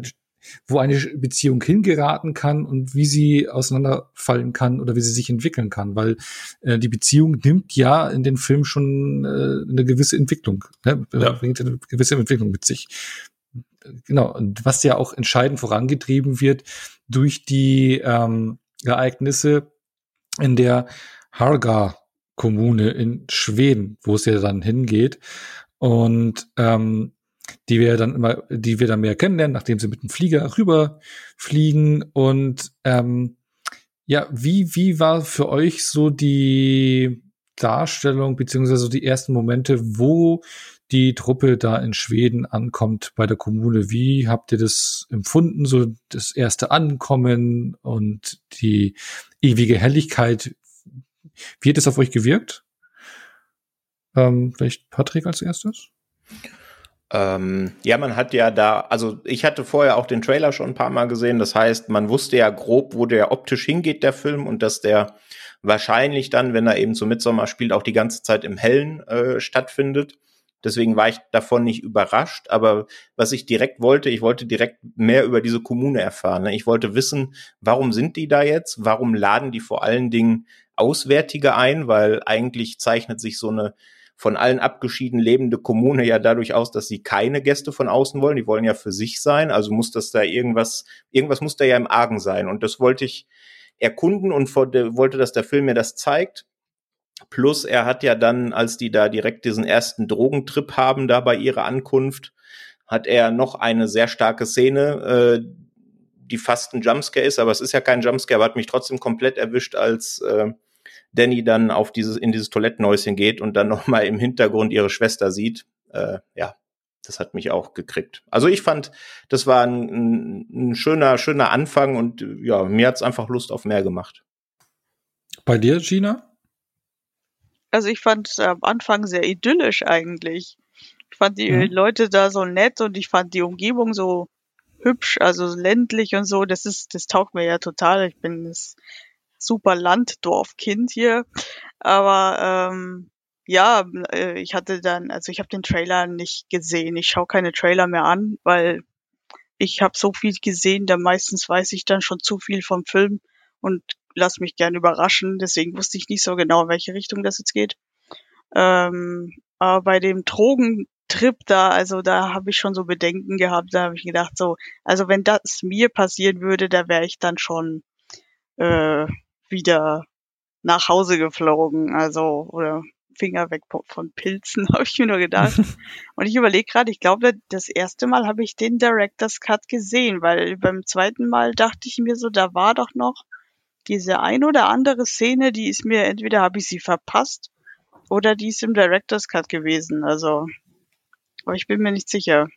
wo eine Beziehung hingeraten kann und wie sie auseinanderfallen kann oder wie sie sich entwickeln kann, weil äh, die Beziehung nimmt ja in den Film schon äh, eine gewisse Entwicklung, ne? ja. bringt eine gewisse Entwicklung mit sich. Genau, und was ja auch entscheidend vorangetrieben wird durch die ähm, Ereignisse in der Harga Kommune in Schweden, wo es ja dann hingeht. Und ähm, die wir dann immer, die wir dann mehr kennenlernen, nachdem sie mit dem Flieger rüberfliegen. Und ähm, ja, wie, wie war für euch so die Darstellung, beziehungsweise so die ersten Momente, wo die Truppe da in Schweden ankommt bei der Kommune? Wie habt ihr das empfunden, so das erste Ankommen und die ewige Helligkeit? Wie hat es auf euch gewirkt? Ähm, vielleicht Patrick als erstes? Ähm, ja, man hat ja da, also ich hatte vorher auch den Trailer schon ein paar Mal gesehen. Das heißt, man wusste ja grob, wo der optisch hingeht, der Film, und dass der wahrscheinlich dann, wenn er eben zu Midsommar spielt, auch die ganze Zeit im Hellen äh, stattfindet. Deswegen war ich davon nicht überrascht. Aber was ich direkt wollte, ich wollte direkt mehr über diese Kommune erfahren. Ne? Ich wollte wissen, warum sind die da jetzt? Warum laden die vor allen Dingen Auswärtige ein? Weil eigentlich zeichnet sich so eine von allen abgeschieden lebende Kommune ja dadurch aus, dass sie keine Gäste von außen wollen. Die wollen ja für sich sein. Also muss das da irgendwas, irgendwas muss da ja im Argen sein. Und das wollte ich erkunden und wollte, dass der Film mir das zeigt. Plus er hat ja dann, als die da direkt diesen ersten Drogentrip haben, da bei ihrer Ankunft, hat er noch eine sehr starke Szene, äh, die fast ein Jumpscare ist, aber es ist ja kein Jumpscare, aber hat mich trotzdem komplett erwischt, als äh, Danny dann auf dieses, in dieses Toilettenhäuschen geht und dann nochmal im Hintergrund ihre Schwester sieht. Äh, ja, das hat mich auch gekriegt. Also ich fand, das war ein, ein, schöner, schöner Anfang und ja, mir hat's einfach Lust auf mehr gemacht. Bei dir, Gina? Also ich fand es am Anfang sehr idyllisch eigentlich. Ich fand die mhm. Leute da so nett und ich fand die Umgebung so hübsch, also ländlich und so. Das ist, das taugt mir ja total. Ich bin das super Landdorfkind hier. Aber ähm, ja, äh, ich hatte dann, also ich habe den Trailer nicht gesehen. Ich schaue keine Trailer mehr an, weil ich habe so viel gesehen, da meistens weiß ich dann schon zu viel vom Film und lass mich gern überraschen. Deswegen wusste ich nicht so genau, in welche Richtung das jetzt geht. Ähm, aber bei dem Drogentrip da, also da habe ich schon so Bedenken gehabt. Da habe ich gedacht, so, also wenn das mir passieren würde, da wäre ich dann schon äh, wieder nach Hause geflogen, also oder Finger weg von Pilzen, habe ich mir nur gedacht. Und ich überlege gerade, ich glaube, das erste Mal habe ich den Director's Cut gesehen, weil beim zweiten Mal dachte ich mir so, da war doch noch diese ein oder andere Szene, die ist mir, entweder habe ich sie verpasst oder die ist im Director's Cut gewesen. Also, aber ich bin mir nicht sicher.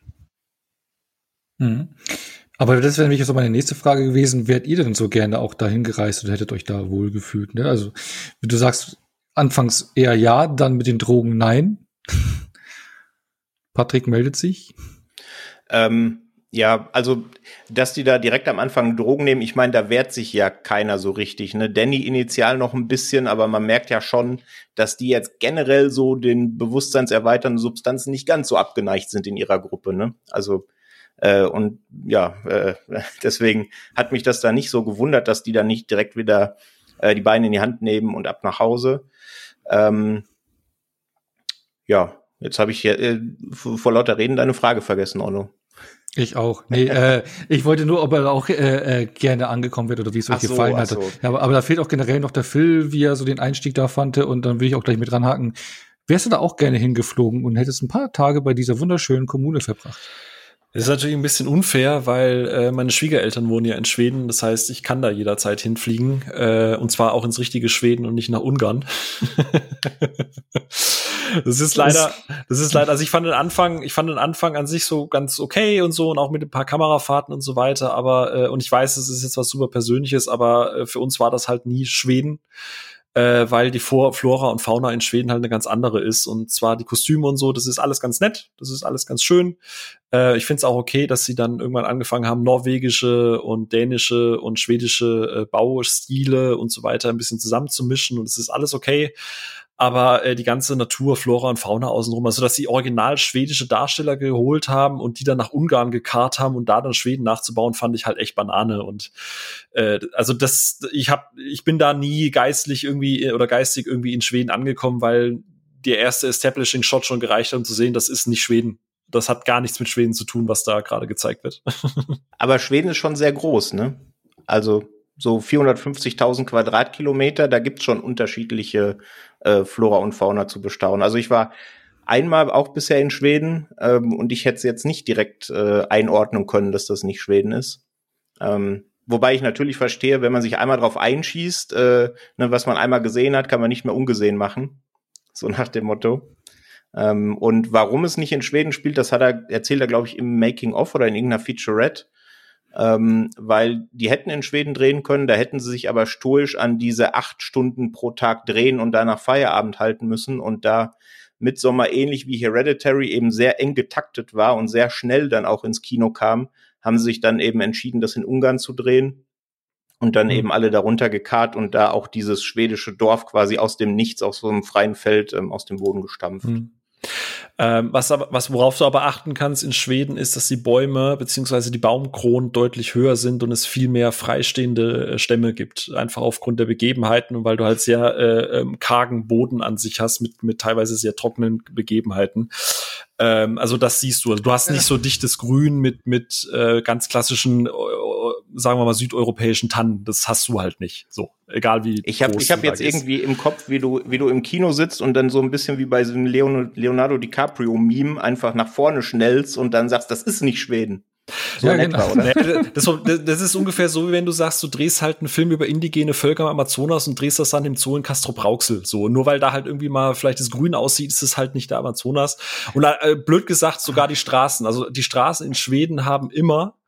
Mhm. Aber das wäre nämlich so meine nächste Frage gewesen, wärt ihr denn so gerne auch dahin gereist oder hättet euch da wohlgefühlt? Ne? Also, du sagst anfangs eher ja, dann mit den Drogen nein. Patrick meldet sich. Ähm, ja, also, dass die da direkt am Anfang Drogen nehmen, ich meine, da wehrt sich ja keiner so richtig. Ne? Danny initial noch ein bisschen, aber man merkt ja schon, dass die jetzt generell so den bewusstseinserweiternden Substanzen nicht ganz so abgeneigt sind in ihrer Gruppe. Ne? Also, äh, und ja, äh, deswegen hat mich das da nicht so gewundert, dass die dann nicht direkt wieder äh, die Beine in die Hand nehmen und ab nach Hause. Ähm, ja, jetzt habe ich hier äh, vor lauter Reden deine Frage vergessen, Onno. Ich auch. Nee, äh, ich wollte nur, ob er auch äh, äh, gerne angekommen wird oder wie es euch so, gefallen hat. So. Ja, aber, aber da fehlt auch generell noch der Phil, wie er so den Einstieg da fand. Und dann will ich auch gleich mit dranhaken. Wärst du da auch gerne hingeflogen und hättest ein paar Tage bei dieser wunderschönen Kommune verbracht? Das ist natürlich ein bisschen unfair, weil äh, meine Schwiegereltern wohnen ja in Schweden. Das heißt, ich kann da jederzeit hinfliegen. Äh, und zwar auch ins richtige Schweden und nicht nach Ungarn. das ist leider, das ist leider, also ich fand den Anfang, ich fand den Anfang an sich so ganz okay und so und auch mit ein paar Kamerafahrten und so weiter. Aber, äh, und ich weiß, es ist jetzt was super Persönliches, aber äh, für uns war das halt nie Schweden äh, weil die Flora und Fauna in Schweden halt eine ganz andere ist. Und zwar die Kostüme und so, das ist alles ganz nett, das ist alles ganz schön. Äh, ich finde es auch okay, dass sie dann irgendwann angefangen haben, norwegische und dänische und schwedische äh, Baustile und so weiter ein bisschen zusammenzumischen. Und es ist alles okay aber äh, die ganze Natur, Flora und Fauna außenrum, also dass sie original schwedische Darsteller geholt haben und die dann nach Ungarn gekarrt haben und da dann Schweden nachzubauen, fand ich halt echt Banane und äh, also das ich hab ich bin da nie geistlich irgendwie oder geistig irgendwie in Schweden angekommen, weil der erste Establishing Shot schon gereicht hat, um zu sehen, das ist nicht Schweden. Das hat gar nichts mit Schweden zu tun, was da gerade gezeigt wird. Aber Schweden ist schon sehr groß, ne? Also so 450.000 Quadratkilometer, da gibt's schon unterschiedliche äh, Flora und Fauna zu bestaunen. Also ich war einmal auch bisher in Schweden ähm, und ich hätte es jetzt nicht direkt äh, einordnen können, dass das nicht Schweden ist. Ähm, wobei ich natürlich verstehe, wenn man sich einmal drauf einschießt, äh, ne, was man einmal gesehen hat, kann man nicht mehr ungesehen machen. So nach dem Motto. Ähm, und warum es nicht in Schweden spielt, das hat er, erzählt er, glaube ich, im Making of oder in irgendeiner Featurette ähm, weil die hätten in Schweden drehen können, da hätten sie sich aber stoisch an diese acht Stunden pro Tag drehen und danach Feierabend halten müssen und da Midsommar ähnlich wie Hereditary eben sehr eng getaktet war und sehr schnell dann auch ins Kino kam, haben sie sich dann eben entschieden, das in Ungarn zu drehen und dann mhm. eben alle darunter gekarrt und da auch dieses schwedische Dorf quasi aus dem Nichts, aus so einem freien Feld ähm, aus dem Boden gestampft. Mhm. Ähm, was was, worauf du aber achten kannst in Schweden, ist, dass die Bäume beziehungsweise die Baumkronen deutlich höher sind und es viel mehr freistehende äh, Stämme gibt. Einfach aufgrund der Begebenheiten und weil du halt sehr äh, ähm, kargen Boden an sich hast mit, mit teilweise sehr trockenen Begebenheiten. Ähm, also das siehst du. Also du hast nicht so dichtes Grün mit, mit äh, ganz klassischen äh, sagen wir mal, südeuropäischen Tannen. Das hast du halt nicht. So, egal wie. Ich habe ich hab jetzt ist. irgendwie im Kopf, wie du, wie du im Kino sitzt und dann so ein bisschen wie bei so einem Leonardo DiCaprio-Meme einfach nach vorne schnellst und dann sagst, das ist nicht Schweden. So ja, genau. Etwa, das, das, ist ungefähr so, wie wenn du sagst, du drehst halt einen Film über indigene Völker im Amazonas und drehst das dann im Zoo in Castro Brauxel. So, nur weil da halt irgendwie mal vielleicht das Grün aussieht, ist es halt nicht der Amazonas. Und äh, blöd gesagt, sogar die Straßen. Also die Straßen in Schweden haben immer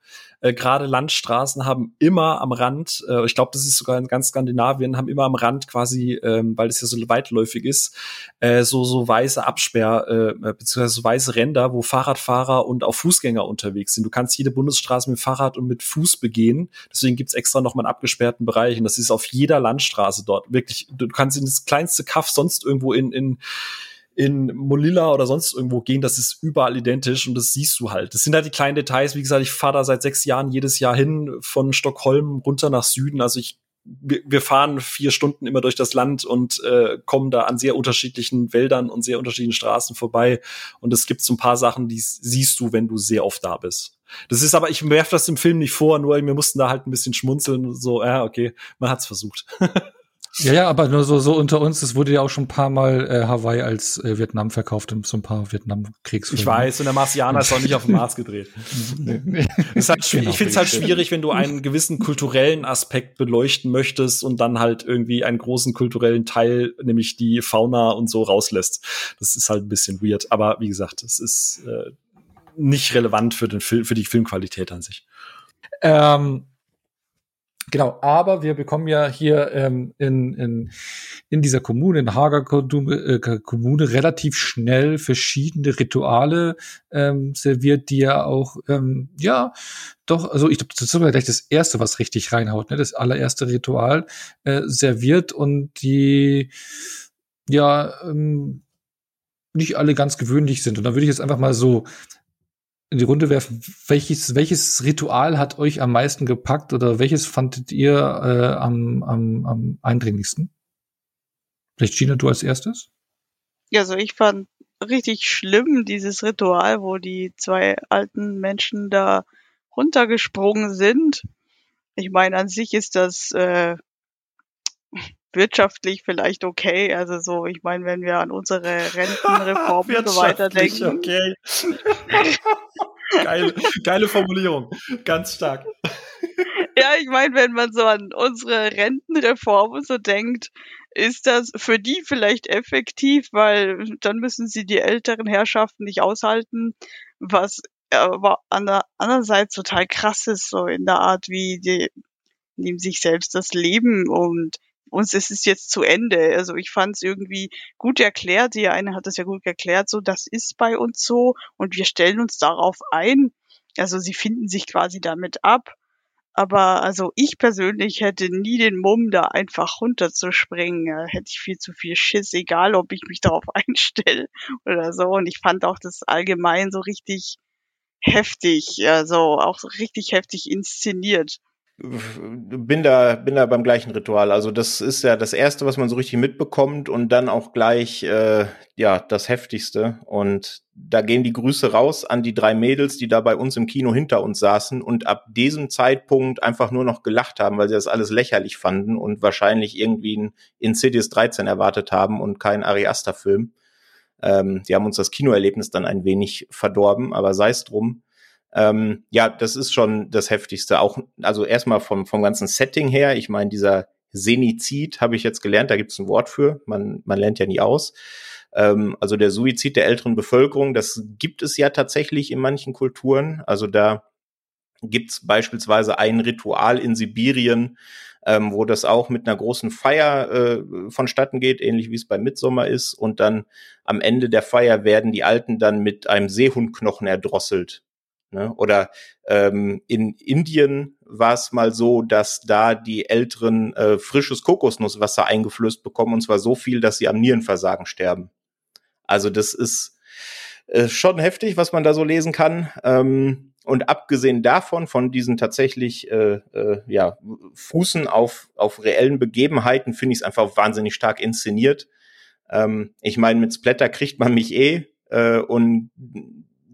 äh, gerade Landstraßen haben immer am Rand, äh, ich glaube, das ist sogar in ganz Skandinavien, haben immer am Rand quasi, ähm, weil es ja so weitläufig ist, äh, so so weiße Absperr äh, äh, beziehungsweise so weiße Ränder, wo Fahrradfahrer und auch Fußgänger unterwegs sind. Du kannst jede Bundesstraße mit Fahrrad und mit Fuß begehen. Deswegen gibt's extra noch mal einen abgesperrten Bereich und das ist auf jeder Landstraße dort. Wirklich, du kannst in das kleinste Kaff sonst irgendwo in in in Molilla oder sonst irgendwo gehen, das ist überall identisch und das siehst du halt. Das sind halt die kleinen Details. Wie gesagt, ich fahre da seit sechs Jahren jedes Jahr hin von Stockholm runter nach Süden. Also ich wir fahren vier Stunden immer durch das Land und äh, kommen da an sehr unterschiedlichen Wäldern und sehr unterschiedlichen Straßen vorbei. Und es gibt so ein paar Sachen, die siehst du, wenn du sehr oft da bist. Das ist aber, ich werf das im Film nicht vor, nur wir mussten da halt ein bisschen schmunzeln. So, ja, okay, man hat's versucht. Ja, ja, aber nur so, so unter uns, es wurde ja auch schon ein paar Mal äh, Hawaii als äh, Vietnam verkauft in so ein paar Vietnam-Kriegsfilmen. Ich weiß, und der Marsianer ist auch nicht auf dem Mars gedreht. ist halt genau, ich finde es halt schwierig, wenn du einen gewissen kulturellen Aspekt beleuchten möchtest und dann halt irgendwie einen großen kulturellen Teil, nämlich die Fauna und so rauslässt. Das ist halt ein bisschen weird. Aber wie gesagt, es ist äh, nicht relevant für den Film, für die Filmqualität an sich. Ähm, Genau, aber wir bekommen ja hier ähm, in, in, in dieser Kommune, in Hager äh, Kommune, relativ schnell verschiedene Rituale ähm, serviert, die ja auch, ähm, ja, doch, also ich glaube, das ist gleich das erste, was richtig reinhaut, ne? das allererste Ritual äh, serviert und die, ja, ähm, nicht alle ganz gewöhnlich sind. Und da würde ich jetzt einfach mal so in die Runde werfen. Welches, welches Ritual hat euch am meisten gepackt oder welches fandet ihr äh, am, am, am eindringlichsten? Vielleicht Gina, du als erstes? Ja, also ich fand richtig schlimm, dieses Ritual, wo die zwei alten Menschen da runtergesprungen sind. Ich meine, an sich ist das äh, wirtschaftlich vielleicht okay. Also so, ich meine, wenn wir an unsere Rentenreform und so weiter denken. Okay. geile, geile Formulierung. Ganz stark. Ja, ich meine, wenn man so an unsere Rentenreform so denkt, ist das für die vielleicht effektiv, weil dann müssen sie die älteren Herrschaften nicht aushalten, was aber an der anderen Seite total krass ist, so in der Art, wie die nehmen sich selbst das Leben und ist es jetzt zu Ende. Also ich fand es irgendwie gut erklärt. Die eine hat es ja gut erklärt, so das ist bei uns so und wir stellen uns darauf ein. Also sie finden sich quasi damit ab. Aber also ich persönlich hätte nie den Mumm, da einfach runterzuspringen. Da hätte ich viel zu viel Schiss, egal ob ich mich darauf einstelle oder so. Und ich fand auch das allgemein so richtig heftig, also auch richtig heftig inszeniert bin da, bin da beim gleichen Ritual. Also das ist ja das erste, was man so richtig mitbekommt und dann auch gleich äh, ja das heftigste. Und da gehen die Grüße raus an die drei Mädels, die da bei uns im Kino hinter uns saßen und ab diesem Zeitpunkt einfach nur noch gelacht haben, weil sie das alles lächerlich fanden und wahrscheinlich irgendwie ein Insidious 13 erwartet haben und kein Ari Aster Film. Ähm, die haben uns das Kinoerlebnis dann ein wenig verdorben, aber sei es drum. Ähm, ja, das ist schon das Heftigste. Auch, also erstmal vom, vom ganzen Setting her. Ich meine, dieser Senizid habe ich jetzt gelernt, da gibt es ein Wort für. Man, man lernt ja nie aus. Ähm, also der Suizid der älteren Bevölkerung, das gibt es ja tatsächlich in manchen Kulturen. Also da gibt es beispielsweise ein Ritual in Sibirien, ähm, wo das auch mit einer großen Feier äh, vonstatten geht, ähnlich wie es bei Mitsommer ist. Und dann am Ende der Feier werden die Alten dann mit einem Seehundknochen erdrosselt. Ne? Oder ähm, in Indien war es mal so, dass da die Älteren äh, frisches Kokosnusswasser eingeflößt bekommen und zwar so viel, dass sie am Nierenversagen sterben. Also das ist äh, schon heftig, was man da so lesen kann. Ähm, und abgesehen davon, von diesen tatsächlich äh, äh, ja, Fußen auf, auf reellen Begebenheiten, finde ich es einfach wahnsinnig stark inszeniert. Ähm, ich meine, mit Splatter kriegt man mich eh äh, und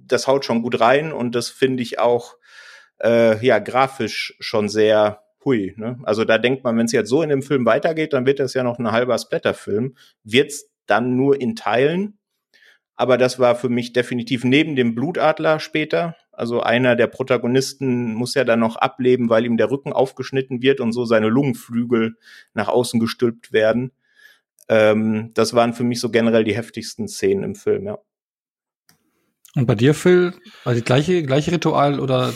das haut schon gut rein und das finde ich auch äh, ja grafisch schon sehr hui. Ne? Also da denkt man, wenn es jetzt so in dem Film weitergeht, dann wird das ja noch ein halber Splatterfilm. Wird's dann nur in Teilen. Aber das war für mich definitiv neben dem Blutadler später. Also einer der Protagonisten muss ja dann noch ableben, weil ihm der Rücken aufgeschnitten wird und so seine Lungenflügel nach außen gestülpt werden. Ähm, das waren für mich so generell die heftigsten Szenen im Film, ja. Und bei dir, Phil, also gleiche, gleiche Ritual oder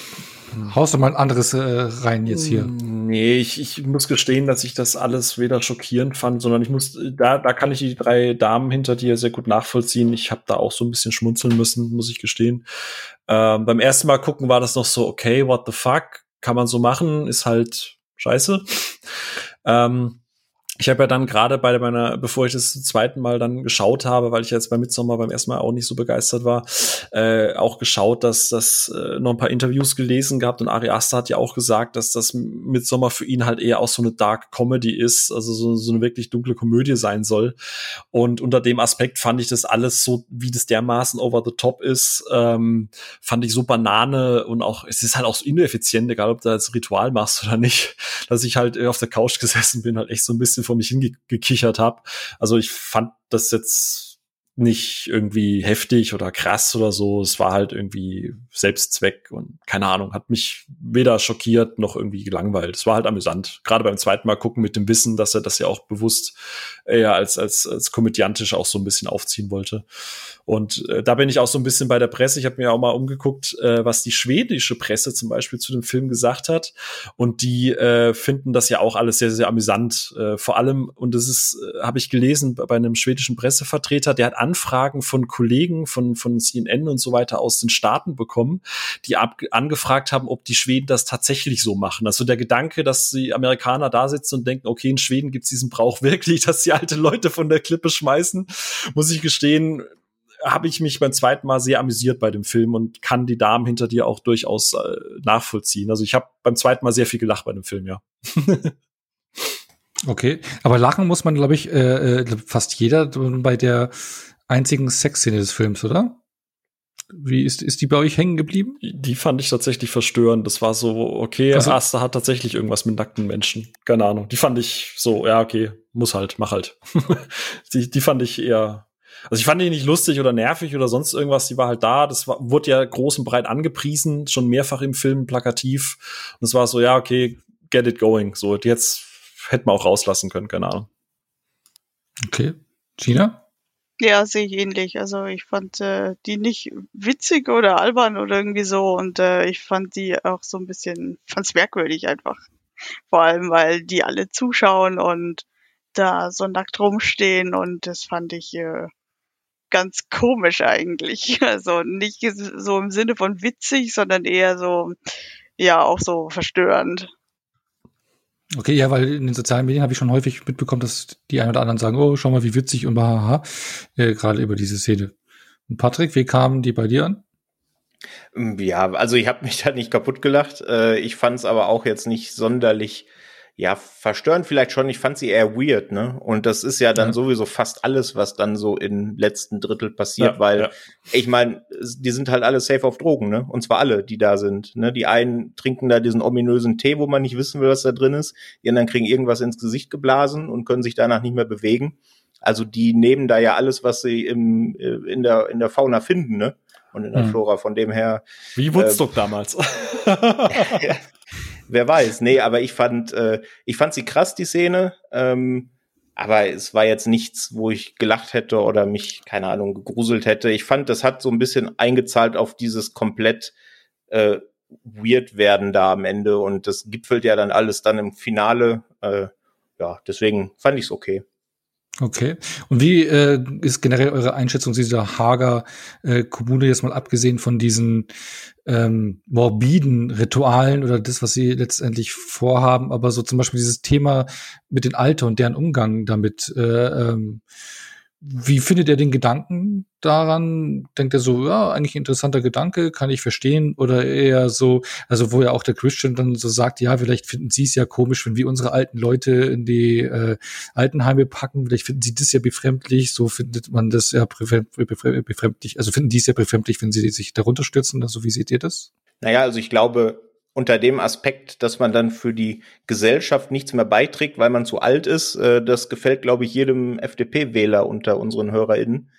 haust du mal ein anderes äh, rein jetzt hier? Nee, ich, ich muss gestehen, dass ich das alles weder schockierend fand, sondern ich muss, da, da kann ich die drei Damen hinter dir sehr gut nachvollziehen. Ich habe da auch so ein bisschen schmunzeln müssen, muss ich gestehen. Ähm, beim ersten Mal gucken war das noch so, okay, what the fuck, kann man so machen, ist halt scheiße. Ähm, ich habe ja dann gerade bei meiner, bevor ich das zweiten Mal dann geschaut habe, weil ich jetzt bei Midsommar beim ersten Mal auch nicht so begeistert war, äh, auch geschaut, dass das äh, noch ein paar Interviews gelesen gehabt und Ari Aster hat ja auch gesagt, dass das Midsommar für ihn halt eher auch so eine Dark Comedy ist, also so, so eine wirklich dunkle Komödie sein soll. Und unter dem Aspekt fand ich das alles so, wie das dermaßen over the top ist, ähm, fand ich so Banane und auch, es ist halt auch so ineffizient, egal ob du das Ritual machst oder nicht, dass ich halt auf der Couch gesessen bin, halt echt so ein bisschen vor mich hingekichert habe. Also ich fand das jetzt nicht irgendwie heftig oder krass oder so. Es war halt irgendwie Selbstzweck und keine Ahnung, hat mich weder schockiert noch irgendwie gelangweilt. Es war halt amüsant. Gerade beim zweiten Mal gucken mit dem Wissen, dass er das ja auch bewusst eher als, als, als komödiantisch auch so ein bisschen aufziehen wollte. Und äh, da bin ich auch so ein bisschen bei der Presse. Ich habe mir auch mal umgeguckt, äh, was die schwedische Presse zum Beispiel zu dem Film gesagt hat. Und die äh, finden das ja auch alles sehr, sehr amüsant. Äh, vor allem, und das ist, äh, habe ich gelesen bei einem schwedischen Pressevertreter, der hat Anfragen von Kollegen von, von CNN und so weiter aus den Staaten bekommen, die ab, angefragt haben, ob die Schweden das tatsächlich so machen. Also der Gedanke, dass die Amerikaner da sitzen und denken, okay, in Schweden gibt es diesen Brauch wirklich, dass die alte Leute von der Klippe schmeißen, muss ich gestehen, habe ich mich beim zweiten Mal sehr amüsiert bei dem Film und kann die Damen hinter dir auch durchaus äh, nachvollziehen. Also ich habe beim zweiten Mal sehr viel gelacht bei dem Film, ja. okay, aber lachen muss man, glaube ich, äh, äh, fast jeder bei der einzigen Sexszene des Films, oder? Wie ist, ist die bei euch hängen geblieben? Die fand ich tatsächlich verstörend. Das war so, okay, Also- Asta hat tatsächlich irgendwas mit nackten Menschen. Keine Ahnung. Die fand ich so, ja, okay, muss halt, mach halt. die, die fand ich eher. Also ich fand die nicht lustig oder nervig oder sonst irgendwas. Die war halt da. Das war, wurde ja groß und breit angepriesen, schon mehrfach im Film plakativ. Und es war so, ja, okay, get it going. So, jetzt hätten wir auch rauslassen können, keine Ahnung. Okay. Gina? Ja, sehe ich ähnlich. Also ich fand äh, die nicht witzig oder albern oder irgendwie so und äh, ich fand die auch so ein bisschen, fand's merkwürdig einfach. Vor allem, weil die alle zuschauen und da so nackt rumstehen und das fand ich äh, ganz komisch eigentlich. Also nicht so im Sinne von witzig, sondern eher so, ja, auch so verstörend. Okay, ja, weil in den sozialen Medien habe ich schon häufig mitbekommen, dass die einen oder anderen sagen, oh, schau mal, wie witzig und haha, äh, gerade über diese Szene. Und Patrick, wie kamen die bei dir an? Ja, also ich habe mich da nicht kaputt gelacht. Äh, ich fand es aber auch jetzt nicht sonderlich, ja, verstörend vielleicht schon. Ich fand sie eher weird, ne? Und das ist ja dann Ja. sowieso fast alles, was dann so im letzten Drittel passiert, Ja, weil ja. ich meine, die sind halt alle safe auf Drogen, ne? Und zwar alle, die da sind. Ne? Die einen trinken da diesen ominösen Tee, wo man nicht wissen will, was da drin ist. Die anderen kriegen irgendwas ins Gesicht geblasen und können sich danach nicht mehr bewegen. Also die nehmen da ja alles, was sie im, äh, in, der, in der Fauna finden, ne? Und in der Mhm. Flora. Von dem her Wie Woodstock damals. Wer weiß, nee, aber ich fand, äh, ich fand sie krass, die Szene. Ähm, aber es war jetzt nichts, wo ich gelacht hätte oder mich, keine Ahnung, gegruselt hätte. Ich fand, das hat so ein bisschen eingezahlt auf dieses komplett äh, weird werden da am Ende und das gipfelt ja dann alles dann im Finale. Äh, ja, deswegen fand ich es okay. Okay. Und wie äh, ist generell eure Einschätzung zu dieser Hager äh, Kommune jetzt mal abgesehen von diesen ähm, morbiden Ritualen oder das, was sie letztendlich vorhaben, aber so zum Beispiel dieses Thema mit den Alter und deren Umgang damit. Äh, ähm, wie findet ihr den Gedanken daran? Denkt er so, ja, eigentlich interessanter Gedanke, kann ich verstehen? Oder eher so, also wo ja auch der Christian dann so sagt, ja, vielleicht finden sie es ja komisch, wenn wir unsere alten Leute in die äh, Altenheime packen, vielleicht finden sie das ja befremdlich, so findet man das ja befrem- befrem- befremdlich, also finden die es ja befremdlich, wenn sie sich darunter stürzen, also wie seht ihr das? Naja, also ich glaube, unter dem Aspekt, dass man dann für die Gesellschaft nichts mehr beiträgt, weil man zu alt ist, äh, das gefällt, glaube ich, jedem FDP-Wähler unter unseren HörerInnen.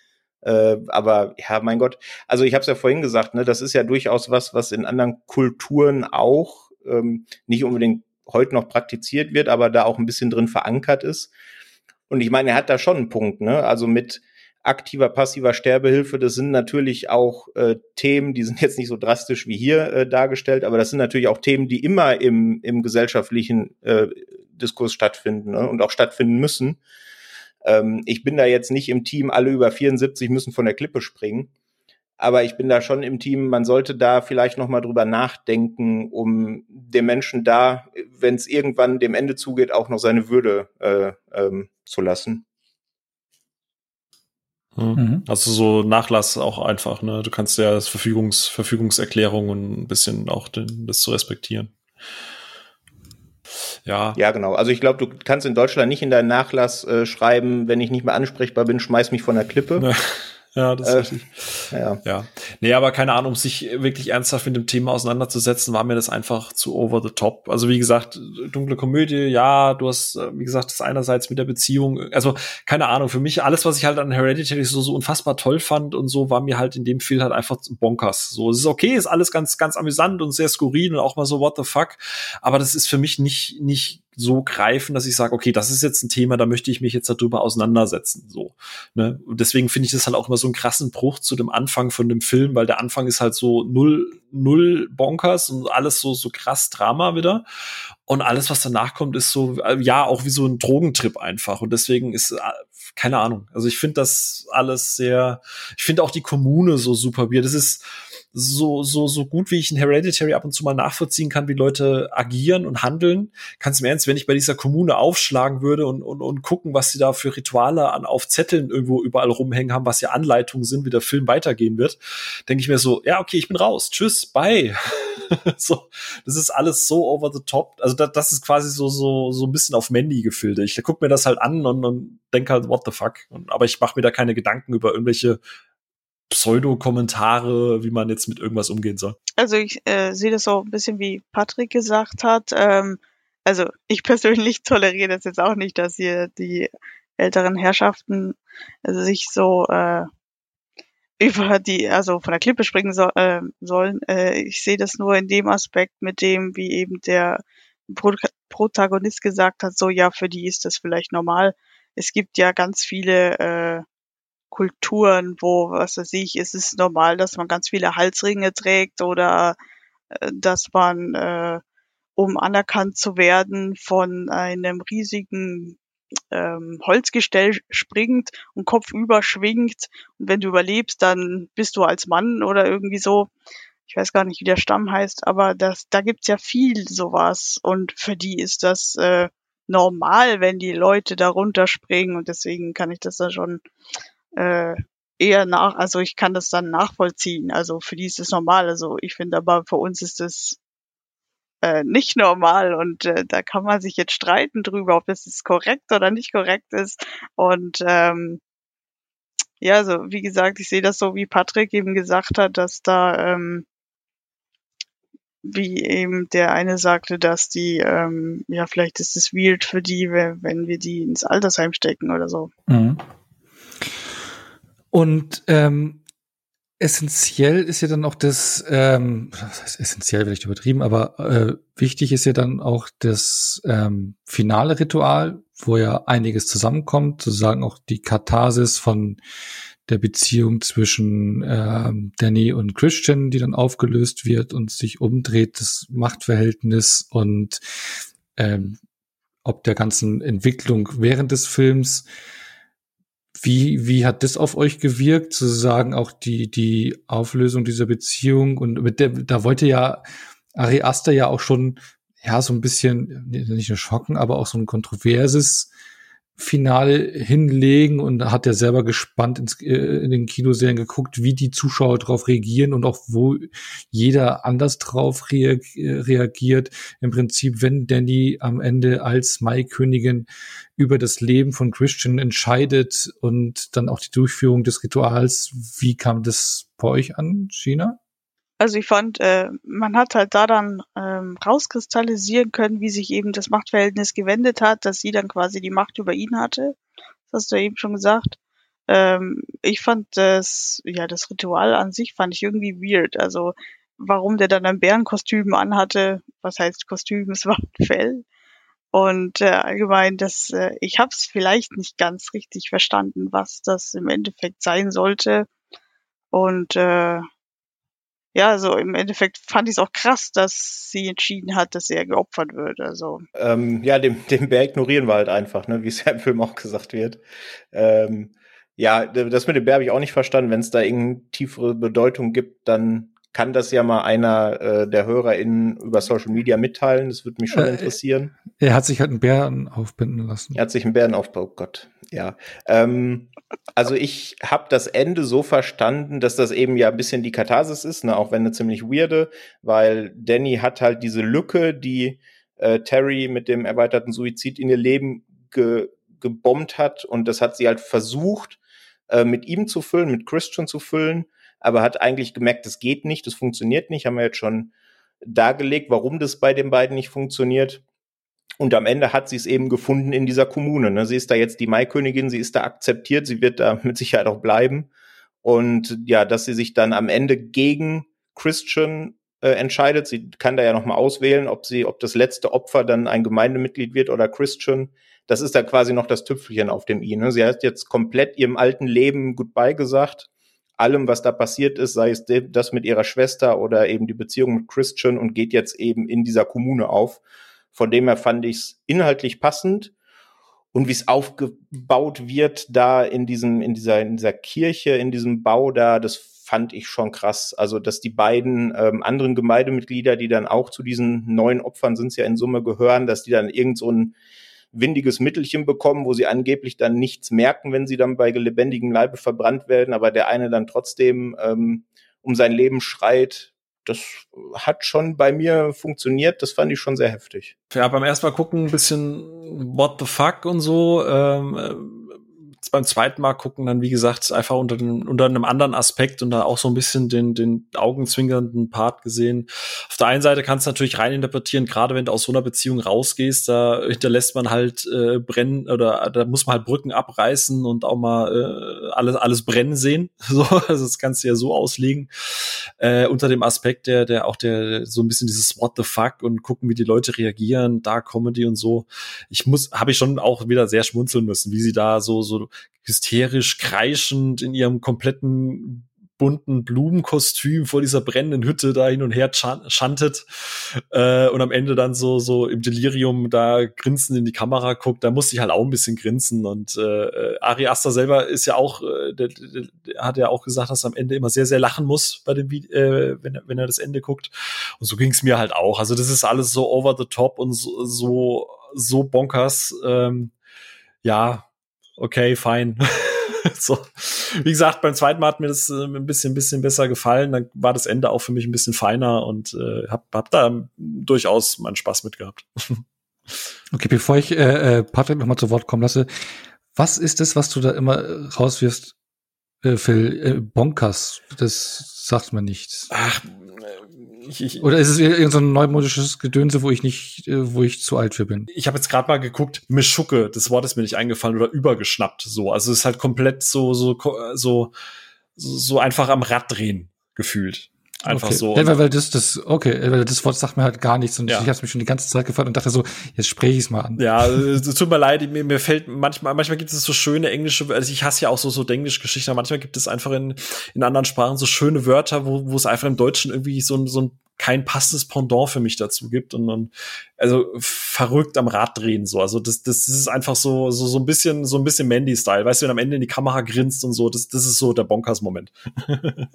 Äh, aber ja, mein Gott, also ich habe es ja vorhin gesagt, ne, das ist ja durchaus was, was in anderen Kulturen auch ähm, nicht unbedingt heute noch praktiziert wird, aber da auch ein bisschen drin verankert ist. Und ich meine, er hat da schon einen Punkt, ne? Also mit aktiver, passiver Sterbehilfe, das sind natürlich auch äh, Themen, die sind jetzt nicht so drastisch wie hier äh, dargestellt, aber das sind natürlich auch Themen, die immer im, im gesellschaftlichen äh, Diskurs stattfinden ne? und auch stattfinden müssen. Ähm, ich bin da jetzt nicht im Team, alle über 74 müssen von der Klippe springen. Aber ich bin da schon im Team, man sollte da vielleicht noch mal drüber nachdenken, um dem Menschen da, wenn es irgendwann dem Ende zugeht, auch noch seine Würde äh, ähm, zu lassen. Hm. Mhm. Also so Nachlass auch einfach, ne? Du kannst ja das Verfügungs Verfügungserklärung und ein bisschen auch den, das zu respektieren. Ja. Ja, genau. Also ich glaube, du kannst in Deutschland nicht in deinen Nachlass äh, schreiben, wenn ich nicht mehr ansprechbar bin, schmeiß mich von der Klippe. Ja, das ist Äh, richtig. Ja. Ja. Nee, aber keine Ahnung, um sich wirklich ernsthaft mit dem Thema auseinanderzusetzen, war mir das einfach zu over the top. Also wie gesagt, dunkle Komödie, ja, du hast, äh, wie gesagt, das einerseits mit der Beziehung, also keine Ahnung, für mich alles, was ich halt an Hereditary so, so unfassbar toll fand und so, war mir halt in dem Film halt einfach bonkers. So, es ist okay, ist alles ganz, ganz amüsant und sehr skurril und auch mal so what the fuck, aber das ist für mich nicht, nicht so greifen, dass ich sage, okay, das ist jetzt ein Thema, da möchte ich mich jetzt darüber auseinandersetzen. So, ne? Und deswegen finde ich das halt auch immer so einen krassen Bruch zu dem Anfang von dem Film, weil der Anfang ist halt so null, null Bonkers und alles so, so krass Drama wieder. Und alles, was danach kommt, ist so, äh, ja, auch wie so ein Drogentrip einfach. Und deswegen ist, äh, keine Ahnung. Also ich finde das alles sehr, ich finde auch die Kommune so super. Das ist, so, so, so gut wie ich in Hereditary ab und zu mal nachvollziehen kann, wie Leute agieren und handeln, kannst du mir ernst, wenn ich bei dieser Kommune aufschlagen würde und, und, und gucken, was sie da für Rituale an auf Zetteln irgendwo überall rumhängen haben, was ja Anleitungen sind, wie der Film weitergehen wird, denke ich mir so, ja, okay, ich bin raus. Tschüss, bye. so, das ist alles so over the top. Also das, das ist quasi so, so, so ein bisschen auf Mandy gefiltert. Ich gucke mir das halt an und, und denke halt, what the fuck. Und, aber ich mache mir da keine Gedanken über irgendwelche Pseudo-Kommentare, wie man jetzt mit irgendwas umgehen soll. Also ich äh, sehe das so ein bisschen wie Patrick gesagt hat. Ähm, also ich persönlich toleriere das jetzt auch nicht, dass hier die älteren Herrschaften also sich so äh, über die, also von der Klippe springen so, äh, sollen. Äh, ich sehe das nur in dem Aspekt mit dem, wie eben der Pro Protagonist gesagt hat, so ja, für die ist das vielleicht normal. Es gibt ja ganz viele äh, Kulturen, wo, was weiß ich, ist es normal, dass man ganz viele Halsringe trägt oder äh, dass man, äh, um anerkannt zu werden, von einem riesigen ähm, Holzgestell springt und kopfüber schwingt. Und wenn du überlebst, dann bist du als Mann oder irgendwie so. Ich weiß gar nicht, wie der Stamm heißt, aber das, da gibt's ja viel sowas. Und für die ist das äh, normal, wenn die Leute da runterspringen. Und deswegen kann ich das da schon äh, eher nach, also ich kann das dann nachvollziehen. Also für die ist es normal. Also ich finde aber für uns ist es äh, nicht normal und äh, da kann man sich jetzt streiten drüber, ob das korrekt oder nicht korrekt ist. Und ähm, ja, also wie gesagt, ich sehe das so, wie Patrick eben gesagt hat, dass da ähm, wie eben der eine sagte, dass die, ähm, ja, vielleicht ist es weird für die, wenn wir die ins Altersheim stecken oder so. Mhm. Und ähm, essentiell ist ja dann auch das, ähm, das heißt essentiell vielleicht übertrieben, aber äh, wichtig ist ja dann auch das ähm, finale Ritual, wo ja einiges zusammenkommt, sozusagen auch die Katharsis von der Beziehung zwischen ähm, Danny und Christian, die dann aufgelöst wird und sich umdreht, das Machtverhältnis und ähm, ob der ganzen Entwicklung während des Films wie, wie hat das auf euch gewirkt, sozusagen auch die, die Auflösung dieser Beziehung? Und mit der, da wollte ja Ari Aster ja auch schon, ja, so ein bisschen, nicht nur schocken, aber auch so ein kontroverses Finale hinlegen und hat ja selber gespannt ins, äh, in den Kinoserien geguckt, wie die Zuschauer darauf reagieren und auch wo jeder anders drauf reagiert. Im Prinzip, wenn Danny am Ende als Maikönigin über das Leben von Christian entscheidet und dann auch die Durchführung des Rituals, wie kam das bei euch an, Gina? Also ich fand, äh, man hat halt da dann ähm, rauskristallisieren können, wie sich eben das Machtverhältnis gewendet hat, dass sie dann quasi die Macht über ihn hatte. Das hast du eben schon gesagt. Ähm, ich fand das, ja, das Ritual an sich fand ich irgendwie weird. Also warum der dann ein Bärenkostüm anhatte, was heißt Kostüm, es war ein Fell. Und äh, allgemein, das, äh, ich habe es vielleicht nicht ganz richtig verstanden, was das im Endeffekt sein sollte. Und äh, ja, also im Endeffekt fand ich es auch krass, dass sie entschieden hat, dass er geopfert wird. Also. Ähm, ja, den, den Bär ignorieren wir halt einfach, ne, wie es ja im Film auch gesagt wird. Ähm, ja, das mit dem Bär habe ich auch nicht verstanden. Wenn es da irgendeine tiefere Bedeutung gibt, dann kann das ja mal einer äh, der HörerInnen über Social Media mitteilen. Das würde mich schon äh, interessieren. Er hat sich halt einen Bären aufbinden lassen. Er hat sich einen Bären aufbinden, oh Gott, ja. Ähm, also ich habe das Ende so verstanden, dass das eben ja ein bisschen die Katharsis ist, ne, auch wenn eine ziemlich weirde, weil Danny hat halt diese Lücke, die äh, Terry mit dem erweiterten Suizid in ihr Leben ge gebombt hat und das hat sie halt versucht, äh, mit ihm zu füllen, mit Christian zu füllen aber hat eigentlich gemerkt, das geht nicht, das funktioniert nicht. Haben wir jetzt schon dargelegt, warum das bei den beiden nicht funktioniert. Und am Ende hat sie es eben gefunden in dieser Kommune. Ne? Sie ist da jetzt die Maikönigin, sie ist da akzeptiert, sie wird da mit Sicherheit auch bleiben. Und ja, dass sie sich dann am Ende gegen Christian äh, entscheidet, sie kann da ja noch mal auswählen, ob sie, ob das letzte Opfer dann ein Gemeindemitglied wird oder Christian. Das ist da quasi noch das Tüpfelchen auf dem i. Ne? Sie hat jetzt komplett ihrem alten Leben Goodbye gesagt allem, was da passiert ist, sei es das mit ihrer Schwester oder eben die Beziehung mit Christian und geht jetzt eben in dieser Kommune auf. Von dem her fand ich es inhaltlich passend. und wie es aufgebaut wird da in diesem, in dieser, in dieser Kirche, in diesem Bau da, das fand ich schon krass. Also, dass die beiden ähm, anderen Gemeindemitglieder, die dann auch zu diesen neuen Opfern sind, ja in Summe gehören, dass die dann irgend so ein windiges Mittelchen bekommen, wo sie angeblich dann nichts merken, wenn sie dann bei lebendigem Leibe verbrannt werden, aber der eine dann trotzdem ähm, um sein Leben schreit. Das hat schon bei mir funktioniert. Das fand ich schon sehr heftig. Ja, beim ersten Mal gucken ein bisschen What the fuck und so. Ähm, beim zweiten Mal gucken dann, wie gesagt, einfach unter, den, unter einem anderen Aspekt und da auch so ein bisschen den, den augenzwinkernden Part gesehen. Auf der einen Seite kannst du natürlich reininterpretieren, gerade wenn du aus so einer Beziehung rausgehst, da hinterlässt man halt äh, brennen oder da muss man halt Brücken abreißen und auch mal äh, alles, alles brennen sehen. So, also das kannst du ja so auslegen. Äh, unter dem Aspekt, der, der auch der so ein bisschen dieses What the fuck und gucken, wie die Leute reagieren, da Comedy und so. Ich muss, habe ich schon auch wieder sehr schmunzeln müssen, wie sie da so, so hysterisch kreischend in ihrem kompletten bunten Blumenkostüm vor dieser brennenden Hütte da hin und her schantet äh, und am Ende dann so so im Delirium da grinsend in die Kamera guckt, da musste ich halt auch ein bisschen grinsen und äh, Ari Aster selber ist ja auch, äh, der, der, der hat ja auch gesagt, dass er am Ende immer sehr sehr lachen muss bei dem äh, wenn er wenn er das Ende guckt und so ging es mir halt auch. Also das ist alles so over the top und so so, so bonkers. Ähm, ja, okay, fein. so. Wie gesagt, beim zweiten Mal hat mir das äh, ein bisschen, bisschen besser gefallen. Dann war das Ende auch für mich ein bisschen feiner und äh, hab, hab da durchaus meinen Spaß mit gehabt. okay, bevor ich äh, äh Patrick nochmal zu Wort kommen lasse, was ist das, was du da immer rauswirfst, äh, Phil? Äh, Bonkers, das sagt man nicht. Ach, ich, ich, Oder ist es irgendein so neumodisches Gedönse, wo ich nicht, äh, wo ich zu alt für bin? Ich habe jetzt gerade mal geguckt, Mischucke, das Wort ist mir nicht eingefallen oder übergeschnappt. So, also es ist halt komplett so so so so einfach am Rad drehen gefühlt. Einfach okay. so. Ja, weil, weil das, das, okay, weil das Wort sagt mir halt gar nichts und ja. ich habe es mich schon die ganze Zeit gefragt und dachte so, jetzt spreche ich es mal an. Ja, es tut mir leid, mir, mir fällt manchmal, manchmal gibt es so schöne englische, also ich hasse ja auch so so Englisch-Geschichten, aber manchmal gibt es einfach in, in anderen Sprachen so schöne Wörter, wo, wo es einfach im Deutschen irgendwie so, so ein kein passendes Pendant für mich dazu gibt und, und also verrückt am Rad drehen so also das, das, das ist einfach so so so ein bisschen so ein bisschen Mandy Style weißt du wenn am Ende in die Kamera grinst und so das das ist so der Bonkers Moment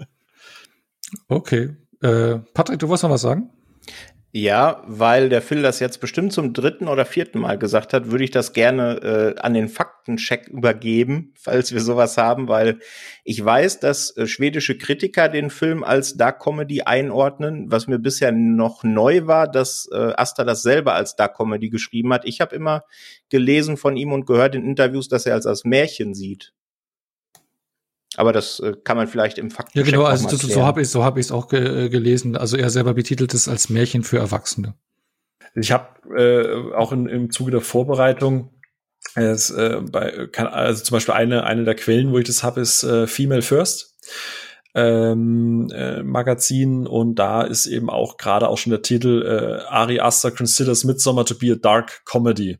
Okay. Äh, Patrick, du wolltest noch was sagen? Ja, weil der Phil das jetzt bestimmt zum dritten oder vierten Mal gesagt hat, würde ich das gerne äh, an den Faktencheck übergeben, falls wir sowas haben, weil ich weiß, dass äh, schwedische Kritiker den Film als Dark Comedy einordnen, was mir bisher noch neu war, dass äh, Asta das selber als Dark Comedy geschrieben hat. Ich habe immer gelesen von ihm und gehört in Interviews, dass er als als Märchen sieht. Aber das äh, kann man vielleicht im Fakt. Ja, genau, also das, so habe ich so habe ich es auch ge äh, gelesen. Also er selber betitelt es als Märchen für Erwachsene. Ich habe äh, auch in, im Zuge der Vorbereitung es, äh, bei, kann, also zum Beispiel eine eine der Quellen, wo ich das habe, ist äh, Female First. Ähm, äh, Magazin und da ist eben auch gerade auch schon der Titel äh, Ari Aster considers Midsummer to be a dark comedy.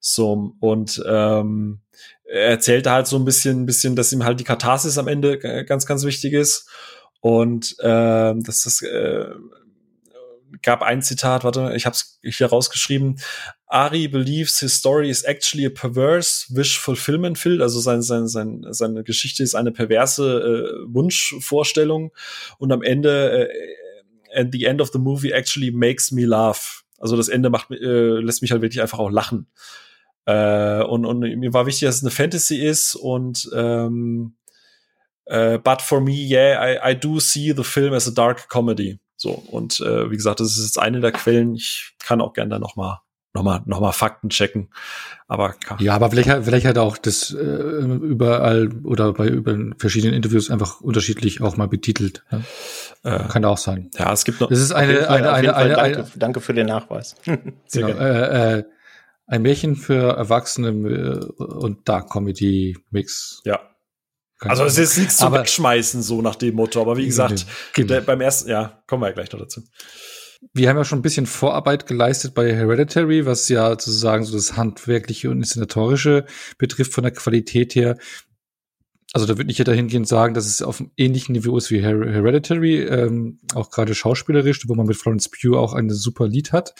So und ähm, er erzählte halt so ein bisschen, ein bisschen, dass ihm halt die Katharsis am Ende ganz, ganz wichtig ist. Und äh, dass das äh, gab ein Zitat, warte, ich habe es hier rausgeschrieben. Ari believes his story is actually a perverse wish fulfillment field, also sein, sein, sein, seine Geschichte ist eine perverse äh, Wunschvorstellung und am Ende äh, at the end of the movie actually makes me laugh. Also das Ende macht äh, lässt mich halt wirklich einfach auch lachen. Äh, und, und mir war wichtig, dass es eine Fantasy ist und ähm, äh, but for me, yeah, I, I do see the film as a dark comedy. So, und äh, wie gesagt, das ist jetzt eine der Quellen. Ich kann auch gerne da noch mal noch mal, noch mal Fakten checken. Aber ja, aber vielleicht, vielleicht hat auch das äh, überall oder bei über verschiedenen Interviews einfach unterschiedlich auch mal betitelt. Ja? Äh, kann auch sein. Ja, es gibt noch. Das ist eine, eine, eine, eine, danke, danke für den Nachweis. genau, äh, äh, ein Märchen für Erwachsene äh, und Dark Comedy Mix. Ja. Keine also es ist nichts zum Wegschmeißen, so nach dem Motto. Aber wie gesagt, genau. der, beim ersten, ja, kommen wir ja gleich noch dazu. Wir haben ja schon ein bisschen Vorarbeit geleistet bei Hereditary, was ja sozusagen so das handwerkliche und inszenatorische betrifft von der Qualität her. Also da würde ich ja dahingehend sagen, dass es auf einem ähnlichen Niveau ist wie Hereditary, ähm, auch gerade schauspielerisch, wo man mit Florence Pugh auch ein super Lied hat.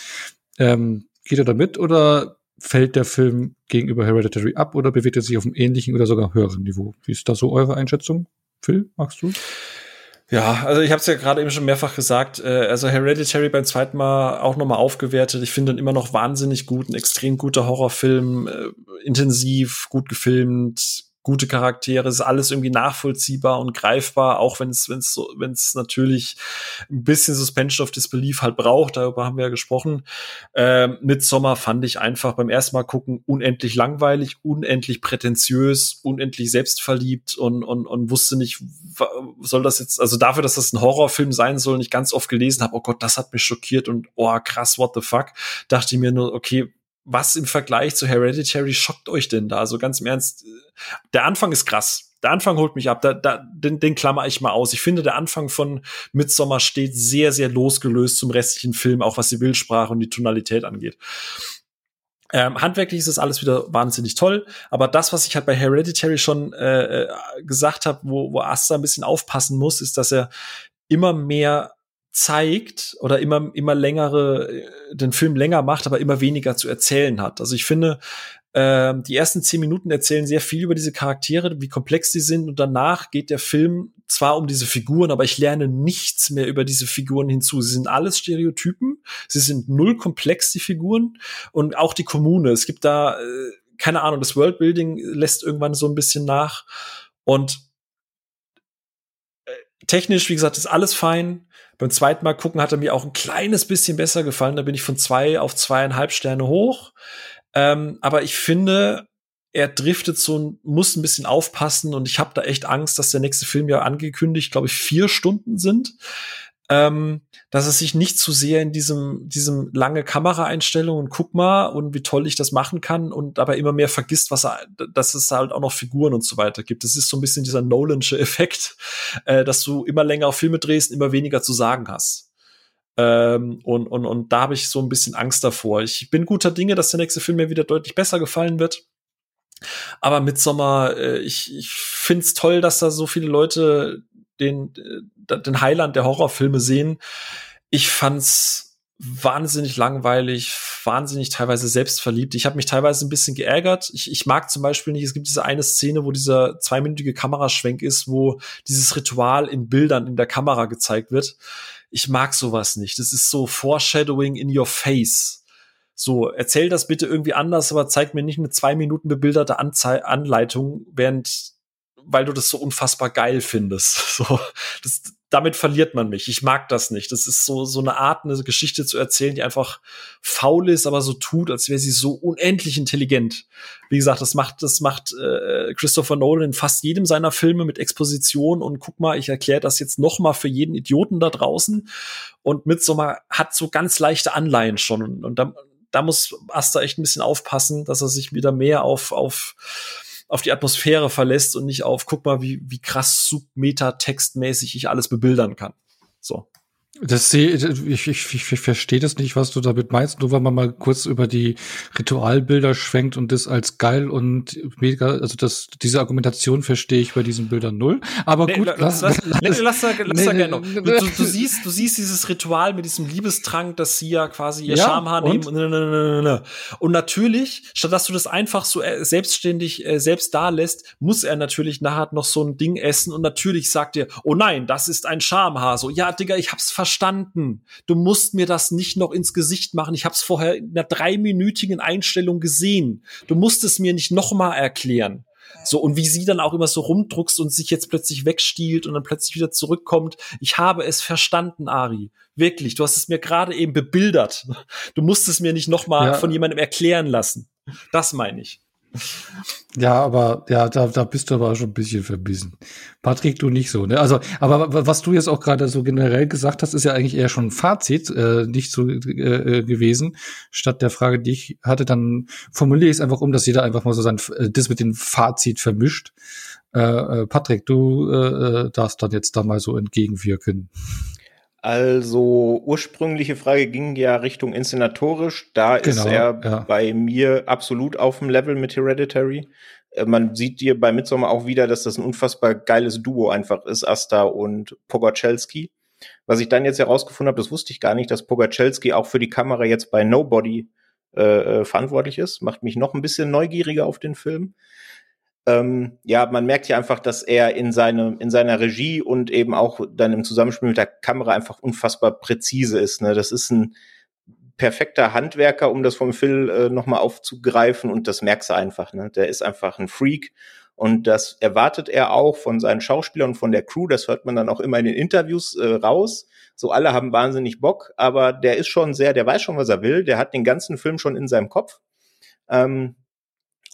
Ähm, geht er da mit oder fällt der Film gegenüber Hereditary ab oder bewegt er sich auf einem ähnlichen oder sogar höheren Niveau? Wie ist da so eure Einschätzung? Phil, magst du? Ja, also ich habe es ja gerade eben schon mehrfach gesagt. Äh, also Hereditary beim zweiten Mal auch nochmal aufgewertet. Ich finde ihn immer noch wahnsinnig gut, ein extrem guter Horrorfilm, äh, intensiv, gut gefilmt, gute Charaktere, ist alles irgendwie nachvollziehbar und greifbar, auch wenn es wenn es so, wenn es natürlich ein bisschen Suspension of Disbelief halt braucht, darüber haben wir ja gesprochen. Ähm, Sommer fand ich einfach beim ersten Mal gucken unendlich langweilig, unendlich prätentiös, unendlich selbstverliebt und und und wusste nicht, soll das jetzt, also dafür, dass das ein Horrorfilm sein soll, nicht ganz oft gelesen habe, oh Gott, das hat mich schockiert und oh krass, what the fuck, dachte ich mir nur, okay, was im Vergleich zu Hereditary schockt euch denn da? Also ganz im Ernst, der Anfang ist krass. Der Anfang holt mich ab, da, da, den, den klammer ich mal aus. Ich finde, der Anfang von Midsommar steht sehr, sehr losgelöst zum restlichen Film, auch was die Bildsprache und die Tonalität angeht. Ähm, handwerklich ist das alles wieder wahnsinnig toll, aber das, was ich halt bei Hereditary schon äh, äh gesagt habe, wo, wo Asta ein bisschen aufpassen muss, ist, dass er immer mehr zeigt oder immer immer längere äh, den Film länger macht, aber immer weniger zu erzählen hat. Also ich finde, äh, die ersten zehn Minuten erzählen sehr viel über diese Charaktere, wie komplex die sind, und danach geht der Film zwar um diese Figuren, aber ich lerne nichts mehr über diese Figuren hinzu. Sie sind alles Stereotypen, sie sind null komplex die Figuren und auch die Kommune. Es gibt da äh, keine Ahnung, das Worldbuilding lässt irgendwann so ein bisschen nach und äh, technisch, wie gesagt, ist alles fein. Beim zweiten Mal gucken hat er mir auch ein kleines bisschen besser gefallen. Da bin ich von zwei auf zweieinhalb Sterne hoch. Ähm, aber ich finde, er driftet so, muss ein bisschen aufpassen und ich habe da echt Angst, dass der nächste Film ja angekündigt, glaube ich, vier Stunden sind ähm, dass es sich nicht zu sehr in diesem, diesem lange Kameraeinstellung und guck mal und wie toll ich das machen kann und dabei immer mehr vergisst, was er, dass es halt auch noch Figuren und so weiter gibt. Das ist so ein bisschen dieser Nolansche Effekt, äh, dass du immer länger Filme drehst, immer weniger zu sagen hast. Ähm, und, und, und da habe ich so ein bisschen Angst davor. Ich bin guter Dinge, dass der nächste Film mir wieder deutlich besser gefallen wird. Aber Midsommar, äh, ich, ich finde es toll, dass da so viele Leute den, äh, den Heiland der Horrorfilme sehen. Ich fand's wahnsinnig langweilig, wahnsinnig teilweise selbstverliebt. Ich habe mich teilweise ein bisschen geärgert. Ich, ich mag zum Beispiel nicht, es gibt diese eine Szene, wo dieser zweiminütige Kameraschwenk ist, wo dieses Ritual in Bildern in der Kamera gezeigt wird. Ich mag sowas nicht. Das ist so Foreshadowing in your face. So, erzähl das bitte irgendwie anders, aber zeig mir nicht eine zwei Minuten bebilderte Anzei Anleitung, während weil du das so unfassbar geil findest. So, das, damit verliert man mich. Ich mag das nicht. Das ist so, so eine Art, eine Geschichte zu erzählen, die einfach faul ist, aber so tut, als wäre sie so unendlich intelligent. Wie gesagt, das macht, das macht äh, Christopher Nolan in fast jedem seiner Filme mit Exposition und guck mal, ich erkläre das jetzt noch mal für jeden Idioten da draußen. Und Midsommar hat so ganz leichte Anleihen schon. Und da, da muss Asta echt ein bisschen aufpassen, dass er sich wieder mehr auf, auf auf die Atmosphäre verlässt und nicht auf, guck mal, wie, wie krass submeta-textmäßig ich alles bebildern kann. So. Das sehe ich, ich, ich, ich verstehe das nicht, was du damit meinst. Nur wenn man mal kurz über die Ritualbilder schwenkt und das als geil und mega, also das, diese Argumentation verstehe ich bei diesen Bildern null. Aber nee, gut, lass, lass, lass, lass, lass, da, lass nee, da gerne noch. Du, du, du, siehst, du siehst dieses Ritual mit diesem Liebestrank, dass sie ja quasi ihr ja, Schamhaar nehmen. Und? Und, und natürlich, statt dass du das einfach so äh, selbstständig äh, selbst da lässt, muss er natürlich nachher noch so ein Ding essen und natürlich sagt er, oh nein, das ist ein Schamhaar. So, ja, Digga, ich hab's verstanden verstanden. Du musst mir das nicht noch ins Gesicht machen. Ich habe es vorher in einer dreiminütigen Einstellung gesehen. Du musst es mir nicht noch mal erklären. So, und wie sie dann auch immer so rumdruckst und sich jetzt plötzlich wegstiehlt und dann plötzlich wieder zurückkommt. Ich habe es verstanden, Ari. Wirklich. Du hast es mir gerade eben bebildert. Du musst es mir nicht noch mal ja. von jemandem erklären lassen. Das meine ich. Ja, aber ja, da, da bist du aber schon ein bisschen verbissen. Patrick, du nicht so, ne? Also, aber was du jetzt auch gerade so generell gesagt hast, ist ja eigentlich eher schon ein Fazit, äh, nicht so äh, äh, gewesen. Statt der Frage, die ich hatte, dann formuliere ich es einfach um, dass jeder einfach mal so sein äh, das mit dem Fazit vermischt. Äh, äh, Patrick, du äh, äh darfst dann jetzt da mal so entgegenwirken. Also ursprüngliche Frage ging ja Richtung inszenatorisch. Da genau, ist er ja. bei mir absolut auf dem Level mit Hereditary. Äh, man sieht dir bei Midsommar auch wieder, dass das ein unfassbar geiles Duo einfach ist, Asta und Pogachelski. Was ich dann jetzt herausgefunden habe, das wusste ich gar nicht, dass Pogachelski auch für die Kamera jetzt bei Nobody äh, äh, verantwortlich ist. Macht mich noch ein bisschen neugieriger auf den Film. Ähm, ja, man merkt hier einfach, dass er in, seine, in seiner Regie und eben auch dann im Zusammenspiel mit der Kamera einfach unfassbar präzise ist. Ne? Das ist ein perfekter Handwerker, um das vom Phil äh, nochmal aufzugreifen und das merkst du einfach. Ne? Der ist einfach ein Freak und das erwartet er auch von seinen Schauspielern und von der Crew. Das hört man dann auch immer in den Interviews äh, raus. So alle haben wahnsinnig Bock, aber der ist schon sehr, der weiß schon, was er will. Der hat den ganzen Film schon in seinem Kopf. Ähm,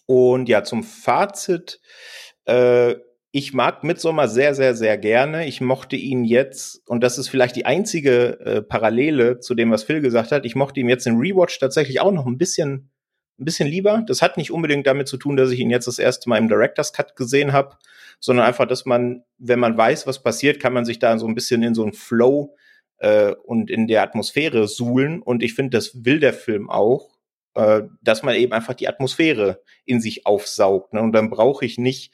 und ja, zum Fazit. Äh, ich mag Midsommar sehr, sehr, sehr gerne. Ich mochte ihn jetzt, und das ist vielleicht die einzige äh, Parallele zu dem, was Phil gesagt hat, ich mochte ihn jetzt in Rewatch tatsächlich auch noch ein bisschen, ein bisschen lieber. Das hat nicht unbedingt damit zu tun, dass ich ihn jetzt das erste Mal im Director's Cut gesehen habe, sondern einfach, dass man, wenn man weiß, was passiert, kann man sich da so ein bisschen in so einen Flow äh, und in der Atmosphäre suhlen. Und ich finde, das will der Film auch äh, dass man eben einfach die Atmosphäre in sich aufsaugt. Ne? Und dann brauche ich nicht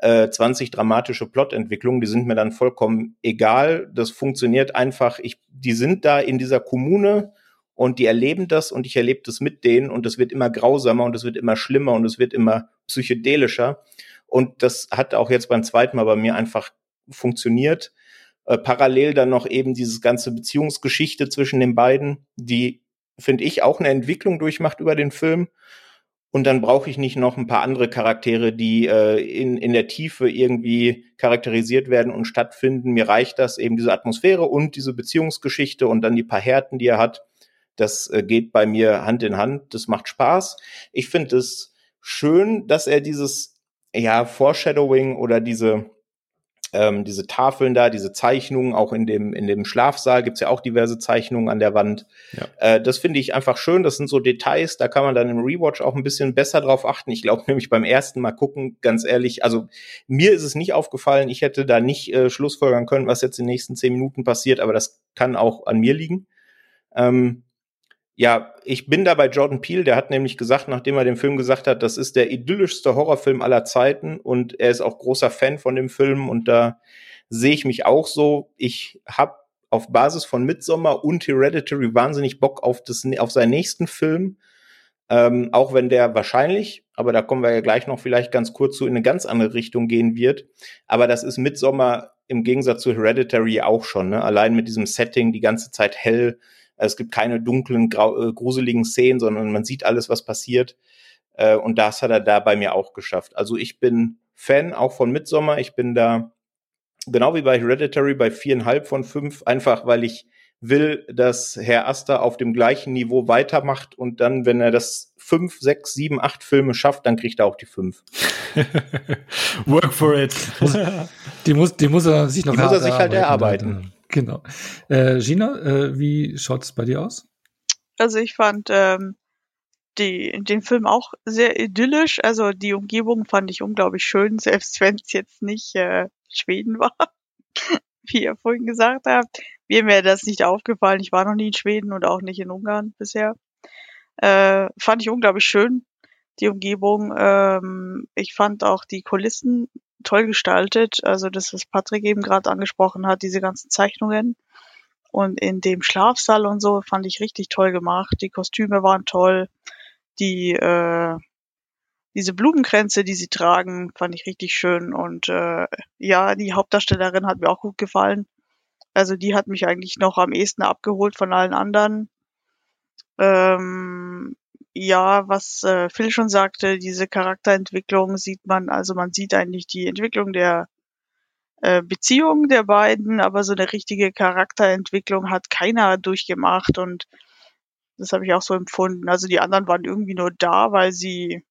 äh, 20 dramatische Plotentwicklungen, die sind mir dann vollkommen egal. Das funktioniert einfach. Ich, die sind da in dieser Kommune und die erleben das und ich erlebe das mit denen und es wird immer grausamer und es wird immer schlimmer und es wird immer psychedelischer. Und das hat auch jetzt beim zweiten Mal bei mir einfach funktioniert. Äh, parallel dann noch eben dieses ganze Beziehungsgeschichte zwischen den beiden, die, finde ich, auch eine Entwicklung durchmacht über den Film. Und dann brauche ich nicht noch ein paar andere Charaktere, die äh, in, in der Tiefe irgendwie charakterisiert werden und stattfinden. Mir reicht das eben diese Atmosphäre und diese Beziehungsgeschichte und dann die paar Härten, die er hat. Das äh, geht bei mir Hand in Hand. Das macht Spaß. Ich finde es schön, dass er dieses ja Foreshadowing oder diese ähm, diese Tafeln da, diese Zeichnungen, auch in dem, in dem Schlafsaal gibt's ja auch diverse Zeichnungen an der Wand. Ja. Äh, das finde ich einfach schön. Das sind so Details, da kann man dann im Rewatch auch ein bisschen besser drauf achten. Ich glaube nämlich beim ersten Mal gucken, ganz ehrlich, also mir ist es nicht aufgefallen, ich hätte da nicht äh, Schlussfolgern können, was jetzt in den nächsten zehn Minuten passiert, aber das kann auch an mir liegen. Ähm, ja, ich bin da bei Jordan Peele, der hat nämlich gesagt, nachdem er dem Film gesagt hat, das ist der idyllischste Horrorfilm aller Zeiten und er ist auch großer Fan von dem Film und da sehe ich mich auch so. Ich habe auf Basis von Midsommar und Hereditary wahnsinnig Bock auf, das, auf seinen nächsten Film. Ähm, auch wenn der wahrscheinlich, aber da kommen wir ja gleich noch vielleicht ganz kurz zu, in eine ganz andere Richtung gehen wird. Aber das ist Midsommar im Gegensatz zu Hereditary auch schon. Ne? Allein mit diesem Setting, die ganze Zeit hell, es gibt keine dunklen, grau, äh, gruseligen Szenen, sondern man sieht alles, was passiert. Äh, und das hat er da bei mir auch geschafft. Also ich bin Fan auch von Midsommar. Ich bin da genau wie bei Hereditary bei viereinhalb von fünf, einfach weil ich will, dass Herr Aster auf dem gleichen Niveau weitermacht und dann, wenn er das fünf, sechs, sieben, acht Filme schafft, dann kriegt er auch die fünf. Work for it. die muss, die muss er sich noch die muss er sich halt erarbeiten. Genau. Äh, Gina, äh, wie schaut's bei dir aus? Also ich fand ähm, die, den Film auch sehr idyllisch. Also die Umgebung fand ich unglaublich schön, selbst wenn es jetzt nicht äh, Schweden war, wie ihr vorhin gesagt habt. Mir wäre das nicht aufgefallen. Ich war noch nie in Schweden und auch nicht in Ungarn bisher. Äh, fand ich unglaublich schön, die Umgebung. Ähm, ich fand auch die Kulissen toll gestaltet. Also das, was Patrick eben gerade angesprochen hat, diese ganzen Zeichnungen. Und in dem Schlafsaal und so fand ich richtig toll gemacht. Die Kostüme waren toll. Die, äh, diese Blumenkränze, die sie tragen, fand ich richtig schön. Und äh, ja, die Hauptdarstellerin hat mir auch gut gefallen. Also die hat mich eigentlich noch am ehesten abgeholt von allen anderen. Ähm, ja, was äh, Phil schon sagte, diese Charakterentwicklung sieht man, also man sieht eigentlich die Entwicklung der äh, Beziehung der beiden, aber so eine richtige Charakterentwicklung hat keiner durchgemacht und das habe ich auch so empfunden. Also die anderen waren irgendwie nur da, weil sie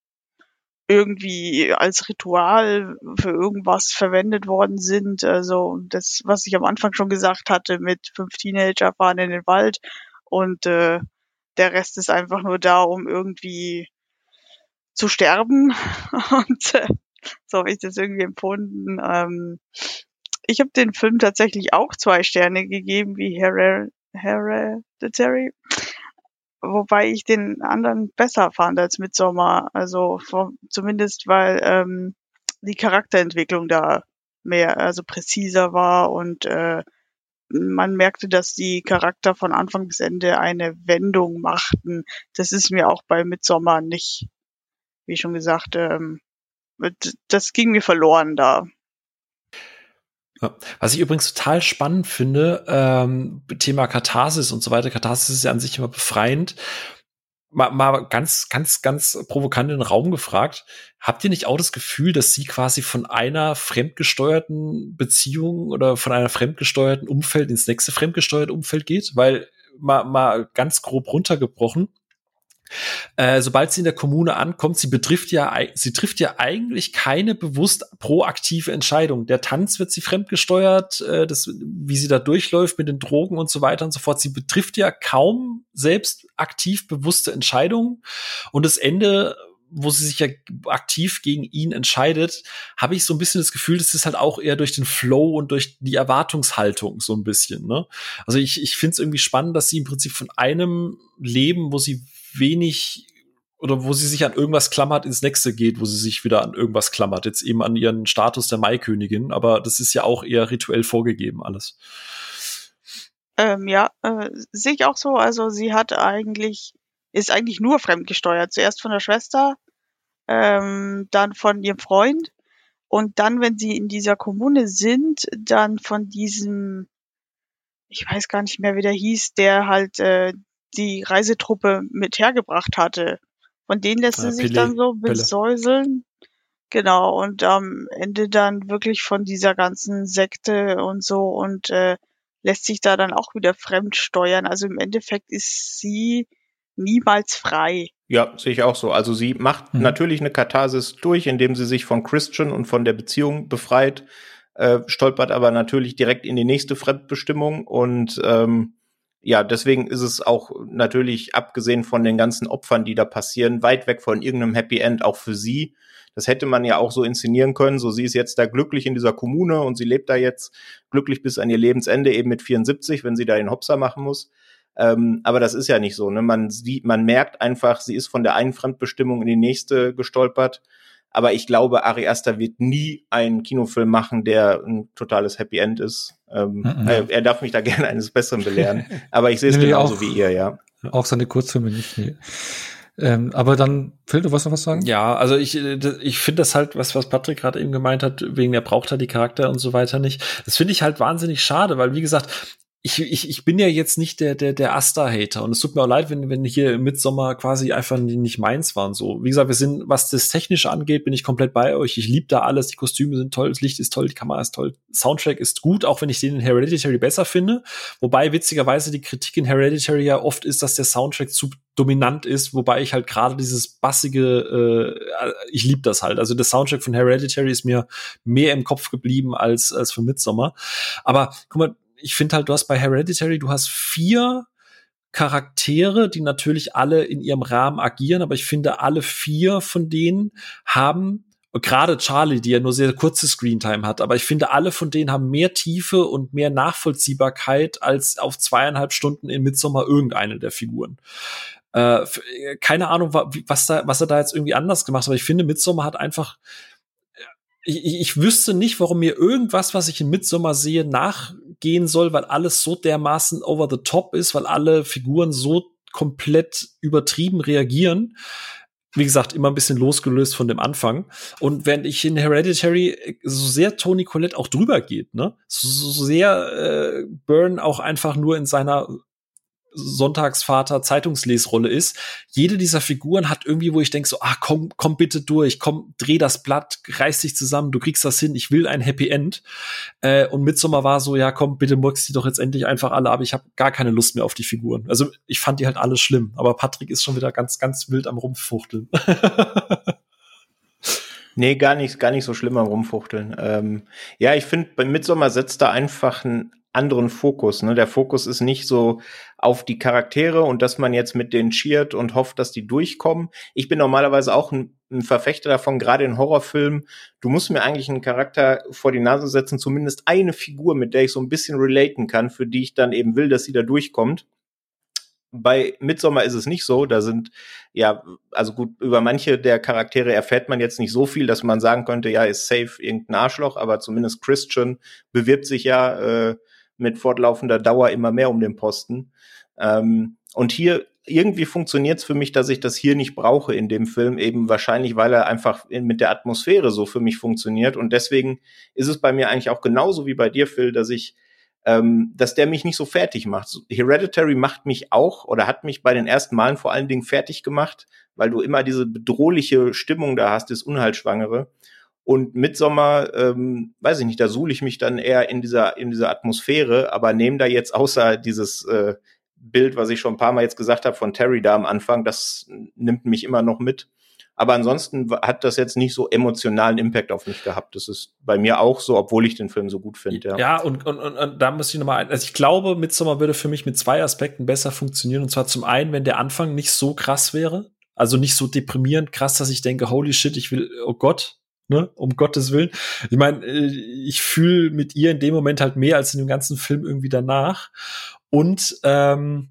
irgendwie als Ritual für irgendwas verwendet worden sind. Also das, was ich am Anfang schon gesagt hatte, mit fünf Teenager fahren in den Wald und äh, der Rest ist einfach nur da, um irgendwie zu sterben. Und äh, so habe ich das irgendwie empfunden. Ähm, ich habe den Film tatsächlich auch zwei Sterne gegeben, wie Hereditary. Wobei ich den anderen besser fand als Midsommar. Also vom, zumindest, weil ähm, die Charakterentwicklung da mehr, also präziser war und äh, man merkte, dass die Charakter von Anfang bis Ende eine Wendung machten. Das ist mir auch bei Midsommar nicht, wie schon gesagt, ähm, das ging mir verloren da. Was ich übrigens total spannend finde, ähm, Thema Katharsis und so weiter. Katharsis ist ja an sich immer befreiend. Mal, mal ganz, ganz, ganz provokant in den Raum gefragt. Habt ihr nicht auch das Gefühl, dass sie quasi von einer fremdgesteuerten Beziehung oder von einer fremdgesteuerten Umfeld ins nächste fremdgesteuerte Umfeld geht? Weil mal, mal ganz grob runtergebrochen äh, sobald sie in der Kommune ankommt, sie betrifft ja, sie trifft ja eigentlich keine bewusst proaktive Entscheidung. Der Tanz wird sie fremdgesteuert, äh, das, wie sie da durchläuft mit den Drogen und so weiter und so fort. Sie betrifft ja kaum selbst aktiv bewusste Entscheidungen. Und das Ende, wo sie sich ja aktiv gegen ihn entscheidet, habe ich so ein bisschen das Gefühl, das ist halt auch eher durch den Flow und durch die Erwartungshaltung so ein bisschen. Ne? Also ich, ich finde es irgendwie spannend, dass sie im Prinzip von einem Leben, wo sie wenig oder wo sie sich an irgendwas klammert, ins nächste geht, wo sie sich wieder an irgendwas klammert. Jetzt eben an ihren Status der Maikönigin, aber das ist ja auch eher rituell vorgegeben alles. Ähm, ja, äh, sehe ich auch so. Also sie hat eigentlich, ist eigentlich nur fremdgesteuert. Zuerst von der Schwester, ähm, dann von ihrem Freund und dann, wenn sie in dieser Kommune sind, dann von diesem, ich weiß gar nicht mehr, wie der hieß, der halt äh, die Reisetruppe mit hergebracht hatte. Von denen lässt sie sich dann so besäuseln. Genau, und am Ende dann wirklich von dieser ganzen Sekte und so und äh, lässt sich da dann auch wieder fremd steuern. Also im Endeffekt ist sie niemals frei. Ja, sehe ich auch so. Also sie macht mhm. natürlich eine Katharsis durch, indem sie sich von Christian und von der Beziehung befreit, äh, stolpert aber natürlich direkt in die nächste Fremdbestimmung und ähm, ja, deswegen ist es auch natürlich, abgesehen von den ganzen Opfern, die da passieren, weit weg von irgendeinem Happy End, auch für sie. Das hätte man ja auch so inszenieren können. So, sie ist jetzt da glücklich in dieser Kommune und sie lebt da jetzt glücklich bis an ihr Lebensende, eben mit 74, wenn sie da den Hopser machen muss. Ähm, aber das ist ja nicht so. Ne? Man sieht, man merkt einfach, sie ist von der einen Fremdbestimmung in die nächste gestolpert aber ich glaube, Ari Aster wird nie einen Kinofilm machen, der ein totales Happy End ist. Ähm, mhm. äh, er darf mich da gerne eines Besseren belehren. Aber ich sehe es nee, genauso auch, wie ihr, ja. Auch seine Kurzfilme nicht. Nee. Ähm, aber dann, Phil, du wolltest noch was sagen? Ja, also ich, äh, ich finde das halt, was, was Patrick gerade eben gemeint hat, wegen der braucht er die Charakter und so weiter nicht. Das finde ich halt wahnsinnig schade, weil wie gesagt, ich, ich, ich bin ja jetzt nicht der, der, der Asta-Hater und es tut mir auch leid, wenn, wenn hier im Mitsommer quasi einfach nicht meins waren. So, wie gesagt, wir sind, was das Technische angeht, bin ich komplett bei euch. Ich liebe da alles, die Kostüme sind toll, das Licht ist toll, die Kamera ist toll, Soundtrack ist gut, auch wenn ich den in Hereditary besser finde. Wobei witzigerweise die Kritik in Hereditary ja oft ist, dass der Soundtrack zu dominant ist, wobei ich halt gerade dieses bassige, äh, ich liebe das halt. Also der Soundtrack von Hereditary ist mir mehr im Kopf geblieben als als von Midsommar. Aber guck mal, ich finde halt, du hast bei Hereditary, du hast vier Charaktere, die natürlich alle in ihrem Rahmen agieren, aber ich finde, alle vier von denen haben gerade Charlie, die ja nur sehr kurze Screentime hat, aber ich finde, alle von denen haben mehr Tiefe und mehr Nachvollziehbarkeit als auf zweieinhalb Stunden in Midsommar irgendeine der Figuren. Äh, keine Ahnung, was, da, was er da jetzt irgendwie anders gemacht hat, aber ich finde, Midsommar hat einfach ich, ich wüsste nicht, warum mir irgendwas, was ich in Midsommar sehe, nachgehen soll, weil alles so dermaßen over the top ist, weil alle Figuren so komplett übertrieben reagieren. Wie gesagt, immer ein bisschen losgelöst von dem Anfang. Und wenn ich in Hereditary so sehr Tony Collette auch drüber geht, ne, so sehr äh, Burn auch einfach nur in seiner Sonntagsvater Zeitungslesrolle ist. Jede dieser Figuren hat irgendwie, wo ich denke so, ah, komm, komm bitte durch, komm, dreh das Blatt, reiß dich zusammen, du kriegst das hin, ich will ein Happy End. Äh, und Midsommar war so, ja, komm, bitte murkst die doch jetzt endlich einfach alle aber ich habe gar keine Lust mehr auf die Figuren. Also ich fand die halt alle schlimm, aber Patrick ist schon wieder ganz, ganz wild am Rumfuchteln. Nee, gar nicht, gar nicht so schlimm am Rumfuchteln. Ähm, ja, ich finde, bei Midsommar setzt da einfach ein anderen Fokus. Ne? Der Fokus ist nicht so auf die Charaktere und dass man jetzt mit denen cheert und hofft, dass die durchkommen. Ich bin normalerweise auch ein, ein Verfechter davon, gerade in Horrorfilmen. Du musst mir eigentlich einen Charakter vor die Nase setzen, zumindest eine Figur, mit der ich so ein bisschen relaten kann, für die ich dann eben will, dass sie da durchkommt. Bei Midsommar ist es nicht so. Da sind, ja, also gut, über manche der Charaktere erfährt man jetzt nicht so viel, dass man sagen könnte, ja, ist safe irgendein Arschloch, aber zumindest Christian bewirbt sich ja äh, mit fortlaufender Dauer immer mehr um den Posten. Ähm, und hier irgendwie funktioniert es für mich, dass ich das hier nicht brauche in dem Film, eben wahrscheinlich, weil er einfach in, mit der Atmosphäre so für mich funktioniert. Und deswegen ist es bei mir eigentlich auch genauso wie bei dir, Phil, dass ich, ähm, dass der mich nicht so fertig macht. Hereditary macht mich auch oder hat mich bei den ersten Malen vor allen Dingen fertig gemacht, weil du immer diese bedrohliche Stimmung da hast, das Unheilschwangere. Und Midsommer, ähm, weiß ich nicht, da suhle ich mich dann eher in dieser, in dieser Atmosphäre, aber nehme da jetzt außer dieses äh, Bild, was ich schon ein paar Mal jetzt gesagt habe von Terry da am Anfang, das nimmt mich immer noch mit. Aber ansonsten hat das jetzt nicht so emotionalen Impact auf mich gehabt. Das ist bei mir auch so, obwohl ich den Film so gut finde. Ja, ja und, und, und, und da muss ich nochmal, also ich glaube, Midsommar würde für mich mit zwei Aspekten besser funktionieren. Und zwar zum einen, wenn der Anfang nicht so krass wäre. Also nicht so deprimierend krass, dass ich denke, holy shit, ich will, oh Gott, ne, um Gottes Willen. Ich meine, äh, ich fühle mit ihr in dem Moment halt mehr als in dem ganzen Film irgendwie danach. Und ähm,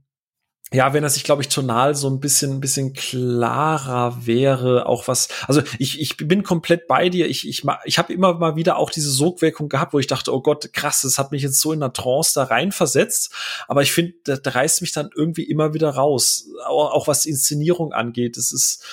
ja, wenn er sich, glaube ich, tonal so ein bisschen, ein bisschen klarer wäre, auch was, also ich, ich bin komplett bei dir. Ich, ich, ich habe immer mal wieder auch diese Sogwirkung gehabt, wo ich dachte, oh Gott, krass, das hat mich jetzt so in der Trance da reinversetzt. Aber ich finde, da, da reißt mich dann irgendwie immer wieder raus. Auch, auch was Inszenierung angeht. Es ist,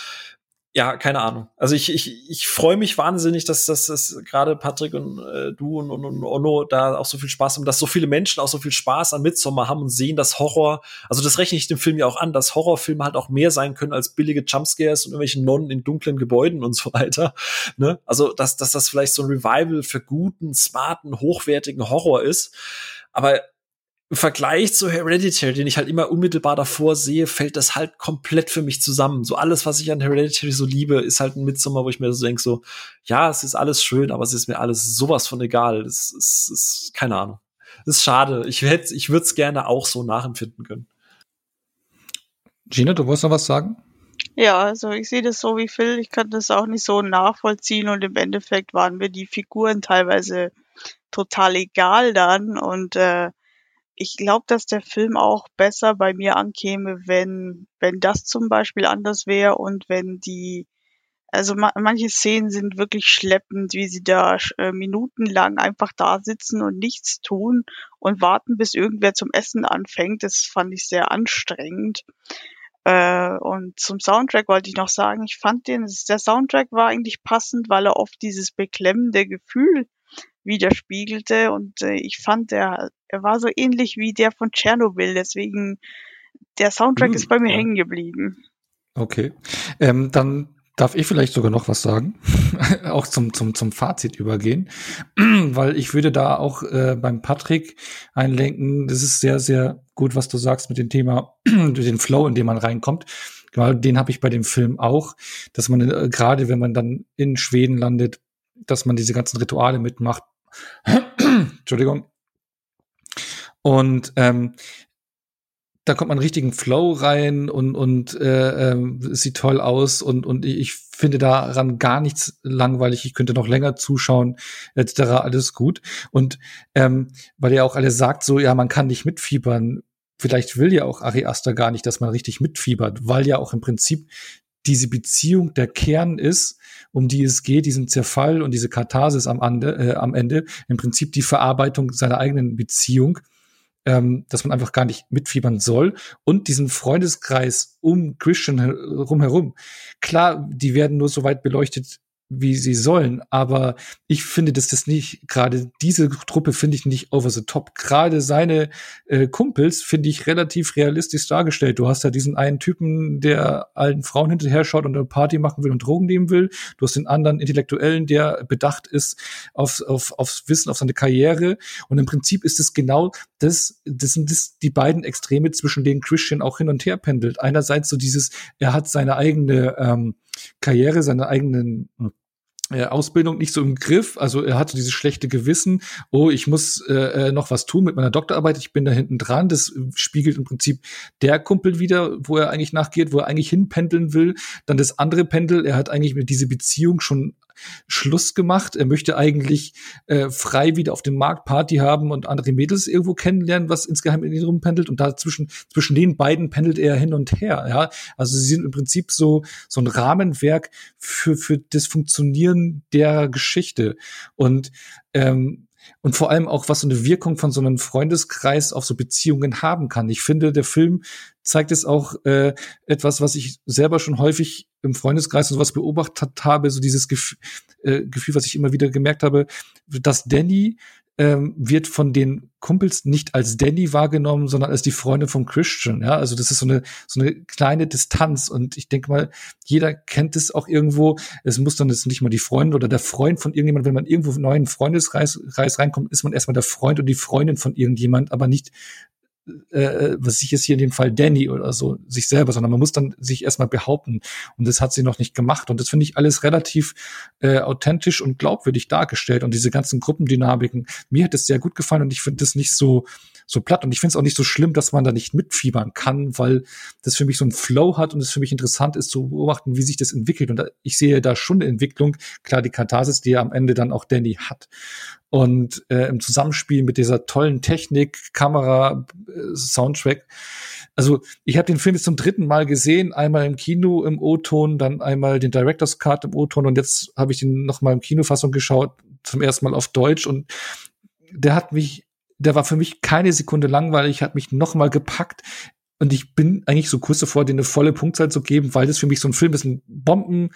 ja, keine Ahnung. Also ich, ich, ich freue mich wahnsinnig, dass, dass, dass gerade Patrick und äh, du und, und, und Onno da auch so viel Spaß haben, dass so viele Menschen auch so viel Spaß an Midsommar haben und sehen, dass Horror, also das rechne ich dem Film ja auch an, dass Horrorfilme halt auch mehr sein können als billige Jumpscares und irgendwelche Nonnen in dunklen Gebäuden und so weiter. Ne? Also, dass, dass das vielleicht so ein Revival für guten, smarten, hochwertigen Horror ist. Aber im Vergleich zu Hereditary, den ich halt immer unmittelbar davor sehe, fällt das halt komplett für mich zusammen. So alles, was ich an Hereditary so liebe, ist halt ein Midsommar, wo ich mir so denke, so, ja, es ist alles schön, aber es ist mir alles sowas von egal. Es ist, keine Ahnung. Das ist schade. Ich hätte, ich würde es gerne auch so nachempfinden können. Gina, du wolltest noch was sagen? Ja, also ich sehe das so wie Phil. Ich kann das auch nicht so nachvollziehen und im Endeffekt waren mir die Figuren teilweise total egal dann und äh, ich glaube, dass der Film auch besser bei mir ankäme, wenn, wenn das zum Beispiel anders wäre und wenn die, also ma manche Szenen sind wirklich schleppend, wie sie da äh, minutenlang einfach da sitzen und nichts tun und warten, bis irgendwer zum Essen anfängt. Das fand ich sehr anstrengend. Äh, und zum Soundtrack wollte ich noch sagen, ich fand den, der Soundtrack war eigentlich passend, weil er oft dieses beklemmende Gefühl widerspiegelte und äh, ich fand, er, er war so ähnlich wie der von Tschernobyl, deswegen der Soundtrack hm, ist bei mir ja. hängen geblieben. Okay, ähm, dann darf ich vielleicht sogar noch was sagen, auch zum, zum, zum Fazit übergehen, weil ich würde da auch äh, beim Patrick einlenken, das ist sehr, sehr gut, was du sagst mit dem Thema, den Flow, in dem man reinkommt. Genau, den habe ich bei dem Film auch, dass man äh, gerade, wenn man dann in Schweden landet, dass man diese ganzen Rituale mitmacht, Entschuldigung. Und ähm, da kommt man richtigen Flow rein und und äh, äh, sieht toll aus und und ich finde daran gar nichts langweilig. Ich könnte noch länger zuschauen etc. Alles gut und ähm, weil ihr auch alle sagt so ja man kann nicht mitfiebern. Vielleicht will ja auch Ari Aster gar nicht, dass man richtig mitfiebert, weil ja auch im Prinzip diese Beziehung der Kern ist, um die es geht, diesen Zerfall und diese Katharsis am Ende, äh, am Ende, im Prinzip die Verarbeitung seiner eigenen Beziehung, ähm, dass man einfach gar nicht mitfiebern soll und diesen Freundeskreis um Christian herum. Klar, die werden nur so weit beleuchtet, wie sie sollen. Aber ich finde, dass das nicht, gerade diese Truppe finde ich nicht over the top. Gerade seine äh, Kumpels finde ich relativ realistisch dargestellt. Du hast ja diesen einen Typen, der allen Frauen hinterher schaut und eine Party machen will und Drogen nehmen will. Du hast den anderen Intellektuellen, der bedacht ist auf, auf, aufs Wissen, auf seine Karriere. Und im Prinzip ist es genau das, das sind das die beiden Extreme, zwischen denen Christian auch hin und her pendelt. Einerseits so dieses, er hat seine eigene ähm, Karriere, seine eigenen äh, Ausbildung nicht so im Griff. Also er hatte dieses schlechte Gewissen, oh, ich muss äh, äh, noch was tun mit meiner Doktorarbeit, ich bin da hinten dran. Das spiegelt im Prinzip der Kumpel wieder, wo er eigentlich nachgeht, wo er eigentlich hinpendeln will. Dann das andere Pendel, er hat eigentlich mit diese Beziehung schon Schluss gemacht. Er möchte eigentlich äh, frei wieder auf dem Markt Party haben und andere Mädels irgendwo kennenlernen, was insgeheim in ihn rumpendelt. Und dazwischen, zwischen den beiden pendelt er hin und her. Ja, also sie sind im Prinzip so, so ein Rahmenwerk für, für das Funktionieren der Geschichte. Und, ähm, und vor allem auch, was so eine Wirkung von so einem Freundeskreis auf so Beziehungen haben kann. Ich finde, der Film zeigt es auch äh, etwas, was ich selber schon häufig im Freundeskreis und sowas beobachtet habe, so dieses Gef äh, Gefühl, was ich immer wieder gemerkt habe, dass Danny ähm, wird von den Kumpels nicht als Danny wahrgenommen, sondern als die Freundin von Christian. Ja, also das ist so eine so eine kleine Distanz und ich denke mal, jeder kennt es auch irgendwo. Es muss dann jetzt nicht mal die Freundin oder der Freund von irgendjemand, wenn man irgendwo in einen neuen Freundeskreis reinkommt, ist man erstmal der Freund und die Freundin von irgendjemand, aber nicht äh, was ich jetzt hier in dem Fall Danny oder so, sich selber, sondern man muss dann sich erstmal behaupten. Und das hat sie noch nicht gemacht. Und das finde ich alles relativ äh, authentisch und glaubwürdig dargestellt. Und diese ganzen Gruppendynamiken, mir hat es sehr gut gefallen und ich finde das nicht so, so platt. Und ich finde es auch nicht so schlimm, dass man da nicht mitfiebern kann, weil das für mich so ein Flow hat und es für mich interessant ist zu beobachten, wie sich das entwickelt. Und ich sehe da schon eine Entwicklung. Klar, die Katharsis, die ja am Ende dann auch Danny hat. Und äh, im Zusammenspiel mit dieser tollen Technik, Kamera, äh, Soundtrack. Also ich habe den Film jetzt zum dritten Mal gesehen, einmal im Kino im O-Ton, dann einmal den Director's Cut im O-Ton und jetzt habe ich den noch mal im Kinofassung geschaut, zum ersten Mal auf Deutsch und der hat mich der war für mich keine Sekunde langweilig, hat mich noch mal gepackt. Und ich bin eigentlich so kurz davor, dir eine volle Punktzahl zu geben, weil das für mich so ein Film ist, ein Bomben,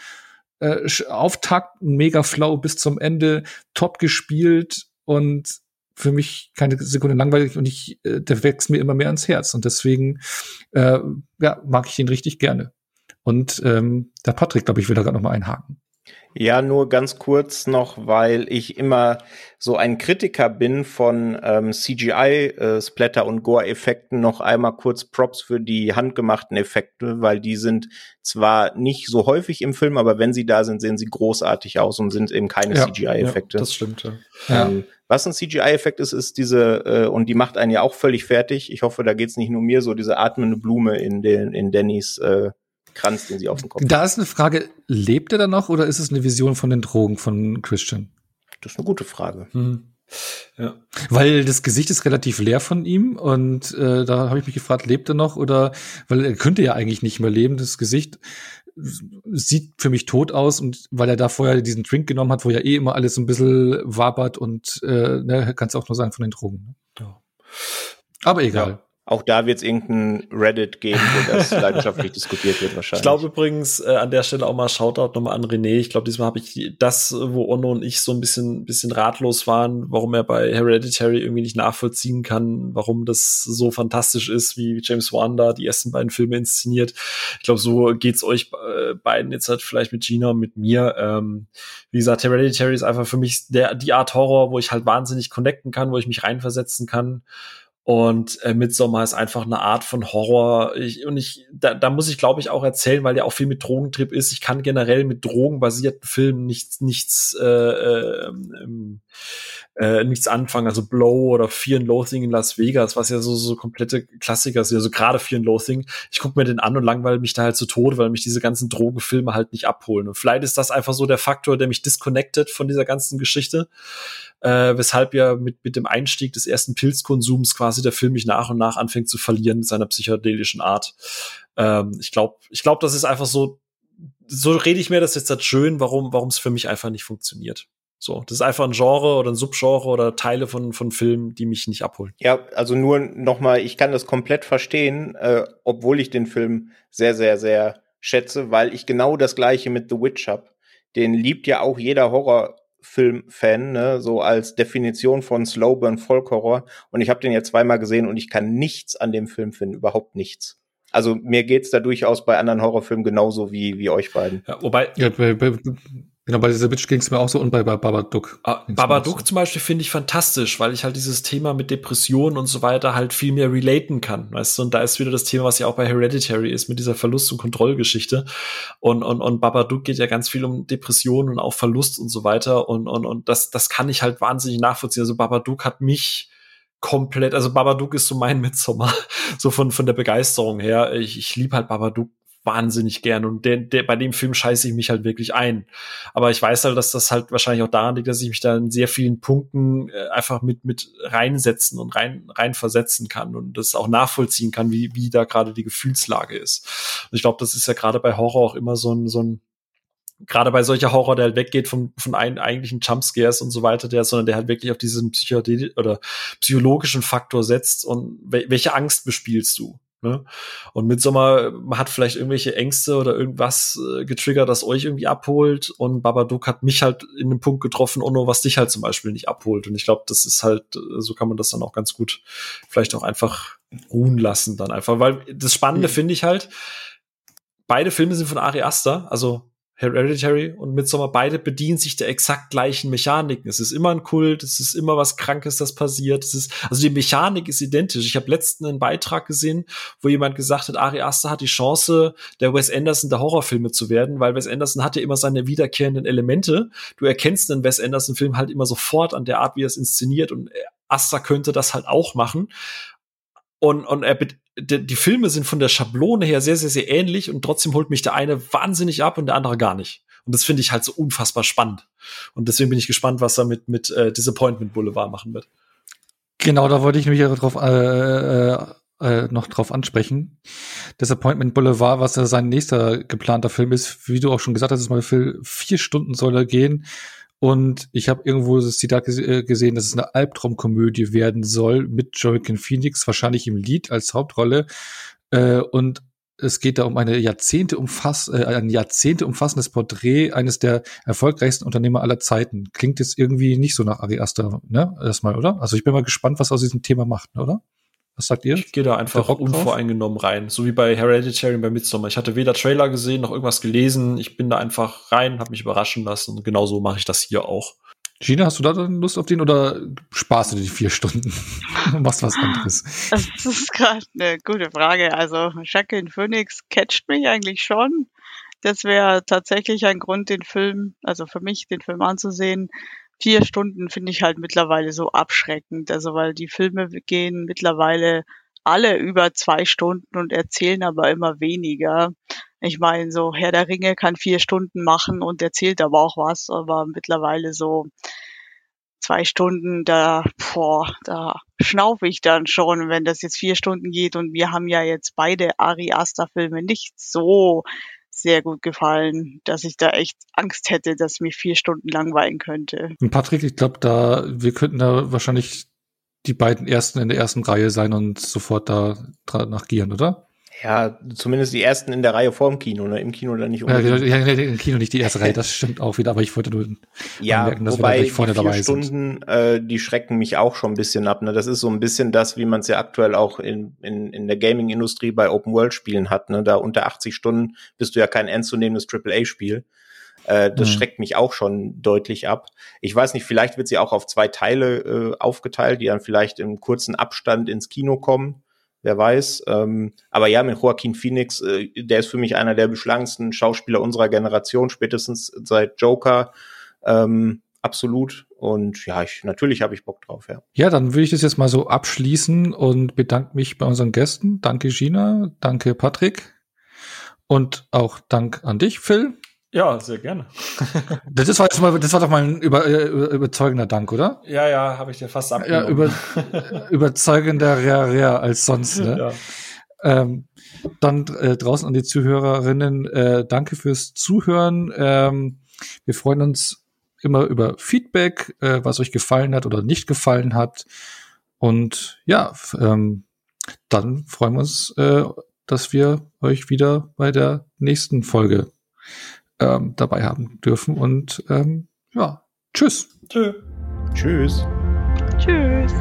äh, Auftakt, mega Flow bis zum Ende, top gespielt und für mich keine Sekunde langweilig und ich, äh, der wächst mir immer mehr ans Herz und deswegen äh, ja, mag ich den richtig gerne. Und ähm, der Patrick, glaube ich, will da gerade noch mal einhaken. Ja, nur ganz kurz noch, weil ich immer so ein Kritiker bin von ähm, CGI-Splatter äh, und Gore-Effekten, noch einmal kurz Props für die handgemachten Effekte, weil die sind zwar nicht so häufig im Film, aber wenn sie da sind, sehen sie großartig aus und sind eben keine ja, CGI-Effekte. Ja, das stimmt, ja. Ähm, was ein CGI-Effekt ist, ist diese, äh, und die macht einen ja auch völlig fertig. Ich hoffe, da geht's nicht nur mir so, diese atmende Blume in den, in Dannys äh, Kranz, den sie auf dem Kopf Da ist eine Frage, lebt er da noch oder ist es eine Vision von den Drogen von Christian? Das ist eine gute Frage. Hm. Ja. Weil das Gesicht ist relativ leer von ihm und äh, da habe ich mich gefragt, lebt er noch oder weil er könnte ja eigentlich nicht mehr leben. Das Gesicht sieht für mich tot aus und weil er da vorher diesen Drink genommen hat, wo ja eh immer alles ein bisschen wabert und äh, ne, kannst auch nur sagen von den Drogen. Ne? Ja. Aber egal. Ja. Auch da wird es irgendein Reddit geben, wo das leidenschaftlich diskutiert wird wahrscheinlich. Ich glaube übrigens äh, an der Stelle auch mal Shoutout nochmal an René. Ich glaube, diesmal habe ich das, wo Onno und ich so ein bisschen, bisschen ratlos waren, warum er bei Hereditary irgendwie nicht nachvollziehen kann, warum das so fantastisch ist, wie James Wan da die ersten beiden Filme inszeniert. Ich glaube, so geht's euch äh, beiden jetzt halt vielleicht mit Gina und mit mir. Ähm, wie gesagt, Hereditary ist einfach für mich der, die Art Horror, wo ich halt wahnsinnig connecten kann, wo ich mich reinversetzen kann. Und äh, Midsommar ist einfach eine Art von Horror. Ich, und ich, da, da muss ich, glaube ich, auch erzählen, weil der auch viel mit Drogentrip ist. Ich kann generell mit drogenbasierten Filmen nichts, nichts, äh, äh, äh, nichts anfangen. Also Blow oder Fear and Loathing in Las Vegas, was ja so, so komplette Klassiker sind. Also gerade Fear and Loathing. Ich gucke mir den an und langweile mich da halt zu Tode, weil mich diese ganzen Drogenfilme halt nicht abholen. Und vielleicht ist das einfach so der Faktor, der mich disconnected von dieser ganzen Geschichte äh, weshalb ja mit, mit dem Einstieg des ersten Pilzkonsums quasi der Film mich nach und nach anfängt zu verlieren mit seiner psychedelischen Art. Ähm, ich glaube, ich glaube, das ist einfach so, so rede ich mir das jetzt halt schön, warum warum es für mich einfach nicht funktioniert. So, das ist einfach ein Genre oder ein Subgenre oder Teile von, von Filmen, die mich nicht abholen. Ja, also nur nochmal, ich kann das komplett verstehen, äh, obwohl ich den Film sehr, sehr, sehr schätze, weil ich genau das gleiche mit The Witch hab. Den liebt ja auch jeder Horror Filmfan, ne, so als Definition von Slowburn Folkhorror. Und ich habe den jetzt zweimal gesehen und ich kann nichts an dem Film finden, überhaupt nichts. Also mir geht's da durchaus bei anderen Horrorfilmen genauso wie, wie euch beiden. Ja, wobei, ja, bei, bei, Genau, bei dieser Bitch ging es mir auch so und bei, bei Babadook. Ah, Babadook so. zum Beispiel finde ich fantastisch, weil ich halt dieses Thema mit Depressionen und so weiter halt viel mehr relaten kann. Weißt du, und da ist wieder das Thema, was ja auch bei Hereditary ist, mit dieser Verlust- und Kontrollgeschichte. Und, und, und Babadook geht ja ganz viel um Depressionen und auch Verlust und so weiter. Und, und, und das, das kann ich halt wahnsinnig nachvollziehen. Also Babadook hat mich komplett, also Babadook ist so mein Midsommer, so von, von der Begeisterung her. Ich, ich liebe halt Babadook wahnsinnig gern und der, der, bei dem Film scheiße ich mich halt wirklich ein. Aber ich weiß halt, dass das halt wahrscheinlich auch daran liegt, dass ich mich da in sehr vielen Punkten äh, einfach mit, mit reinsetzen und rein, rein versetzen kann und das auch nachvollziehen kann, wie, wie da gerade die Gefühlslage ist. Und ich glaube, das ist ja gerade bei Horror auch immer so ein, so ein gerade bei solcher Horror, der halt weggeht vom, von ein, eigentlichen Jumpscares und so weiter, der, sondern der halt wirklich auf diesen Psychode oder psychologischen Faktor setzt und wel welche Angst bespielst du? Ne? Und Midsommar hat vielleicht irgendwelche Ängste oder irgendwas äh, getriggert, das euch irgendwie abholt. Und Babadook hat mich halt in den Punkt getroffen, Ono, was dich halt zum Beispiel nicht abholt. Und ich glaube, das ist halt, äh, so kann man das dann auch ganz gut vielleicht auch einfach ruhen lassen dann einfach. Weil das Spannende mhm. finde ich halt, beide Filme sind von Ari Aster, also Hereditary und Midsommar, beide bedienen sich der exakt gleichen Mechaniken. Es ist immer ein Kult, es ist immer was Krankes, das passiert. Es ist, also die Mechanik ist identisch. Ich habe letzten einen Beitrag gesehen, wo jemand gesagt hat, Ari Aster hat die Chance, der Wes Anderson der Horrorfilme zu werden, weil Wes Anderson hatte immer seine wiederkehrenden Elemente. Du erkennst einen Wes Anderson-Film halt immer sofort an der Art, wie er es inszeniert und Aster könnte das halt auch machen. Und, und er, die, die Filme sind von der Schablone her sehr, sehr, sehr ähnlich und trotzdem holt mich der eine wahnsinnig ab und der andere gar nicht. Und das finde ich halt so unfassbar spannend. Und deswegen bin ich gespannt, was er mit, mit äh, Disappointment Boulevard machen wird. Genau, da wollte ich mich drauf, äh, äh, äh, noch drauf ansprechen. Disappointment Boulevard, was ja sein nächster geplanter Film ist, wie du auch schon gesagt hast, ist mal für vier Stunden soll er gehen. Und ich habe irgendwo das Zitat äh, gesehen, dass es eine Albtraumkomödie werden soll mit Joaquin Phoenix, wahrscheinlich im Lied als Hauptrolle. Äh, und es geht da um eine Jahrzehnte umfass, äh, ein Jahrzehnte umfassendes Porträt eines der erfolgreichsten Unternehmer aller Zeiten. Klingt jetzt irgendwie nicht so nach Ari Aster, ne? Erstmal, oder? Also ich bin mal gespannt, was aus diesem Thema macht, oder? Was sagt ihr? Ich gehe da einfach unvoreingenommen rein, so wie bei Hereditary und bei Midsommar. Ich hatte weder Trailer gesehen noch irgendwas gelesen. Ich bin da einfach rein, habe mich überraschen lassen und genauso mache ich das hier auch. Gina, hast du da dann Lust auf den oder sparst du dir die vier Stunden und machst was anderes? Das ist gerade eine gute Frage. Also Jacqueline Phoenix catcht mich eigentlich schon. Das wäre tatsächlich ein Grund, den Film, also für mich, den Film anzusehen vier Stunden finde ich halt mittlerweile so abschreckend. Also weil die Filme gehen mittlerweile alle über zwei Stunden und erzählen aber immer weniger. Ich meine, so Herr der Ringe kann vier Stunden machen und erzählt aber auch was, aber mittlerweile so zwei Stunden, da, boah, da schnaufe ich dann schon, wenn das jetzt vier Stunden geht und wir haben ja jetzt beide Ari Aster Filme nicht so sehr gut gefallen, dass ich da echt Angst hätte, dass mir vier Stunden langweilen könnte. Und Patrick, ich glaube, da wir könnten da wahrscheinlich die beiden ersten in der ersten Reihe sein und sofort da nachgieren, oder? Ja, zumindest die ersten in der Reihe vorm Kino, ne? Im Kino dann nicht unbedingt. Ja, ja, im Kino nicht die erste Reihe, das stimmt auch wieder, aber ich wollte nur ja, anmerken, dass wobei wir da vorne die vier dabei Stunden, sind. Äh, die schrecken mich auch schon ein bisschen ab. Ne? Das ist so ein bisschen das, wie man es ja aktuell auch in, in, in der Gaming-Industrie bei Open-World-Spielen hat. Ne? Da unter 80 Stunden bist du ja kein ernstzunehmendes AAA-Spiel. Äh, das mhm. schreckt mich auch schon deutlich ab. Ich weiß nicht, vielleicht wird sie auch auf zwei Teile äh, aufgeteilt, die dann vielleicht im kurzen Abstand ins Kino kommen wer weiß. Ähm, aber ja, mit Joaquin Phoenix, äh, der ist für mich einer der beschlagensten Schauspieler unserer Generation, spätestens seit Joker. Ähm, absolut. Und ja, ich, natürlich habe ich Bock drauf, ja. Ja, dann würde ich das jetzt mal so abschließen und bedanke mich bei unseren Gästen. Danke, Gina. Danke, Patrick. Und auch Dank an dich, Phil. Ja, sehr gerne. das, war, mal, das war doch mal ein über, äh, über, überzeugender Dank, oder? Ja, ja, habe ich dir fast abgenommen. Ja, über, überzeugender Rea Rea als sonst. Ne? Ja. Ähm, dann äh, draußen an die Zuhörerinnen, äh, danke fürs Zuhören. Ähm, wir freuen uns immer über Feedback, äh, was euch gefallen hat oder nicht gefallen hat. Und ja, ähm, dann freuen wir uns, äh, dass wir euch wieder bei der nächsten Folge ähm, dabei haben dürfen. Und ähm, ja, tschüss. Tschö. Tschüss. Tschüss.